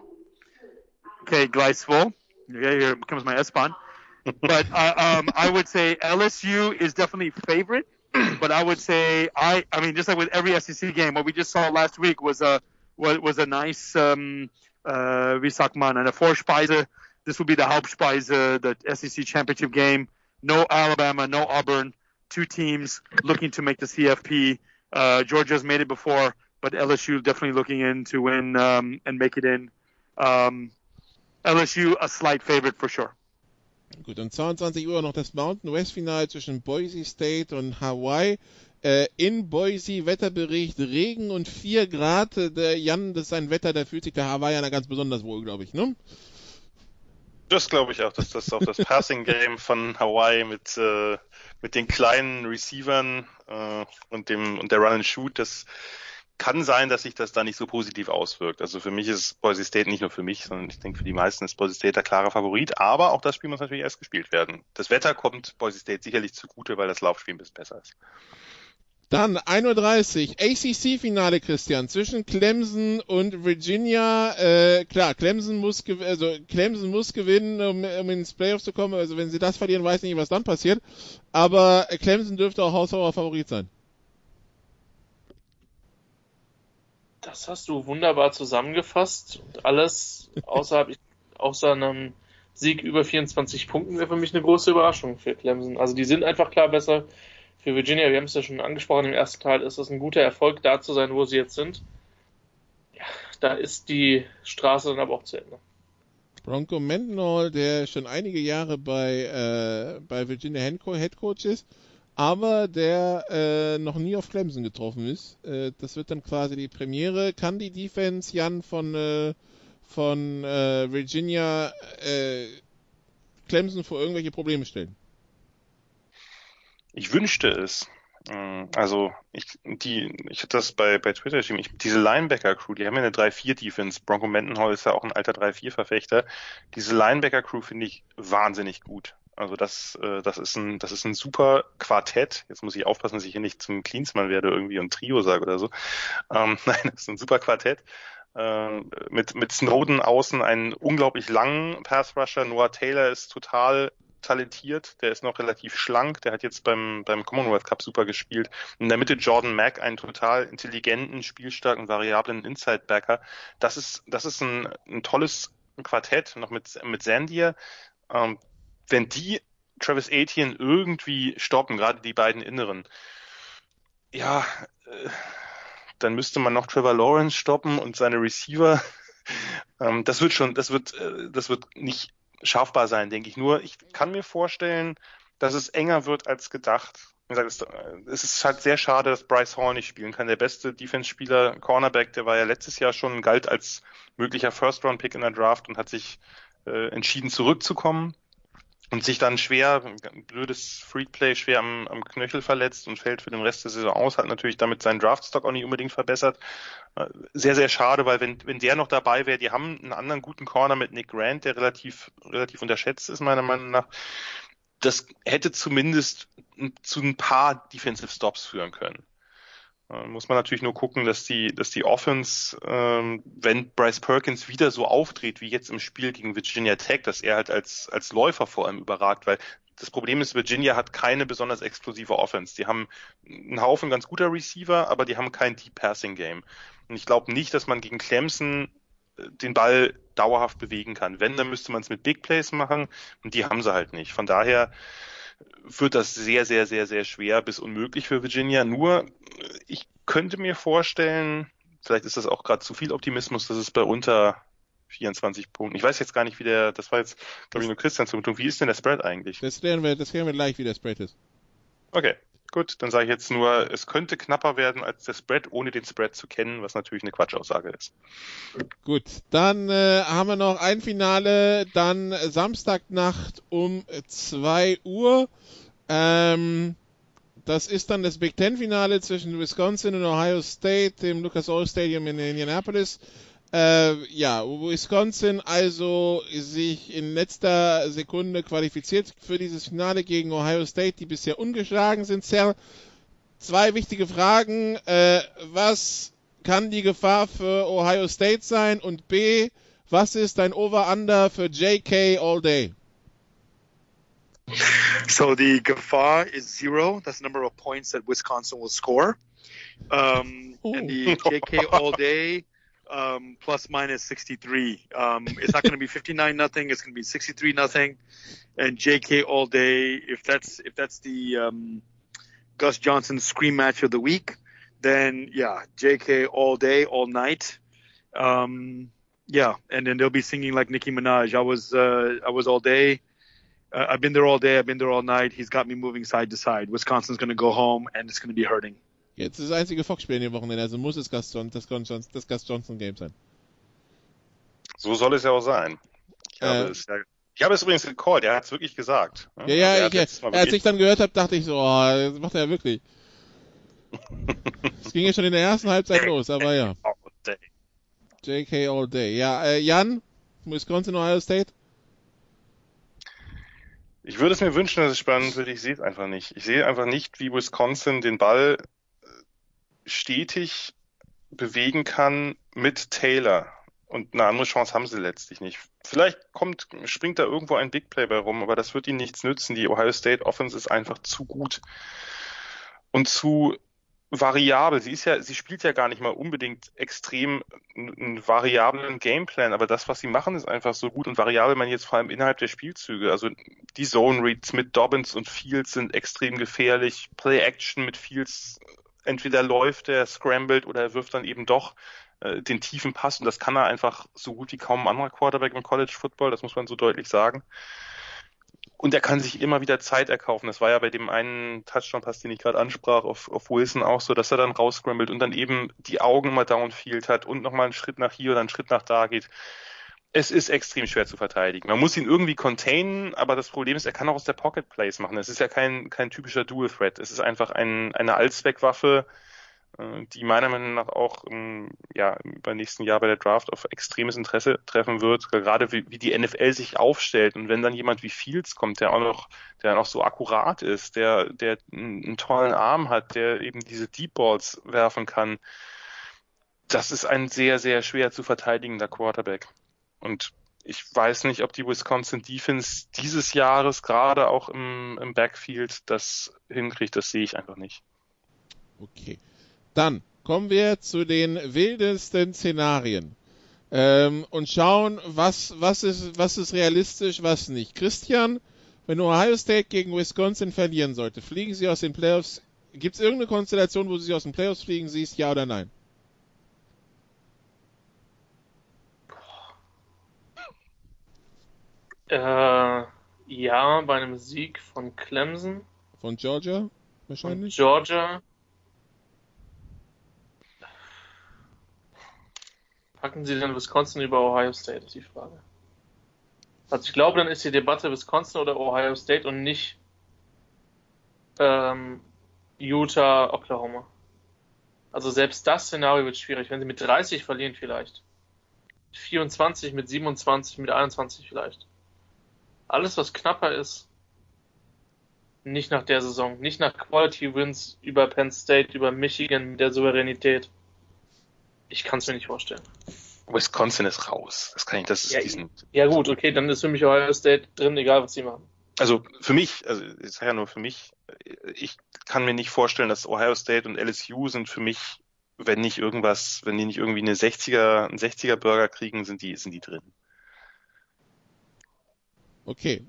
S7: Okay, Gleisville. Yeah, here comes my S-Bahn. but uh, um, I would say LSU is definitely favorite. but I would say I, I mean, just like with every SEC game, what we just saw last week was a was, a nice, um, uh, wie sagt man, eine Vorspeise. This would be the Hauptspeise, the SEC championship game. No Alabama, no Auburn. Two teams looking to make the CFP. Uh, Georgia's made it before, but LSU definitely looking in to win um, and make it in. Um, LSU a slight favorite for sure.
S4: Gut, um 22 Uhr noch das Mountain West Final zwischen Boise State und Hawaii. Äh, in Boise Wetterbericht Regen und 4 Grad. Der Jan, das ist ein Wetter, da fühlt sich der Hawaiianer ganz besonders wohl, glaube ich, ne?
S6: Das glaube ich auch, dass das auch das Passing Game von Hawaii mit äh, mit den kleinen Receivern äh, und dem und der Run and Shoot, das kann sein, dass sich das da nicht so positiv auswirkt. Also für mich ist Boise State nicht nur für mich, sondern ich denke für die meisten ist Boise State der klare Favorit. Aber auch das Spiel muss natürlich erst gespielt werden. Das Wetter kommt Boise State sicherlich zugute, weil das Laufspiel ein bisschen besser ist.
S4: Dann 1.30 ACC-Finale, Christian, zwischen Clemson und Virginia. Äh, klar, Clemson muss, also Clemson muss gewinnen, um, um ins Playoffs zu kommen. Also wenn sie das verlieren, weiß ich nicht, was dann passiert. Aber Clemson dürfte auch haushoher Favorit sein.
S5: Das hast du wunderbar zusammengefasst. Und alles außerhalb, außer einem Sieg über 24 Punkten wäre für mich eine große Überraschung für Clemson. Also die sind einfach klar besser. Für Virginia, wir haben es ja schon angesprochen im ersten Teil, ist es ein guter Erfolg, da zu sein, wo sie jetzt sind. Ja, da ist die Straße dann aber auch zu Ende.
S4: Bronco Mendenhall, der schon einige Jahre bei, äh, bei Virginia Head Coach ist, aber der äh, noch nie auf Clemson getroffen ist. Äh, das wird dann quasi die Premiere. Kann die Defense, Jan, von, äh, von äh, Virginia äh, Clemson vor irgendwelche Probleme stellen?
S6: Ich wünschte es. Also ich, die, ich hatte das bei, bei Twitter geschrieben, ich, diese Linebacker-Crew, die haben ja eine 3-4-Defense. Bronco Mendenhall ist ja auch ein alter 3-4-Verfechter. Diese Linebacker-Crew finde ich wahnsinnig gut. Also das, äh, das ist ein, das ist ein super Quartett. Jetzt muss ich aufpassen, dass ich hier nicht zum Cleansmann werde irgendwie und Trio sage oder so. Ähm, nein, das ist ein super Quartett. Äh, mit, mit Snowden außen einen unglaublich langen Pass Rusher. Noah Taylor ist total talentiert, der ist noch relativ schlank, der hat jetzt beim, beim Commonwealth Cup super gespielt. In der Mitte Jordan Mack, einen total intelligenten, spielstarken, variablen Inside-Backer. Das ist, das ist ein, ein tolles Quartett, noch mit, mit Sandier. Ähm, wenn die Travis Etienne irgendwie stoppen, gerade die beiden Inneren, ja, äh, dann müsste man noch Trevor Lawrence stoppen und seine Receiver. ähm, das wird schon, das wird, äh, das wird nicht schaffbar sein, denke ich. Nur, ich kann mir vorstellen, dass es enger wird als gedacht. Gesagt, es ist halt sehr schade, dass Bryce Hall nicht spielen kann. Der beste Defense-Spieler, Cornerback, der war ja letztes Jahr schon, galt als möglicher First-Round-Pick in der Draft und hat sich äh, entschieden zurückzukommen und sich dann schwer, blödes Freakplay, schwer am, am Knöchel verletzt und fällt für den Rest der Saison aus, hat natürlich damit seinen Draftstock auch nicht unbedingt verbessert. Äh, sehr, sehr schade, weil wenn, wenn der noch dabei wäre, die haben einen anderen guten Corner mit Nick Grant, der relativ, relativ unterschätzt ist, meiner Meinung nach. Das hätte zumindest zu ein paar Defensive Stops führen können. Äh, muss man natürlich nur gucken, dass die, dass die Offense, ähm, wenn Bryce Perkins wieder so auftritt wie jetzt im Spiel gegen Virginia Tech, dass er halt als, als Läufer vor allem überragt, weil das Problem ist, Virginia hat keine besonders explosive Offense. Die haben einen Haufen ganz guter Receiver, aber die haben kein Deep Passing Game. Und ich glaube nicht, dass man gegen Clemson äh, den Ball dauerhaft bewegen kann. Wenn, dann müsste man es mit Big Plays machen und die haben sie halt nicht. Von daher wird das sehr, sehr, sehr, sehr schwer bis unmöglich für Virginia. Nur, ich könnte mir vorstellen, vielleicht ist das auch gerade zu viel Optimismus, dass es bei unter 24 Punkten. Ich weiß jetzt gar nicht, wie der, das war jetzt, glaube ich, nur Christian zum Wie ist denn der Spread eigentlich?
S4: Das klären wir, das klären wir gleich, wie der Spread ist.
S6: Okay. Gut, dann sage ich jetzt nur, es könnte knapper werden als der Spread, ohne den Spread zu kennen, was natürlich eine Quatschaussage ist.
S4: Gut, dann äh, haben wir noch ein Finale, dann Samstagnacht um 2 Uhr. Ähm, das ist dann das Big Ten Finale zwischen Wisconsin und Ohio State im Lucas Oil Stadium in Indianapolis. Äh, ja, Wisconsin also sich in letzter Sekunde qualifiziert für dieses Finale gegen Ohio State, die bisher ungeschlagen sind. Cell, zwei wichtige Fragen. Äh, was kann die Gefahr für Ohio State sein? Und B, was ist dein Over-Under für JK All Day?
S8: So the Gefahr is zero. That's the number of points that Wisconsin will score. Um, and the JK All Day um, plus minus 63. Um, it's not going to be 59 nothing. It's going to be 63 nothing. And JK all day. If that's if that's the um, Gus Johnson scream match of the week, then yeah, JK all day, all night. Um, yeah, and then they'll be singing like Nicki Minaj. I was uh, I was all day. Uh, I've been there all day. I've been there all night. He's got me moving side to side. Wisconsin's going to go home, and it's going to be hurting.
S4: Jetzt ist das einzige Fox-Spiel in dem Wochenende, also muss es Gus John, das, Gus, das Gus Johnson Game sein.
S6: So soll es ja auch sein. Ich, äh, habe, es, ja, ich habe es übrigens gecallt, er hat es wirklich gesagt.
S4: Ja, ja, also ich, als ich dann gehört habe, dachte ich so, oh, das macht er ja wirklich. Es ging ja schon in der ersten Halbzeit los, aber ja. JK All Day. Ja, äh, Jan, Wisconsin, Ohio State?
S6: Ich würde es mir wünschen, dass es spannend wird. Ich sehe es einfach nicht. Ich sehe einfach nicht, wie Wisconsin den Ball stetig bewegen kann mit Taylor. Und eine andere Chance haben sie letztlich nicht. Vielleicht kommt, springt da irgendwo ein Big Play bei rum, aber das wird ihnen nichts nützen. Die Ohio State Offense ist einfach zu gut und zu variabel. Sie ist ja, sie spielt ja gar nicht mal unbedingt extrem einen variablen Gameplan, aber das, was sie machen, ist einfach so gut und variabel, man jetzt vor allem innerhalb der Spielzüge. Also die Zone Reads mit Dobbins und Fields sind extrem gefährlich. Play Action mit Fields entweder läuft er, scrambled oder er wirft dann eben doch äh, den tiefen Pass und das kann er einfach so gut wie kaum ein anderer Quarterback im College Football, das muss man so deutlich sagen. Und er kann sich immer wieder Zeit erkaufen. Das war ja bei dem einen Touchdown-Pass, den ich gerade ansprach, auf, auf Wilson auch so, dass er dann rausscrambled und dann eben die Augen immer downfield hat und nochmal einen Schritt nach hier oder einen Schritt nach da geht es ist extrem schwer zu verteidigen. Man muss ihn irgendwie containen, aber das Problem ist, er kann auch aus der Pocket Plays machen. Es ist ja kein, kein typischer Dual Threat. Es ist einfach ein, eine Allzweckwaffe, äh, die meiner Meinung nach auch ja, beim nächsten Jahr bei der Draft auf extremes Interesse treffen wird, gerade wie, wie die NFL sich aufstellt. Und wenn dann jemand wie Fields kommt, der auch noch, der noch so akkurat ist, der, der einen tollen Arm hat, der eben diese Deep Balls werfen kann, das ist ein sehr, sehr schwer zu verteidigender Quarterback. Und ich weiß nicht, ob die Wisconsin Defense dieses Jahres gerade auch im, im Backfield das hinkriegt. Das sehe ich einfach nicht.
S4: Okay. Dann kommen wir zu den wildesten Szenarien ähm, und schauen, was, was, ist, was ist realistisch, was nicht. Christian, wenn Ohio State gegen Wisconsin verlieren sollte, fliegen sie aus den Playoffs. Gibt es irgendeine Konstellation, wo sie aus den Playoffs fliegen siehst, ja oder nein?
S5: Äh, ja, bei einem Sieg von Clemson.
S4: Von Georgia
S5: Von
S4: wahrscheinlich?
S5: Georgia. Packen Sie dann Wisconsin über Ohio State, ist die Frage. Also ich glaube, dann ist die Debatte Wisconsin oder Ohio State und nicht ähm, Utah, Oklahoma. Also selbst das Szenario wird schwierig. Wenn sie mit 30 verlieren vielleicht. Mit 24, mit 27, mit 21 vielleicht. Alles, was knapper ist, nicht nach der Saison. Nicht nach Quality Wins über Penn State, über Michigan mit der Souveränität. Ich kann es mir nicht vorstellen.
S6: Wisconsin ist raus. Das kann ich, das ist
S5: Ja,
S6: diesen,
S5: Ja gut, okay, dann ist für mich Ohio State drin, egal was sie machen.
S6: also für mich, also ich sage ja nur für mich, ich kann mir nicht vorstellen, dass Ohio State und LSU sind für mich, wenn nicht irgendwas, wenn die nicht irgendwie eine 60er, einen 60er Burger kriegen, sind die, sind die drin.
S4: Okay.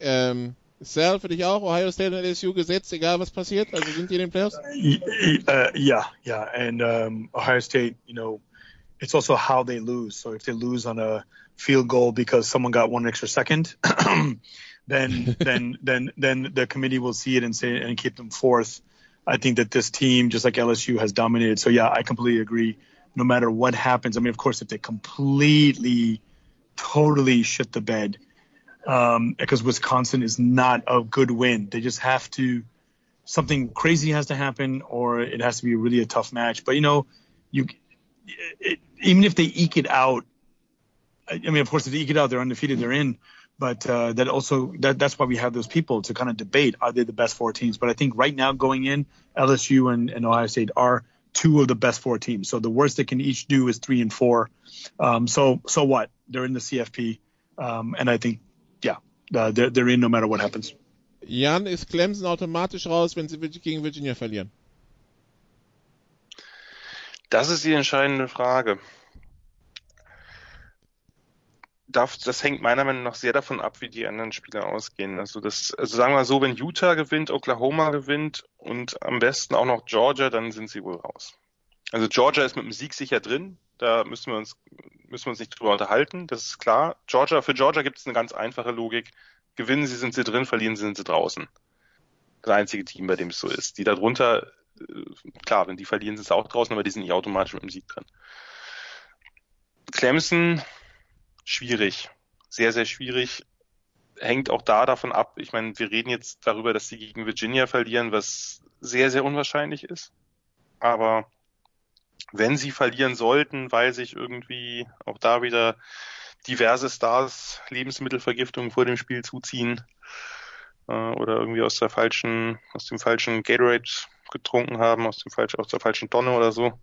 S4: Ähm, Sal, für dich auch Ohio State und LSU gesetzt, egal was passiert? Also sind die in den Playoffs?
S7: Uh, yeah, yeah, and um, Ohio State, you know, it's also how they lose. So if they lose on a field goal because someone got one extra second, then then then then the committee will see it and say and keep them fourth. I think that this team, just like LSU, has dominated. So yeah, I completely agree. No matter what happens, I mean, of course, if they completely, totally shit the bed, um, because Wisconsin is not a good win. They just have to something crazy has to happen or it has to be really a tough match. But you know, you it, even if they eke it out, I mean, of course, if they eke it out, they're undefeated, they're in. But uh, that also that that's why we have those people to kind of debate: are they the best four teams? But I think right now, going in, LSU and, and Ohio State are two of the best four teams. So the worst they can each do is three and four. Um, so so what? They're in the CFP, um, and I think they're they're in no matter what happens.
S4: Jan, ist Clemson automatisch raus, wenn sie gegen Virginia verlieren?
S6: Das ist die entscheidende Frage. Darf, das hängt meiner Meinung nach sehr davon ab, wie die anderen Spiele ausgehen. Also das, also sagen wir so, wenn Utah gewinnt, Oklahoma gewinnt und am besten auch noch Georgia, dann sind sie wohl raus. Also Georgia ist mit dem Sieg sicher drin. Da müssen wir uns, müssen wir uns nicht drüber unterhalten. Das ist klar. Georgia, für Georgia gibt es eine ganz einfache Logik. Gewinnen sie, sind sie drin, verlieren sie, sind sie draußen. Das einzige Team, bei dem es so ist. Die darunter, äh, klar, wenn die verlieren, sind sie auch draußen, aber die sind nicht automatisch mit dem Sieg drin. Clemson, schwierig. Sehr, sehr schwierig. Hängt auch da davon ab. Ich meine, wir reden jetzt darüber, dass sie gegen Virginia verlieren, was sehr, sehr unwahrscheinlich ist. Aber wenn sie verlieren sollten, weil sich irgendwie auch da wieder diverse Stars Lebensmittelvergiftung vor dem Spiel zuziehen äh, oder irgendwie aus der falschen, aus dem falschen Gatorade getrunken haben, aus dem falschen, aus der falschen Tonne oder so.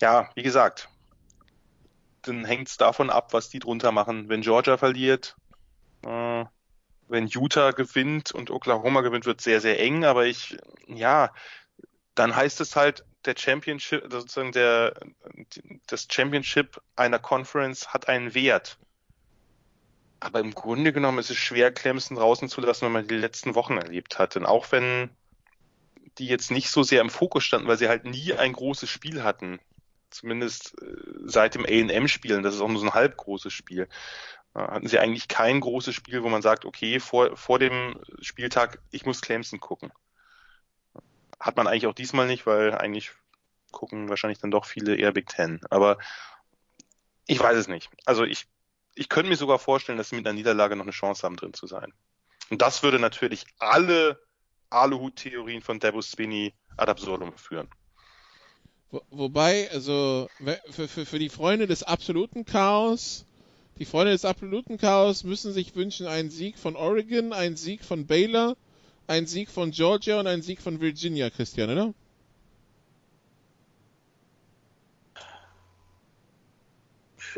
S6: Ja, wie gesagt, dann hängt es davon ab, was die drunter machen. Wenn Georgia verliert, äh, wenn Utah gewinnt und Oklahoma gewinnt, wird sehr, sehr eng, aber ich, ja, dann heißt es halt, der Championship, sozusagen der, das Championship einer Conference hat einen Wert. Aber im Grunde genommen ist es schwer, Clemson draußen zu lassen, wenn man die letzten Wochen erlebt hat. Denn auch wenn die jetzt nicht so sehr im Fokus standen, weil sie halt nie ein großes Spiel hatten, zumindest äh, seit dem A&M-Spielen, das ist auch nur so ein halb großes Spiel, äh, hatten sie eigentlich kein großes Spiel, wo man sagt, okay, vor, vor dem Spieltag, ich muss Clemson gucken. Hat man eigentlich auch diesmal nicht, weil eigentlich gucken wahrscheinlich dann doch viele eher Big Ten. Aber ich weiß es nicht. Also ich, ich könnte mir sogar vorstellen, dass sie mit einer Niederlage noch eine Chance haben, drin zu sein. Und das würde natürlich alle Aluhut-Theorien von Debo Swinney ad absurdum führen.
S4: Wo, wobei, also für, für, für die Freunde des absoluten Chaos, die Freunde des absoluten Chaos müssen sich wünschen einen Sieg von Oregon, einen Sieg von Baylor, einen Sieg von Georgia und einen Sieg von Virginia, Christian, oder?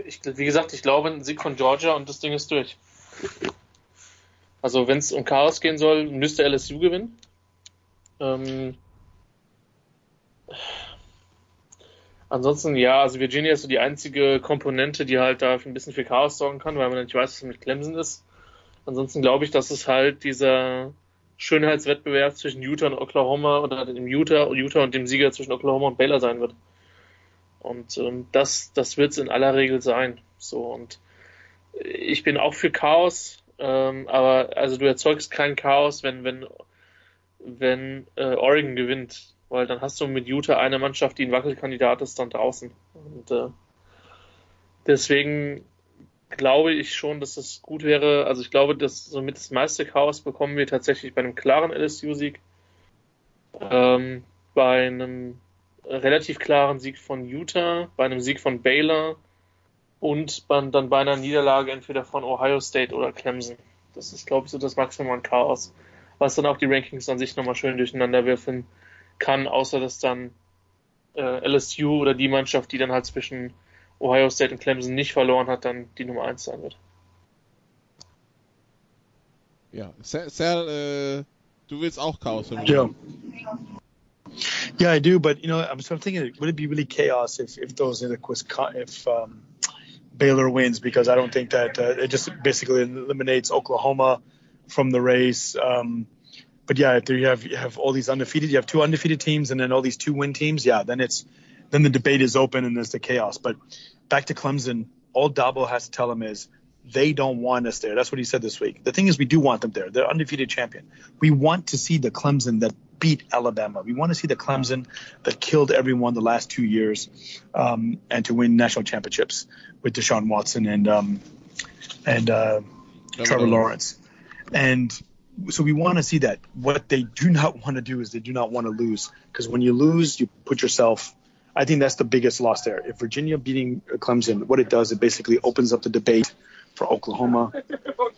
S5: Ich, wie gesagt, ich glaube, ein Sieg von Georgia und das Ding ist durch. Also wenn es um Chaos gehen soll, müsste LSU gewinnen. Ähm, ansonsten, ja, also Virginia ist so die einzige Komponente, die halt da ein bisschen für Chaos sorgen kann, weil man nicht weiß, was mit Clemson ist. Ansonsten glaube ich, dass es halt dieser Schönheitswettbewerb zwischen Utah und Oklahoma oder dem Utah, Utah und dem Sieger zwischen Oklahoma und Baylor sein wird. Und ähm, das, das wird es in aller Regel sein. So und ich bin auch für Chaos, ähm, aber also du erzeugst kein Chaos, wenn, wenn, wenn äh, Oregon gewinnt, weil dann hast du mit Utah eine Mannschaft, die ein Wackelkandidat ist, dann draußen. Und äh, deswegen glaube ich schon, dass das gut wäre. Also ich glaube, dass somit das meiste Chaos bekommen wir tatsächlich bei einem klaren LSU-Sieg. Ähm, bei einem relativ klaren Sieg von Utah, bei einem Sieg von Baylor und dann bei einer Niederlage entweder von Ohio State oder Clemson. Das ist, glaube ich, so das Maximum an Chaos, was dann auch die Rankings an sich nochmal schön durcheinander werfen kann, außer dass dann äh, LSU oder die Mannschaft, die dann halt zwischen Ohio State und Clemson nicht verloren hat, dann die Nummer 1 sein wird.
S4: Ja, Sal, äh, du willst auch Chaos.
S7: Ja. Yeah, I do, but you know, I'm sort of thinking, would it be really chaos if if those if um, Baylor wins? Because I don't think that uh, it just basically eliminates Oklahoma from the race. Um, but yeah, if you have you have all these undefeated, you have two undefeated teams, and then all these two win teams. Yeah, then it's then the debate is open and there's the chaos. But back to Clemson, all Dabo has to tell him is they don't want us there. That's what he said this week. The thing is, we do want them there. They're undefeated champion. We want to see the Clemson that beat Alabama. We want to see the Clemson that killed everyone the last two years, um, and to win national championships with Deshaun Watson and um, and uh, Trevor Lawrence. And so we want to see that. What they do not want to do is they do not want to lose because when you lose, you put yourself I think that's the biggest loss there. If Virginia beating Clemson, what it does, it basically opens up the debate for Oklahoma.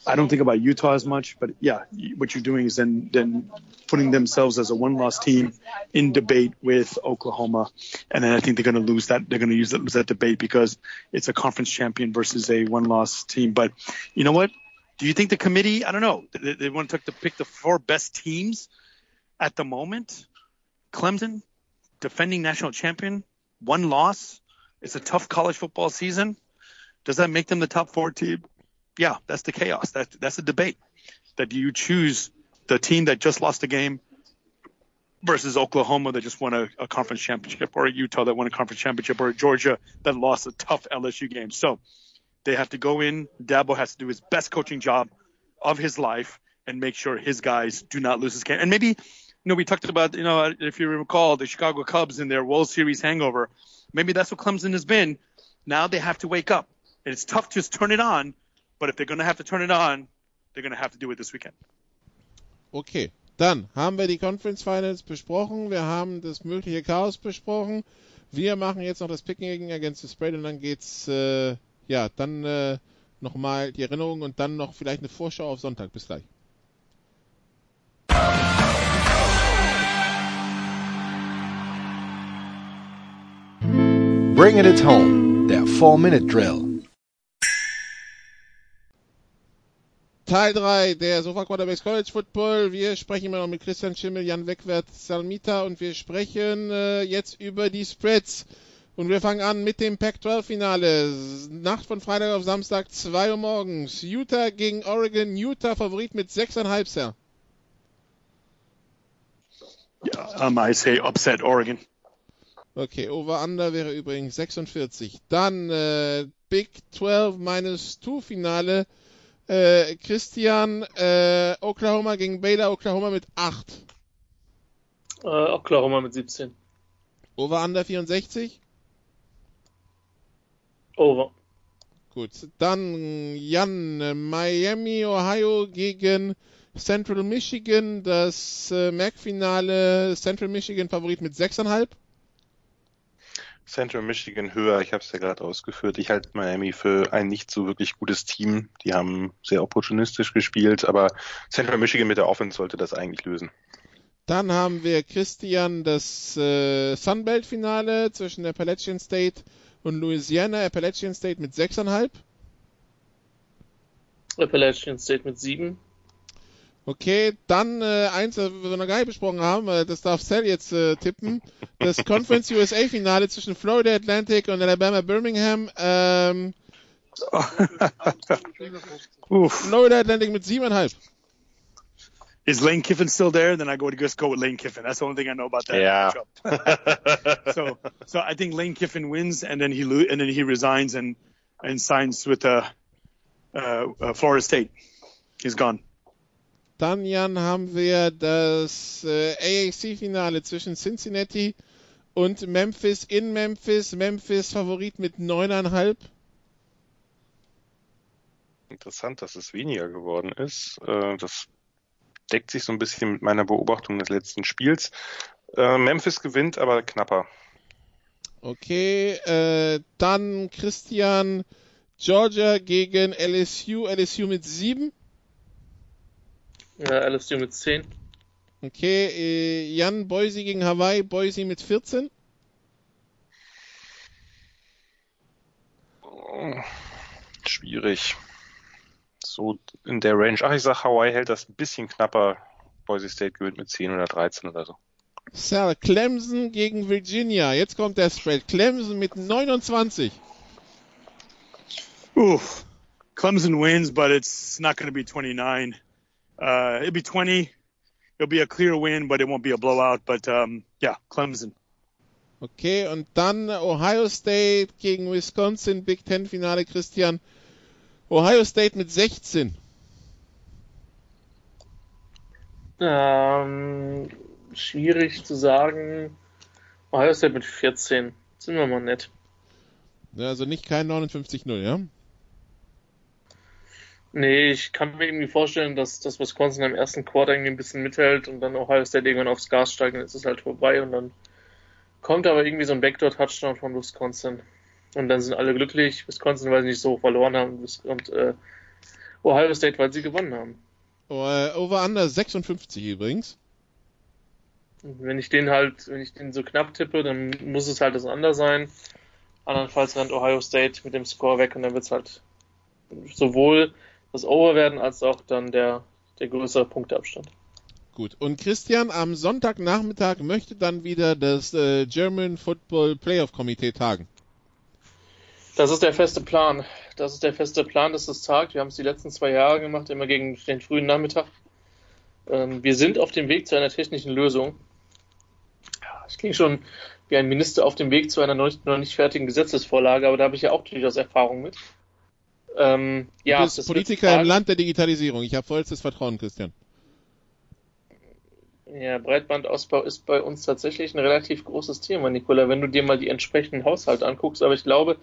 S7: I don't think about Utah as much, but yeah, what you're doing is then then putting themselves as a one-loss team in debate with Oklahoma, and then I think they're going to lose that. They're going to use that, lose that debate because it's a conference champion versus a one-loss team. But you know what? Do you think the committee? I don't know. They, they want to pick the four best teams at the moment. Clemson, defending national champion, one loss. It's a tough college football season. Does that make them the top four team? Yeah, that's the chaos. That, that's the debate. That do you choose the team that just lost a game versus Oklahoma that just won a, a conference championship, or Utah that won a conference championship, or Georgia that lost a tough LSU game. So they have to go in. Dabo has to do his best coaching job of his life and make sure his guys do not lose this game. And maybe know, we talked about, you know, if you recall the Chicago Cubs in their World Series hangover. Maybe that's what Clemson has been. Now they have to wake up. And it's tough to just turn it on, but if they're going to have to turn it on, they're going to have to do it this weekend.
S4: Okay, dann haben wir die Conference Finals besprochen, wir haben das mögliche Chaos besprochen. Wir machen jetzt noch das Picking against the Spread und dann geht's, äh, ja, dann äh, nochmal die Erinnerung und dann noch vielleicht eine Vorschau auf Sonntag. Bis gleich.
S2: Bringing it home, der 4-Minute-Drill.
S4: Teil 3 der Sofa Quarterbacks College Football. Wir sprechen immer noch mit Christian Schimmel, Jan Wegwert, Salmita und wir sprechen äh, jetzt über die Spreads. Und wir fangen an mit dem Pac-12-Finale. Nacht von Freitag auf Samstag, 2 Uhr morgens. Utah gegen Oregon. Utah Favorit mit 6,5 Sir.
S7: Yeah, um, I say upset Oregon.
S4: Okay, Over-Under wäre übrigens 46. Dann äh, Big 12 minus 2 Finale. Äh, Christian, äh, Oklahoma gegen Baylor, Oklahoma mit 8.
S5: Äh, Oklahoma mit 17.
S4: Over-Under 64?
S5: Over.
S4: Gut, dann Jan, Miami, Ohio gegen Central Michigan, das äh, MAC-Finale, Central Michigan Favorit mit 6,5.
S6: Central Michigan höher, ich habe es ja gerade ausgeführt. Ich halte Miami für ein nicht so wirklich gutes Team. Die haben sehr opportunistisch gespielt, aber Central Michigan mit der Offense sollte das eigentlich lösen.
S4: Dann haben wir Christian das äh, Sunbelt-Finale zwischen Appalachian State und Louisiana. Appalachian State mit 6,5.
S5: Appalachian State mit 7.
S4: Okay, dann äh, eins, was wir noch gar nicht besprochen haben, äh, das darf Sal jetzt äh, tippen. Das Conference USA Finale zwischen Florida Atlantic und Alabama Birmingham. Ähm, Florida Atlantic mit siebeneinhalb.
S7: Is Lane Kiffin still there? Then I go to just go with Lane Kiffin. That's the only thing I know about that.
S6: Yeah.
S7: so, so I think Lane Kiffin wins, and then he lo- and then he resigns and and signs with the uh, uh, Florida State. He's gone.
S4: Dann, Jan, haben wir das äh, AAC-Finale zwischen Cincinnati und Memphis in Memphis. Memphis Favorit mit 9,5.
S6: Interessant, dass es weniger geworden ist. Äh, das deckt sich so ein bisschen mit meiner Beobachtung des letzten Spiels. Äh, Memphis gewinnt, aber knapper.
S4: Okay, äh, dann Christian Georgia gegen LSU. LSU mit 7.
S5: Ja, LSU mit 10.
S4: Okay, äh, Jan Boise gegen Hawaii. Boise mit 14.
S6: Schwierig. So in der Range. Ach, ich sag, Hawaii hält das ein bisschen knapper. Boise State gewinnt mit 10 oder 13 oder so.
S4: Sal, Clemson gegen Virginia. Jetzt kommt der Spread. Clemson mit 29.
S7: Oof. Clemson wins, but it's not going to be 29. Uh, it'll be 20. It'll be a clear win, but it won't be a blowout. But um, yeah, Clemson.
S4: Okay, und dann Ohio State gegen Wisconsin, Big Ten Finale, Christian. Ohio State mit 16.
S5: Ähm, schwierig zu sagen. Ohio State mit 14. Sind wir mal nett.
S4: Ja, also nicht kein 59-0, ja?
S5: Nee, ich kann mir irgendwie vorstellen, dass das Wisconsin im ersten Quarter irgendwie ein bisschen mithält und dann Ohio State irgendwann aufs Gas steigt und ist es halt vorbei und dann kommt aber irgendwie so ein Backdoor-Touchdown von Wisconsin. Und dann sind alle glücklich. Wisconsin, weil sie nicht so verloren haben und äh, Ohio State, weil sie gewonnen haben.
S4: Over under 56 übrigens.
S5: Und wenn ich den halt, wenn ich den so knapp tippe, dann muss es halt das Under sein. Andernfalls rennt Ohio State mit dem Score weg und dann wird es halt sowohl das Over werden als auch dann der, der größere Punkteabstand.
S4: Gut. Und Christian, am Sonntagnachmittag möchte dann wieder das äh, German Football Playoff Komitee tagen.
S5: Das ist der feste Plan. Das ist der feste Plan, dass es tagt. Wir haben es die letzten zwei Jahre gemacht, immer gegen den frühen Nachmittag. Ähm, wir sind auf dem Weg zu einer technischen Lösung. Ich klinge schon wie ein Minister auf dem Weg zu einer noch nicht, noch nicht fertigen Gesetzesvorlage, aber da habe ich ja auch durchaus Erfahrung mit. Ähm, ja,
S4: du bist Politiker im Land der Digitalisierung. Ich habe vollstes Vertrauen, Christian.
S5: Ja, Breitbandausbau ist bei uns tatsächlich ein relativ großes Thema, Nicola, wenn du dir mal die entsprechenden Haushalte anguckst. Aber ich glaube,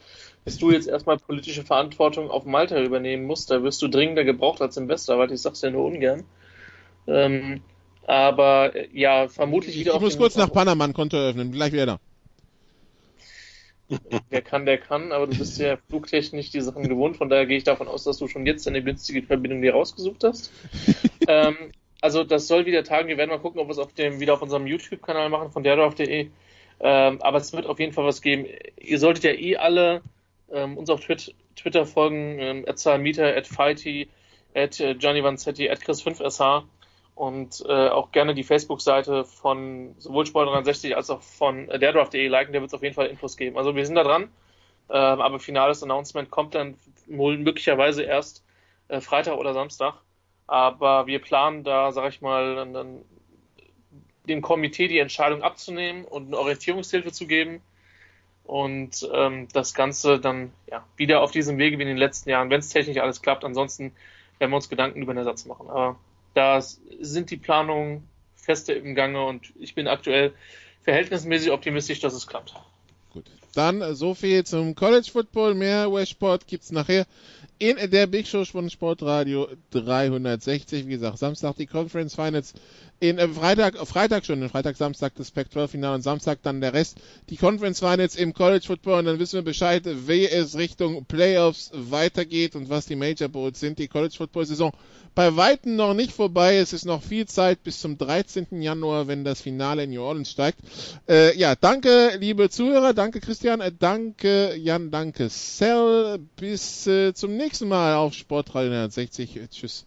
S5: dass du jetzt erstmal politische Verantwortung auf Malta übernehmen musst. Da wirst du dringender gebraucht als im Westerwald. Ich sag's ja nur ungern. Ähm, aber äh, ja, vermutlich
S4: Ich,
S5: wieder
S4: ich muss kurz nach Panama ein Konto eröffnen. Gleich wieder da.
S5: Wer kann, der kann, aber du bist ja flugtechnisch die Sachen gewohnt, von daher gehe ich davon aus, dass du schon jetzt eine günstige Verbindung dir rausgesucht hast. ähm, also das soll wieder tagen, wir werden mal gucken, ob wir es auf dem, wieder auf unserem YouTube-Kanal machen, von derdorf.de. Ähm, aber es wird auf jeden Fall was geben. Ihr solltet ja eh alle ähm, uns auf Twit Twitter folgen, ähm, at Salmita, at Fighty, at äh, Gianni Vanzetti, at Chris5SH und äh, auch gerne die Facebook-Seite von sowohl Sport360 als auch von äh, derdraft.de liken, da wird es auf jeden Fall Infos geben. Also wir sind da dran, ähm, aber finales Announcement kommt dann möglicherweise erst äh, Freitag oder Samstag. Aber wir planen da, sag ich mal, dann, dem Komitee die Entscheidung abzunehmen und eine Orientierungshilfe zu geben und ähm, das Ganze dann ja, wieder auf diesem Wege wie in den letzten Jahren, wenn es technisch alles klappt. Ansonsten werden wir uns Gedanken über einen Ersatz machen. Aber da sind die Planungen feste im Gange und ich bin aktuell verhältnismäßig optimistisch, dass es klappt.
S4: Gut. Dann äh, so viel zum College Football. Mehr US-Sport gibt's nachher in der Big Show von Sportradio 360. Wie gesagt, Samstag die Conference Finals. In äh, Freitag, Freitag schon, in Freitag, Samstag das Pac-12-Finale und Samstag dann der Rest. Die Conference Finals im College Football und dann wissen wir Bescheid, wie es Richtung Playoffs weitergeht und was die Major Bowls sind. Die College Football Saison bei Weitem noch nicht vorbei. Es ist noch viel Zeit bis zum 13. Januar, wenn das Finale in New Orleans steigt. Äh, ja, danke, liebe Zuhörer. Danke, Christian. Äh, danke, Jan. Danke, Cell. Bis äh, zum nächsten Mal auf Sportradio 160. Äh, tschüss.